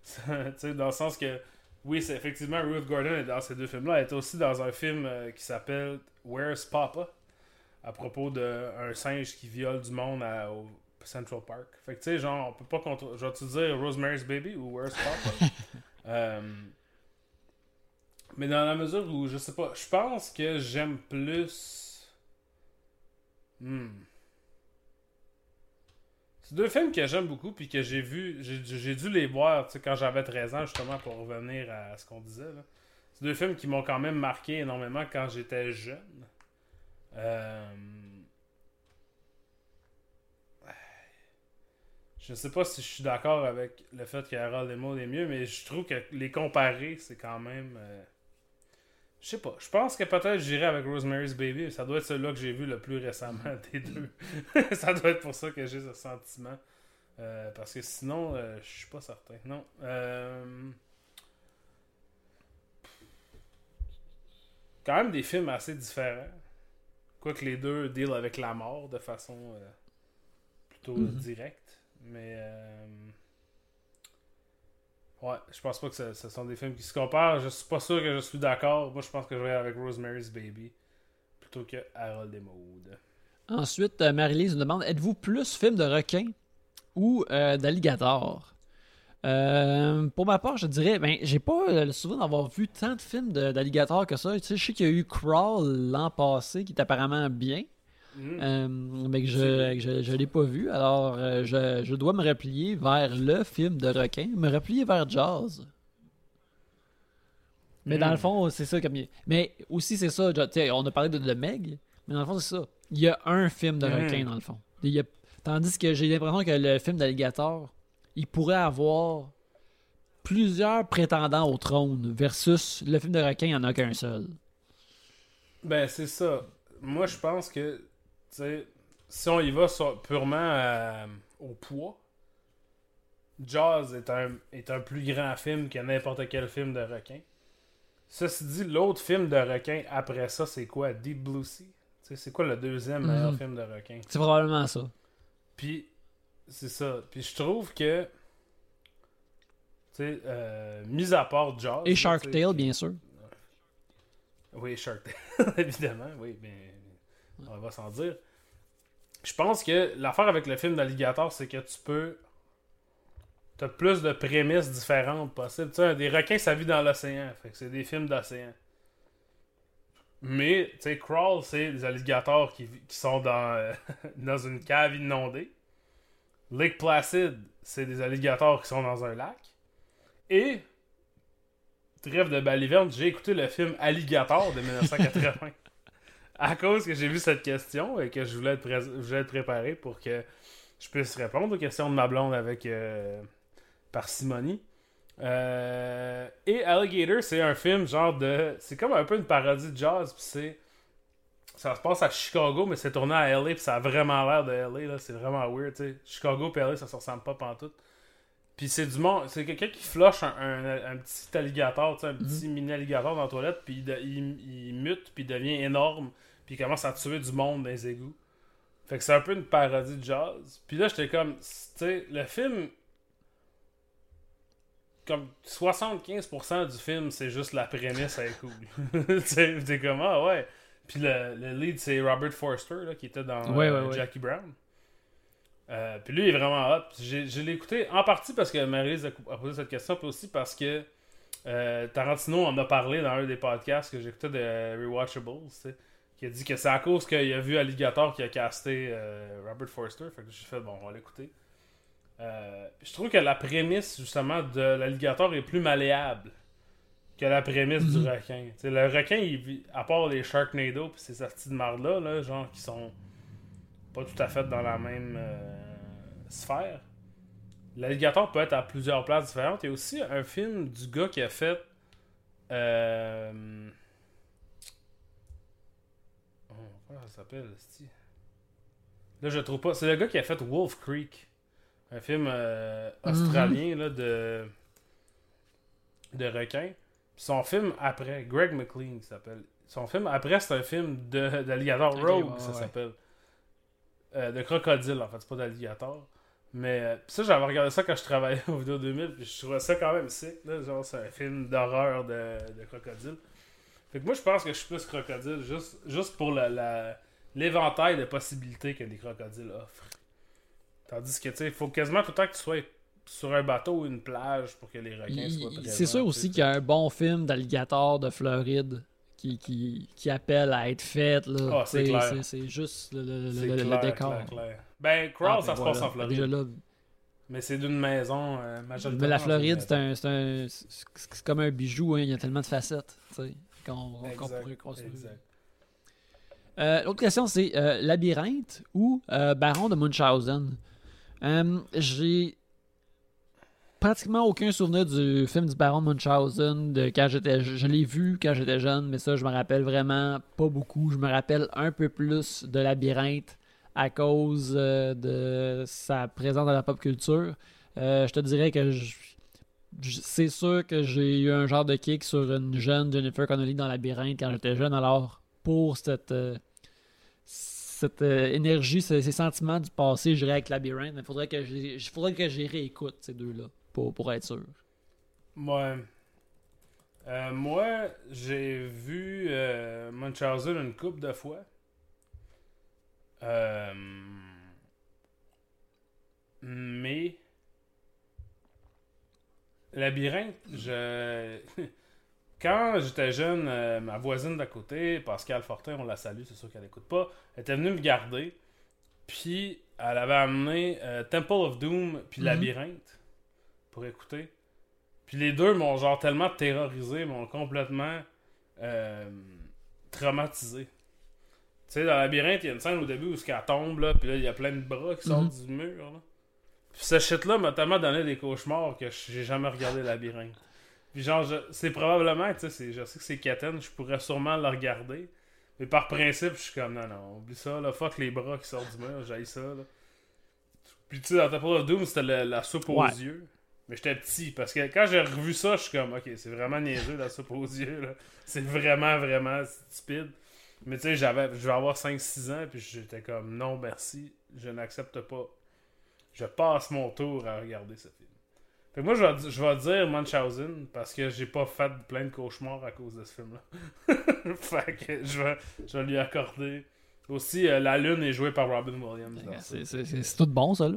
Speaker 2: dans le sens que, oui, c'est effectivement Ruth Gordon est dans ces deux films-là. Elle est aussi dans un film euh, qui s'appelle Where's Papa? À propos d'un singe qui viole du monde à- Central Park. Fait que tu sais, genre, on peut pas contre. Je vais te dire Rosemary's Baby ou Where's Papa Euh, Mais dans la mesure où, je sais pas, je pense que j'aime plus. Hmm. C'est deux films que j'aime beaucoup puis que j'ai vu, j'ai dû les voir quand j'avais 13 ans justement pour revenir à ce qu'on disait. C'est deux films qui m'ont quand même marqué énormément quand j'étais jeune. Euh, Je sais pas si je suis d'accord avec le fait que Harold et Maud est mieux, mais je trouve que les comparer, c'est quand même. euh, Je sais pas. Je pense que peut-être j'irai avec Rosemary's Baby. Ça doit être celui-là que j'ai vu le plus récemment des deux. ça doit être pour ça que j'ai ce sentiment. Euh, parce que sinon, euh, je suis pas certain. Non. Euh, Quand même des films assez différents. Quoique les deux deal avec la mort de façon euh, plutôt
Speaker 1: Mhm.
Speaker 2: directe. Mais. euh, Ouais, je pense pas que ce, sont des films qui se comparent. Je suis pas sûr que je suis d'accord. Moi, je pense que je vais avec Rosemary's Baby plutôt que Harold et Maude.
Speaker 1: Ensuite, euh, Marie-Lise nous demande êtes-vous plus film de requin ou euh, d'alligator? Euh, Pour ma part, je dirais ben, j'ai pas le souvenir d'avoir vu tant de films d'alligator que ça. Tu sais, je sais qu'il y a eu Crawl l'an passé qui est apparemment bien.
Speaker 2: Mhm.
Speaker 1: Euh, mais que je, je, je l'ai pas vu. Alors, euh, je, je dois me replier vers le film de requin, me replier vers Jazz. Mais dans
Speaker 2: Hmm.
Speaker 1: le fond, c'est ça comme. il- Mais aussi, c'est ça. On a parlé de, de Meg, mais dans le fond, c'est ça. Il y a un film de
Speaker 2: Mhm.
Speaker 1: requin, dans le fond. Il y a- Tandis que j'ai l'impression que le film d'alligator, il pourrait avoir plusieurs prétendants au trône versus le film de requin, il n'y en a qu'un seul.
Speaker 2: Ben, c'est ça. Moi, je pense que, sais, si on y va sur- purement euh, au poids, Jaws est un, est un plus grand film que n'importe quel film de requin. Ceci dit, l'autre film de requin après ça, c'est quoi? Deep Blue Sea? C'est quoi le deuxième meilleur
Speaker 1: Mhm.
Speaker 2: film de requin?
Speaker 1: C'est probablement ça.
Speaker 2: Puis, c'est ça. Puis, je trouve que, tu sais, euh, mis à part Jaws.
Speaker 1: Et Shark Tale, bien sûr.
Speaker 2: Oui, Shark Tale, évidemment, oui, mais on va s'en dire. Je pense que l'affaire avec le film d'Alligator, c'est que tu peux. T'as plus de prémices différentes possibles. Tu sais, des requins, ça vit dans l'océan. Fait que c'est des films d'océan. Mais, tu sais, Crawl, c'est des alligators qui, qui sont dans, euh, dans une cave inondée. Lake Placid, c'est des alligators qui sont dans un lac. Et Trêve de baliverne, j'ai écouté le film Alligator de 1980. À cause que j'ai vu cette question et que je voulais être, être préparé pour que je puisse répondre aux questions de ma blonde avec euh, parcimonie. Euh, et Alligator, c'est un film genre de. C'est comme un peu une parodie de jazz, puis c'est. Ça se passe à Chicago, mais c'est tourné à LA, puis ça a vraiment l'air de LA, là. C'est vraiment weird, tu sais. Chicago et LA, ça se ressemble pas pantoute. Puis c'est du monde. C'est quelqu'un qui flush un, un- un petit alligator, un petit mini alligator dans la toilette, puis il, il- il mute, puis il devient énorme, puis il commence à tuer du monde dans les égouts. Fait que c'est un peu une parodie de jazz. Puis là, j'étais comme, tu sais, le film. Comme 75% du film, c'est juste la prémisse, elle est cool. tu sais, t'es comme, ah ouais. Puis le, le lead, c'est Robert Forster, là, qui était dans
Speaker 1: Ouais,
Speaker 2: euh,
Speaker 1: ouais, ouais.
Speaker 2: Jackie Brown. Euh, puis lui, il est vraiment hot. Je l'ai écouté en partie parce que Maryse a, posé cette question, puis aussi parce que euh, Tarantino en a parlé dans un des podcasts que j'écoutais de Rewatchables, tu sais, qui a dit que c'est à cause qu'il a vu Alligator qui a casté euh, Robert Forster. Fait que j'ai fait, bon, on va l'écouter. Je trouve que la prémisse, justement, de l'alligator est plus malléable que la prémisse du
Speaker 1: Mhm.
Speaker 2: requin. Le requin, il vit, à part les Sharknado puis ces sorties de marde-là, là, genre, qui sont pas tout à fait dans la même sphère. L'alligator peut être à plusieurs places différentes. Il y a aussi un film du gars qui a fait. Euh... Oh, comment ça s'appelle? Là, je trouve pas. C'est le gars qui a fait Wolf Creek. Un film euh, australien là, de. de requin. Son film après, Greg McLean s'appelle. Son film après, c'est un film de- d'alligator Rogue,
Speaker 1: ouais,
Speaker 2: ça
Speaker 1: ouais.
Speaker 2: s'appelle. Euh, de crocodile, en fait, c'est pas d'alligator. Mais euh, ça, j'avais regardé ça quand je travaillais au Vidéo 2000, puis je trouvais ça quand même sick. Là, genre, c'est un film d'horreur de, de crocodile. Fait que moi, je pense que je suis plus crocodile, juste, juste pour la- l'éventail de possibilités que les crocodiles offrent. Tandis que, tu sais, il faut quasiment tout le temps que tu sois sur un bateau ou une plage pour que les requins soient présents.
Speaker 1: C'est sûr aussi qu'il y a un bon film d'alligator de Floride qui, qui, qui appelle à être fait. Là.
Speaker 2: Ah, c'est clair.
Speaker 1: c'est- juste le, le- le- décor.
Speaker 2: clair, clair. Ben, Crawl,
Speaker 1: Ah,
Speaker 2: ça
Speaker 1: ben
Speaker 2: se
Speaker 1: voilà.
Speaker 2: passe en Floride.
Speaker 1: Déjà là.
Speaker 2: Mais c'est d'une maison euh, majoritairement.
Speaker 1: Mais la Floride, c'est un, c'est un- c'est- comme un bijou. hein. Il y a tellement de facettes tu sais, qu'on pourrait construire.
Speaker 2: exact.
Speaker 1: Euh, L'autre question, c'est euh, Labyrinthe ou euh, Baron de Munchausen? Euh, J'ai pratiquement aucun souvenir du film du Baron de Munchausen de quand j'étais je, je l'ai vu quand j'étais jeune mais ça je me rappelle vraiment pas beaucoup je me rappelle un peu plus de Labyrinthe à cause euh, de sa présence dans la pop culture Euh, je te dirais que je- je- c'est sûr que j'ai eu un genre de kick sur une jeune Jennifer Connelly dans Labyrinthe quand j'étais jeune alors pour cette euh, cette énergie, ce- ces sentiments du passé, j'irais avec Labyrinthe, mais faudrait que j'y faudrait que j'y réécoute ces deux-là pour, pour être sûr.
Speaker 2: Moi, j'ai vu Munchausen une couple de fois. Euh, mais Labyrinthe, je quand j'étais jeune, euh, ma voisine d'à côté, Pascal Fortin, on la salue, c'est sûr qu'elle écoute pas, elle était venue me garder. Puis elle avait amené euh, Temple of Doom puis
Speaker 1: Mhm.
Speaker 2: Labyrinthe pour écouter. Puis les deux m'ont genre tellement terrorisé, m'ont complètement euh, traumatisé. Tu sais, dans Labyrinthe, il y a une scène au début où elle tombe, là, puis là, il y a plein de bras qui sortent du mur. Là. Puis ce shit-là m'a tellement donné des cauchemars que j'ai jamais regardé Labyrinthe. Puis genre, c'est probablement, tu sais, je sais que c'est Katen, je pourrais sûrement le regarder. Mais par principe, je suis comme, non, non, oublie ça, là, fuck les bras qui sortent du mur, j'aille ça, là. Puis tu sais, dans Temple of Doom, c'était la soupe aux
Speaker 1: Ouais.
Speaker 2: yeux. Mais j'étais petit, parce que quand j'ai revu ça, je suis comme, ok, c'est vraiment niaiseux la soupe aux yeux, là. C'est vraiment, vraiment stupide. Mais tu sais, j'avais, je vais avoir 5-6 ans, puis j'étais comme, non, merci, je n'accepte pas. Je passe mon tour à regarder ce film. Fait que moi, je vais, je vais dire Munchausen, parce que j'ai pas fait plein de cauchemars à cause de ce film-là. fait que je vais, je vais lui accorder. Aussi, euh, La Lune est jouée par Robin Williams.
Speaker 1: C'est- tout bon, ça, là.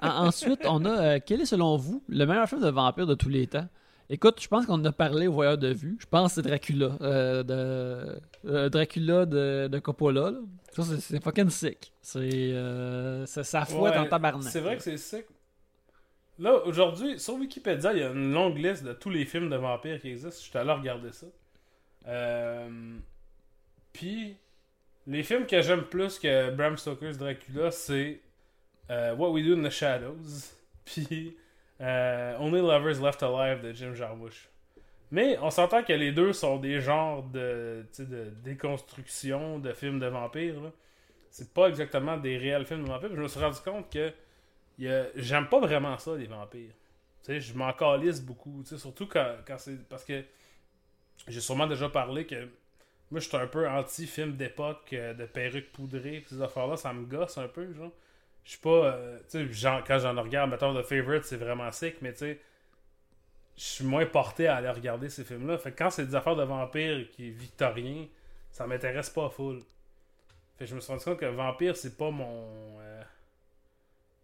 Speaker 1: En- ensuite, on a, euh, quel est selon vous le meilleur film de vampire de tous les temps? Écoute, je pense qu'on en a parlé au voyeur de vue. Je pense que c'est Dracula. euh, de, euh, Dracula de, de Coppola. là. Ça, c'est- fucking sick. C'est euh, c'est sa fouette
Speaker 2: Ouais,
Speaker 1: en tabarnak.
Speaker 2: C'est vrai que c'est sick. Là, aujourd'hui, sur Wikipédia, il y a une longue liste de tous les films de vampires qui existent. Je suis allé regarder ça. Euh, Puis, Les films que j'aime plus que Bram Stoker's Dracula, c'est What We Do in the Shadows, puis euh, Only Lovers Left Alive de Jim Jarmusch. Mais on s'entend que les deux sont des genres de, déconstruction de films de vampires. C'est pas exactement des réels films de vampires. Je me suis rendu compte que j'aime pas vraiment ça, les vampires. je m'en calisse beaucoup. Surtout quand, quand c'est. Parce que j'ai sûrement déjà parlé que moi, je suis un peu anti-film d'époque, euh, de perruques poudrées, ces affaires-là, ça me gosse un peu, genre. Je suis pas. Euh, tu sais, quand j'en regarde, mettons, The Favorite, c'est vraiment sick, mais tu sais, je suis moins porté à aller regarder ces films-là. Fait que quand c'est des affaires de vampires qui est victorien, ça m'intéresse pas full. Fait que je me suis rendu compte que vampire, c'est pas mon. Euh,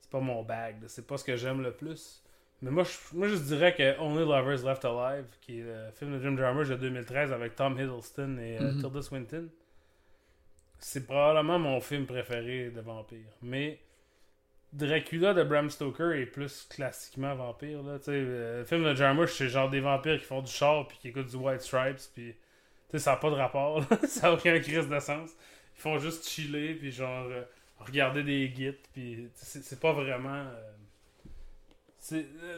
Speaker 2: c'est pas mon bag, c'est pas ce que j'aime le plus. Mais moi je, moi, je dirais que Only Lovers Left Alive, qui est le film de Jim Jarmusch de 2013 avec Tom Hiddleston et euh, mhm. Tilda Swinton, c'est probablement mon film préféré de vampire. Mais Dracula de Bram Stoker est plus classiquement vampire. Là. Euh, le film de Jarmusch, c'est genre des vampires qui font du char puis qui écoutent du White Stripes. Puis, ça n'a pas de rapport. ça n'a aucun crise de sens. Ils font juste chiller puis genre euh, regarder des guides. Puis c'est pas vraiment. Euh,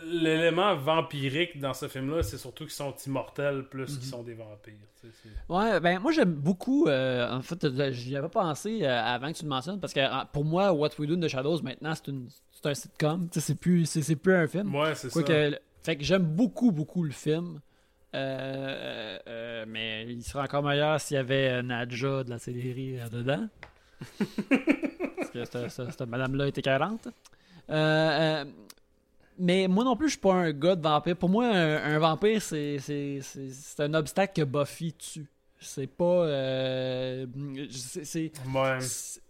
Speaker 2: l'élément vampirique dans ce film-là, c'est surtout qu'ils sont immortels plus qu'ils mhm. sont des vampires.
Speaker 1: Ouais, ben moi j'aime beaucoup. Euh, en fait, euh, j'y avais pensé avant que tu le mentionnes parce que pour moi, What We Do in the Shadows maintenant c'est un sitcom. C'est plus, c'est plus un film.
Speaker 2: Ouais, c'est ça.
Speaker 1: fait que j'aime beaucoup, beaucoup le film. mais il serait encore meilleur s'il y avait Nadja de la série dedans. parce que cette, madame-là était 40. Euh, mais moi non plus, je suis pas un gars de vampire. Pour moi, un, vampire, c'est, un obstacle que Buffy tue. C'est pas. Euh, c'est,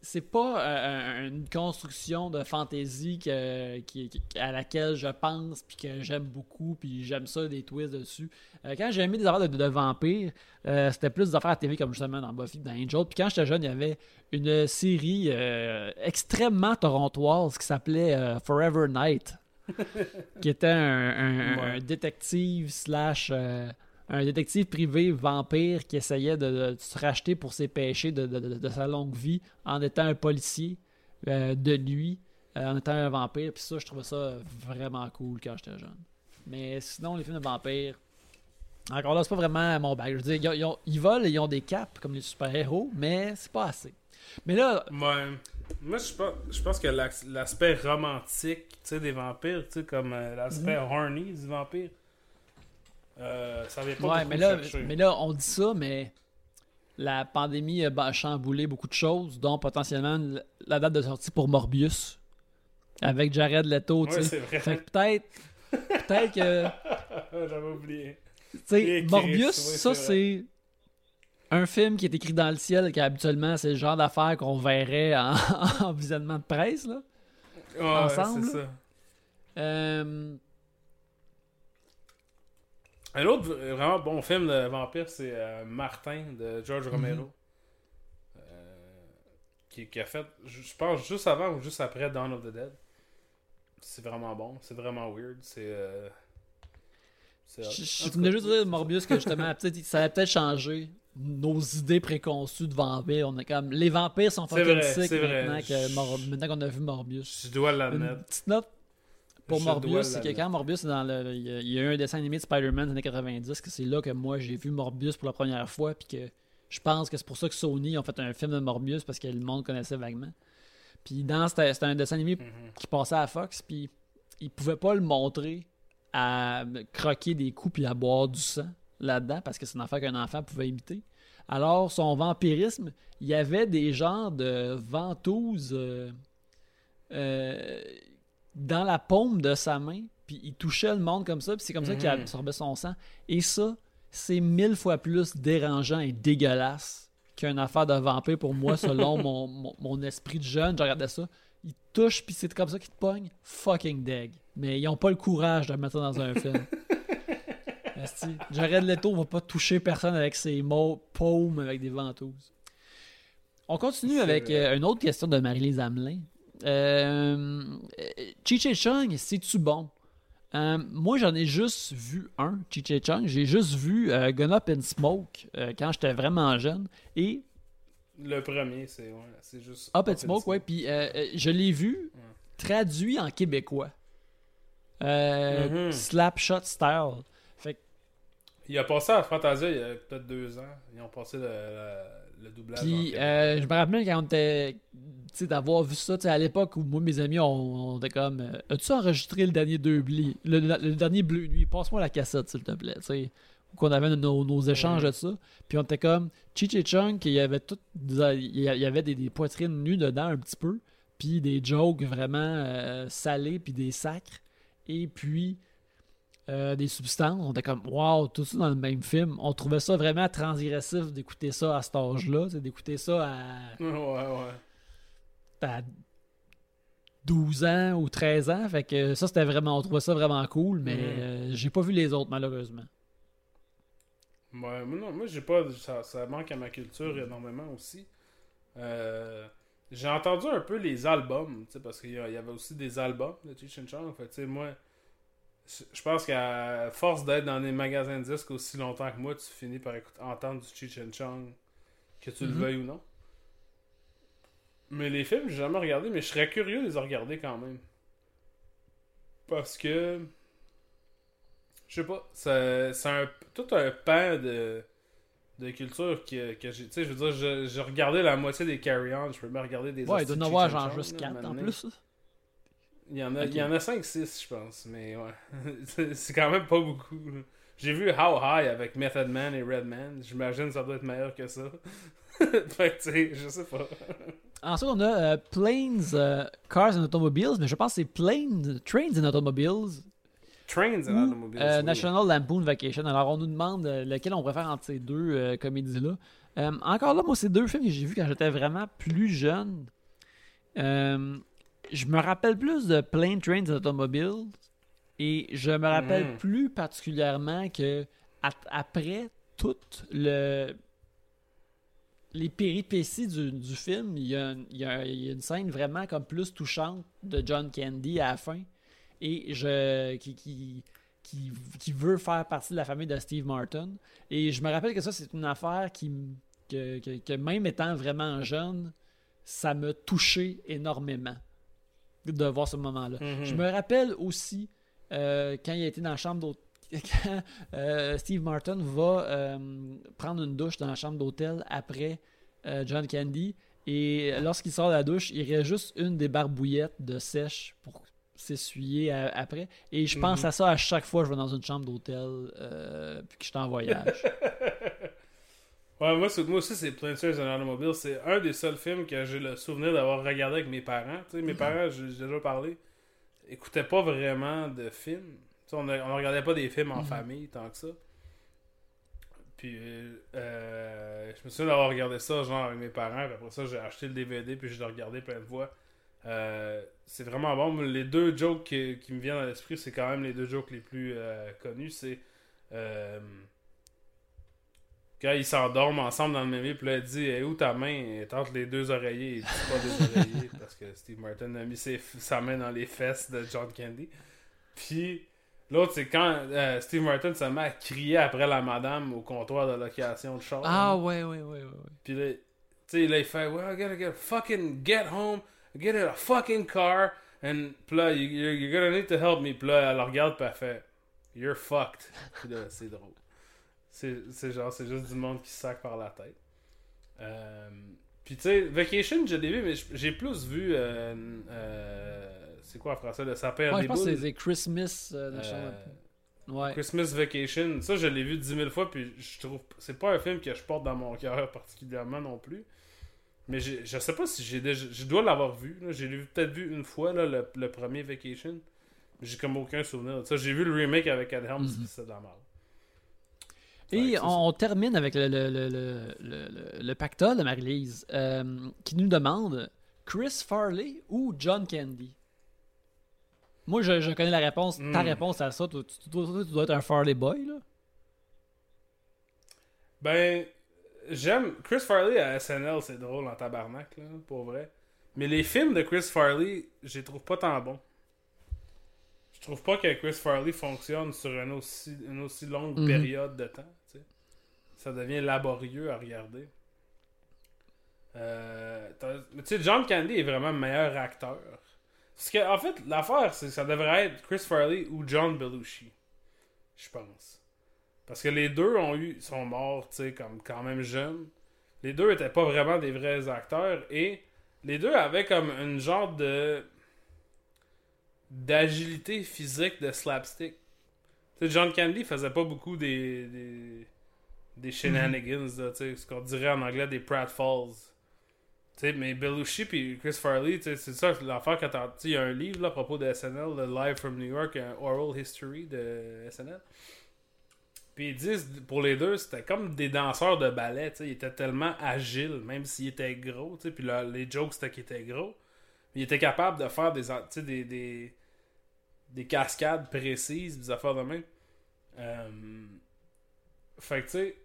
Speaker 1: c'est, pas euh, une construction de fantaisie qui, à laquelle je pense, puis que j'aime beaucoup, puis j'aime ça, des twists dessus. Euh, quand j'ai mis des affaires de, de vampires, c'était plus des affaires à TV, comme justement dans Buffy, dans Angel. Puis quand j'étais jeune, il y avait une série extrêmement torontoise qui s'appelait Forever Night qui était un, détective slash euh, un détective privé vampire qui essayait de, se racheter pour ses péchés de, sa longue vie en étant un policier euh, de nuit, euh, en étant un vampire. Puis ça, je trouvais ça vraiment cool quand j'étais jeune. Mais sinon, les films de vampires, encore là, c'est pas vraiment mon bag. Je veux dire, ils, ils volent et ils ont des capes comme les super-héros, mais c'est pas assez. Mais là.
Speaker 2: Moi, je pense, je pense que l'aspect romantique des vampires, comme euh, l'aspect mhm. horny du vampire, euh, ça vient pas
Speaker 1: ouais, mais là, mais là, on dit ça, mais la pandémie a chamboulé beaucoup de choses, dont potentiellement la date de sortie pour Morbius avec Jared Leto.
Speaker 2: Ouais, c'est vrai.
Speaker 1: Fait que peut-être peut-être que.
Speaker 2: J'avais oublié.
Speaker 1: Morbius, ça, c'est un film qui est écrit dans le ciel, qui habituellement c'est le genre d'affaire qu'on verrait en, visionnement de presse, là. ensemble. c'est ça. Euh,
Speaker 2: un autre vraiment bon film de vampire, c'est euh, Martin de George mhm. Romero. Euh, qui, qui, a fait, je pense, juste avant ou juste après Dawn of the Dead. C'est vraiment bon, c'est vraiment weird. C'est.
Speaker 1: je, je venais juste dire Morbius que justement, ça a peut-être changé nos idées préconçues de vampires. On est comme les vampires sont fucking sick maintenant, maintenant qu'on a vu Morbius.
Speaker 2: Je dois l'admettre.
Speaker 1: Une petite note pour Morbius, c'est que quand Morbius dans le, il y, a, eu un dessin animé de Spider-Man des années 90, que c'est là que moi j'ai vu Morbius pour la première fois, puis que je pense que c'est pour ça que Sony ont fait un film de Morbius parce que le monde connaissait vaguement. Puis dans c'était un dessin animé mm-hmm. qui passait à Fox, puis ils pouvaient pas le montrer à croquer des coups puis à boire du sang là-dedans parce que c'est une affaire qu'un enfant pouvait imiter. Alors, son vampirisme, il y avait des genres de ventouses euh, euh, dans la paume de sa main, puis il touchait le monde comme ça, puis c'est comme ça qu'il mhm. absorbait son sang. Et ça, c'est mille fois plus dérangeant et dégueulasse qu'une affaire de vampire pour moi, selon mon, esprit de jeune. Je regardais ça. Il touche, puis c'est comme ça qu'il te pogne. Fucking deg. Mais ils n'ont pas le courage de le mettre dans un film. Jared Leto va pas toucher personne avec ses mots paumes avec des ventouses. On continue avec euh, une autre question de Marie-Lise Hamelin. Euh, Chiche Chung, c'est-tu bon? Euh, moi, j'en ai juste vu un, Chiche Chung. J'ai juste vu Gun Up and Smoke quand j'étais vraiment jeune. Et
Speaker 2: Le premier, c'est ouais, juste.
Speaker 1: Up and Smoke, ouais. Puis euh, euh, je l'ai vu
Speaker 2: Ouais.
Speaker 1: traduit en québécois. Euh,
Speaker 2: Mhm.
Speaker 1: Slapshot style.
Speaker 2: Il a passé à Fantasia il y a peut-être deux ans. Ils ont passé le, le, le doublage.
Speaker 1: puis euh, je me rappelle quand on était. Tu sais, d'avoir vu ça, tu sais, à l'époque où moi, mes amis, on, on était comme. euh, As-tu enregistré le dernier deux le, dernier Bleu Nuit? Passe-moi la cassette, s'il te plaît. Tu sais. Ou qu'on avait nos, nos échanges de ça. Puis on était comme. Cheech et Chunk, il y avait tout. Il y avait des, des poitrines nues dedans un petit peu. Puis des jokes vraiment euh, salés, puis des sacres. Et puis. Euh, des substances, on était comme wow, tout ça dans le même film. On trouvait ça vraiment transgressif d'écouter ça à cet âge-là, d'écouter ça à,
Speaker 2: Ouais, ouais.
Speaker 1: à 12 ans ou 13 ans. Fait que ça, c'était vraiment, on trouvait ça vraiment cool, mais
Speaker 2: Mhm.
Speaker 1: euh, j'ai pas vu les autres, malheureusement.
Speaker 2: Ouais, moi, non, moi j'ai pas. Ça, ça manque à ma culture énormément aussi. Euh, j'ai entendu un peu les albums, tu sais, parce qu'il y, avait aussi des albums de Cheech and Chong. Fait, tu sais, moi, je pense qu'à force d'être dans des magasins de disques aussi longtemps que moi, tu finis par écouter, entendre du Cheech and Chong, que tu le
Speaker 1: Mhm.
Speaker 2: veuilles ou non. Mais les films, j'ai jamais regardé, mais je serais curieux de les regarder quand même. Parce que. Je sais pas, c'est un, tout un pan de, de culture que, que j'ai. Tu sais, je veux dire, j'ai regardé la moitié des Carry-On, je peux même regarder des.
Speaker 1: Ouais, il doit en
Speaker 2: de
Speaker 1: avoir genre juste
Speaker 2: là,
Speaker 1: 4
Speaker 2: un
Speaker 1: en
Speaker 2: donné. Il y en a, il y en a 5-6, je pense, mais ouais. c'est quand même pas beaucoup. J'ai vu How High avec Method Man et Redman. J'imagine que ça doit être meilleur que ça. fait que, tu sais, je sais pas.
Speaker 1: Ensuite, on a euh, Planes, euh, Cars and Automobiles, mais je pense que c'est Planes, Trains and Automobiles
Speaker 2: Trains and Automobiles.
Speaker 1: euh,
Speaker 2: oui.
Speaker 1: National Lampoon Vacation. Alors, on nous demande lequel on préfère entre ces deux comédies-là. Encore là, moi, c'est deux films que j'ai vus quand j'étais vraiment plus jeune. Je me rappelle plus de Plane, Trains Automobiles et je me rappelle
Speaker 2: Mhm.
Speaker 1: plus particulièrement que après tout le les péripéties du, du film, il y, a, il y a- il y a une scène vraiment comme plus touchante de John Candy à la fin et je qui, qui, qui, qui veut faire partie de la famille de Steve Martin. Et je me rappelle que ça, c'est une affaire qui que, que- que même étant vraiment jeune, ça m'a touché énormément de voir ce moment-là.
Speaker 2: Mhm.
Speaker 1: Je me rappelle aussi euh, quand il a été dans la chambre d'hôtel. Quand euh, Steve Martin va euh, prendre une douche dans la chambre d'hôtel après John Candy et lorsqu'il sort de la douche, il reste juste une des barbouillettes de sèche pour s'essuyer après. Et je pense
Speaker 2: Mhm.
Speaker 1: à ça à chaque fois que je vais dans une chambre d'hôtel puis que je suis en voyage.
Speaker 2: Ouais, moi, moi aussi, c'est Planes, Trains and Automobiles. C'est un des seuls films que j'ai le souvenir d'avoir regardé avec mes parents. Tu sais, mes parents, j'ai déjà parlé, écoutaient pas vraiment de films. On, ne regardait pas des films en
Speaker 1: Mhm.
Speaker 2: famille tant que ça. Puis, euh, je me souviens d'avoir regardé ça, genre, avec mes parents. Puis après ça, j'ai acheté le DVD, puis je l'ai regardé plein de fois. Euh, c'est vraiment bon. Les deux jokes qui, qui me viennent à l'esprit, c'est quand même les deux jokes les plus euh, connus. C'est... quand ils s'endorment ensemble dans le même lit, puis là, elle dit Eh, Où ta main? Elle est entre les deux oreillers. Il dit pas des oreillers parce que Steve Martin a mis ses- sa main dans les fesses de John Candy. Puis l'autre, c'est quand euh, Steve Martin se met à crier après la madame au comptoir de location de char.
Speaker 1: ah ouais, ouais, ouais, ouais. ouais.
Speaker 2: Puis là, tu sais, là, il fait Well, I gotta get fucking get home, get in a fucking car, and puis là, you- you're, you're gonna need to help me. Puis là, elle le regarde, puis elle fait You're fucked. Puis là, c'est drôle. C'est genre, c'est juste du monde qui se sac par la tête. Euh, puis tu sais, Vacation, je l'ai vu, mais j'ai plus vu. euh, euh, c'est quoi en français Le sapin à
Speaker 1: Ouais,
Speaker 2: des
Speaker 1: je pense que
Speaker 2: boules?
Speaker 1: c'est c'est Christmas. Ouais.
Speaker 2: Christmas Vacation, ça je l'ai vu dix mille fois, puis je trouve c'est pas un film que je porte dans mon cœur particulièrement non plus. Mais je sais pas si j'ai déjà. Je dois l'avoir vu. J'ai peut-être vu une fois là, le, le premier Vacation. Mais J'ai comme aucun souvenir de ça. J'ai vu le remake avec Helms,
Speaker 1: Mhm.
Speaker 2: puis c'est de la merde.
Speaker 1: Et on, on termine avec le, le, le, le, le, le- le pactole de Marie-Lise euh, qui nous demande Chris Farley ou John Candy? Moi, je, je connais la réponse. Ta
Speaker 2: Hmm.
Speaker 1: réponse à ça, tu dois être un Farley boy. Là.
Speaker 2: Ben, j'aime. Chris Farley à SNL, c'est drôle en tabarnak, là, pour vrai. Mais les films de Chris Farley, je les trouve pas tant bons. Je trouve pas que Chris Farley fonctionne sur une aussi, une aussi longue
Speaker 1: Mhm.
Speaker 2: période de temps. tu sais. Ça devient laborieux à regarder. Euh, tu sais, John Candy est vraiment meilleur acteur. Parce que, en fait, l'affaire, c'est que ça devrait être Chris Farley ou John Belushi. Je pense. Parce que les deux ont eu, sont morts, tu sais, comme quand même jeunes. Les deux étaient pas vraiment des vrais acteurs et les deux avaient comme une genre de d'agilité physique de slapstick. Tu sais, John Candy faisait pas beaucoup des des, des shenanigans, là, tu sais, ce qu'on dirait en anglais des pratfalls. Tu sais, mais Belushi puis Chris Farley, c'est ça l'affaire quand il y a un livre là, à propos de SNL, le Live from New York, un oral history de SNL. Puis ils disent, pour les deux, c'était comme des danseurs de ballet, tu sais, ils étaient tellement agiles, même s'ils étaient gros, tu sais, puis là, les jokes c'était qu'ils étaient gros. Ils étaient capables de faire des, des, des, des cascades précises, des affaires de même. Euh, fait que, tu sais,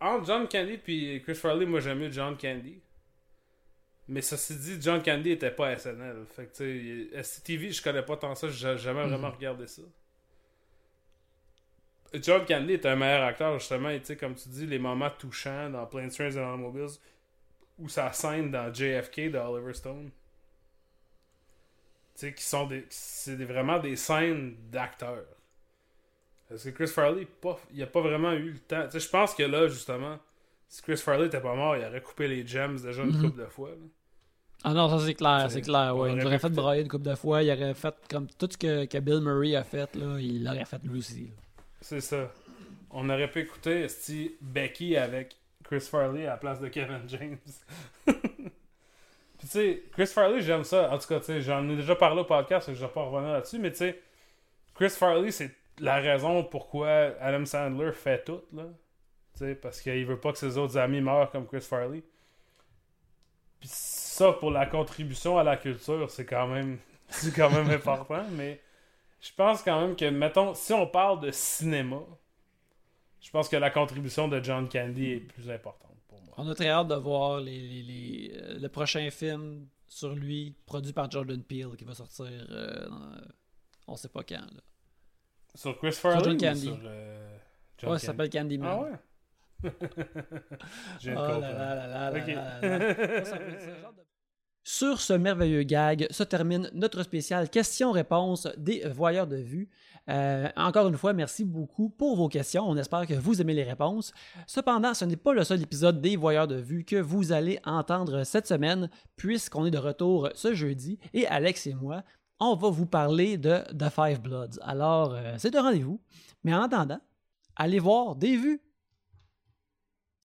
Speaker 2: entre John Candy puis Chris Farley, moi j'aime mieux John Candy. Mais ceci dit, John Candy était pas SNL. Fait que, tu sais, SCTV, je connais pas tant ça, j'ai jamais vraiment regardé ça. John Candy est un meilleur acteur, justement, et tu sais, comme tu dis, les moments touchants dans Planes, Trains and Automobiles, ou sa scène dans JFK de Oliver Stone. Tu sais, qui sont des. C'est vraiment des scènes d'acteurs. Parce que Chris Farley, pas, il a pas vraiment eu le temps. Tu sais, je pense que là, justement, si Chris Farley était pas mort, il aurait coupé les gems déjà une
Speaker 1: Mhm.
Speaker 2: couple de fois. là.
Speaker 1: Ah non, ça c'est clair,
Speaker 2: C'est-
Speaker 1: clair. Ouais. Il
Speaker 2: aurait
Speaker 1: fait brailler une couple de fois. Il aurait fait comme tout ce que, que Bill Murray a fait, là, il l'aurait fait lui aussi.
Speaker 2: C'est ça. On aurait pu écouter esti, Becky avec Chris Farley à la place de Kevin James. Puis tu sais, Chris Farley, j'aime ça. En tout cas, tu sais, j'en ai déjà parlé au podcast, je vais pas revenir là-dessus, mais tu sais, Chris Farley, c'est la raison pourquoi Adam Sandler fait tout, là. Tu sais, parce qu'il veut pas que ses autres amis meurent comme Chris Farley. Puis ça, pour la contribution à la culture, c'est quand même, c'est quand même important, mais je pense quand même que, mettons, si on parle de cinéma, je pense que la contribution de John Candy est plus importante.
Speaker 1: On a très hâte de voir les, les- les, euh, le prochain film sur lui, produit par Jordan Peele, qui va sortir euh, on sait pas quand. Là.
Speaker 2: Sur Chris Farley
Speaker 1: John
Speaker 2: ou
Speaker 1: Candy.
Speaker 2: sur euh, John
Speaker 1: Ouais, ça s'appelle Candyman.
Speaker 2: Ah ouais? J'ai
Speaker 1: Oh Sur ce merveilleux gag se termine notre spécial questions-réponses des voyeurs de vue. Euh, encore une fois, merci beaucoup pour vos questions. On espère que vous aimez les réponses. Cependant, ce n'est pas le seul épisode des voyeurs de vue que vous allez entendre cette semaine, puisqu'on est de retour ce jeudi et Alex et moi, on va vous parler de The Five Bloods. Alors, euh, c'est un rendez-vous. Mais en attendant, allez voir des vues.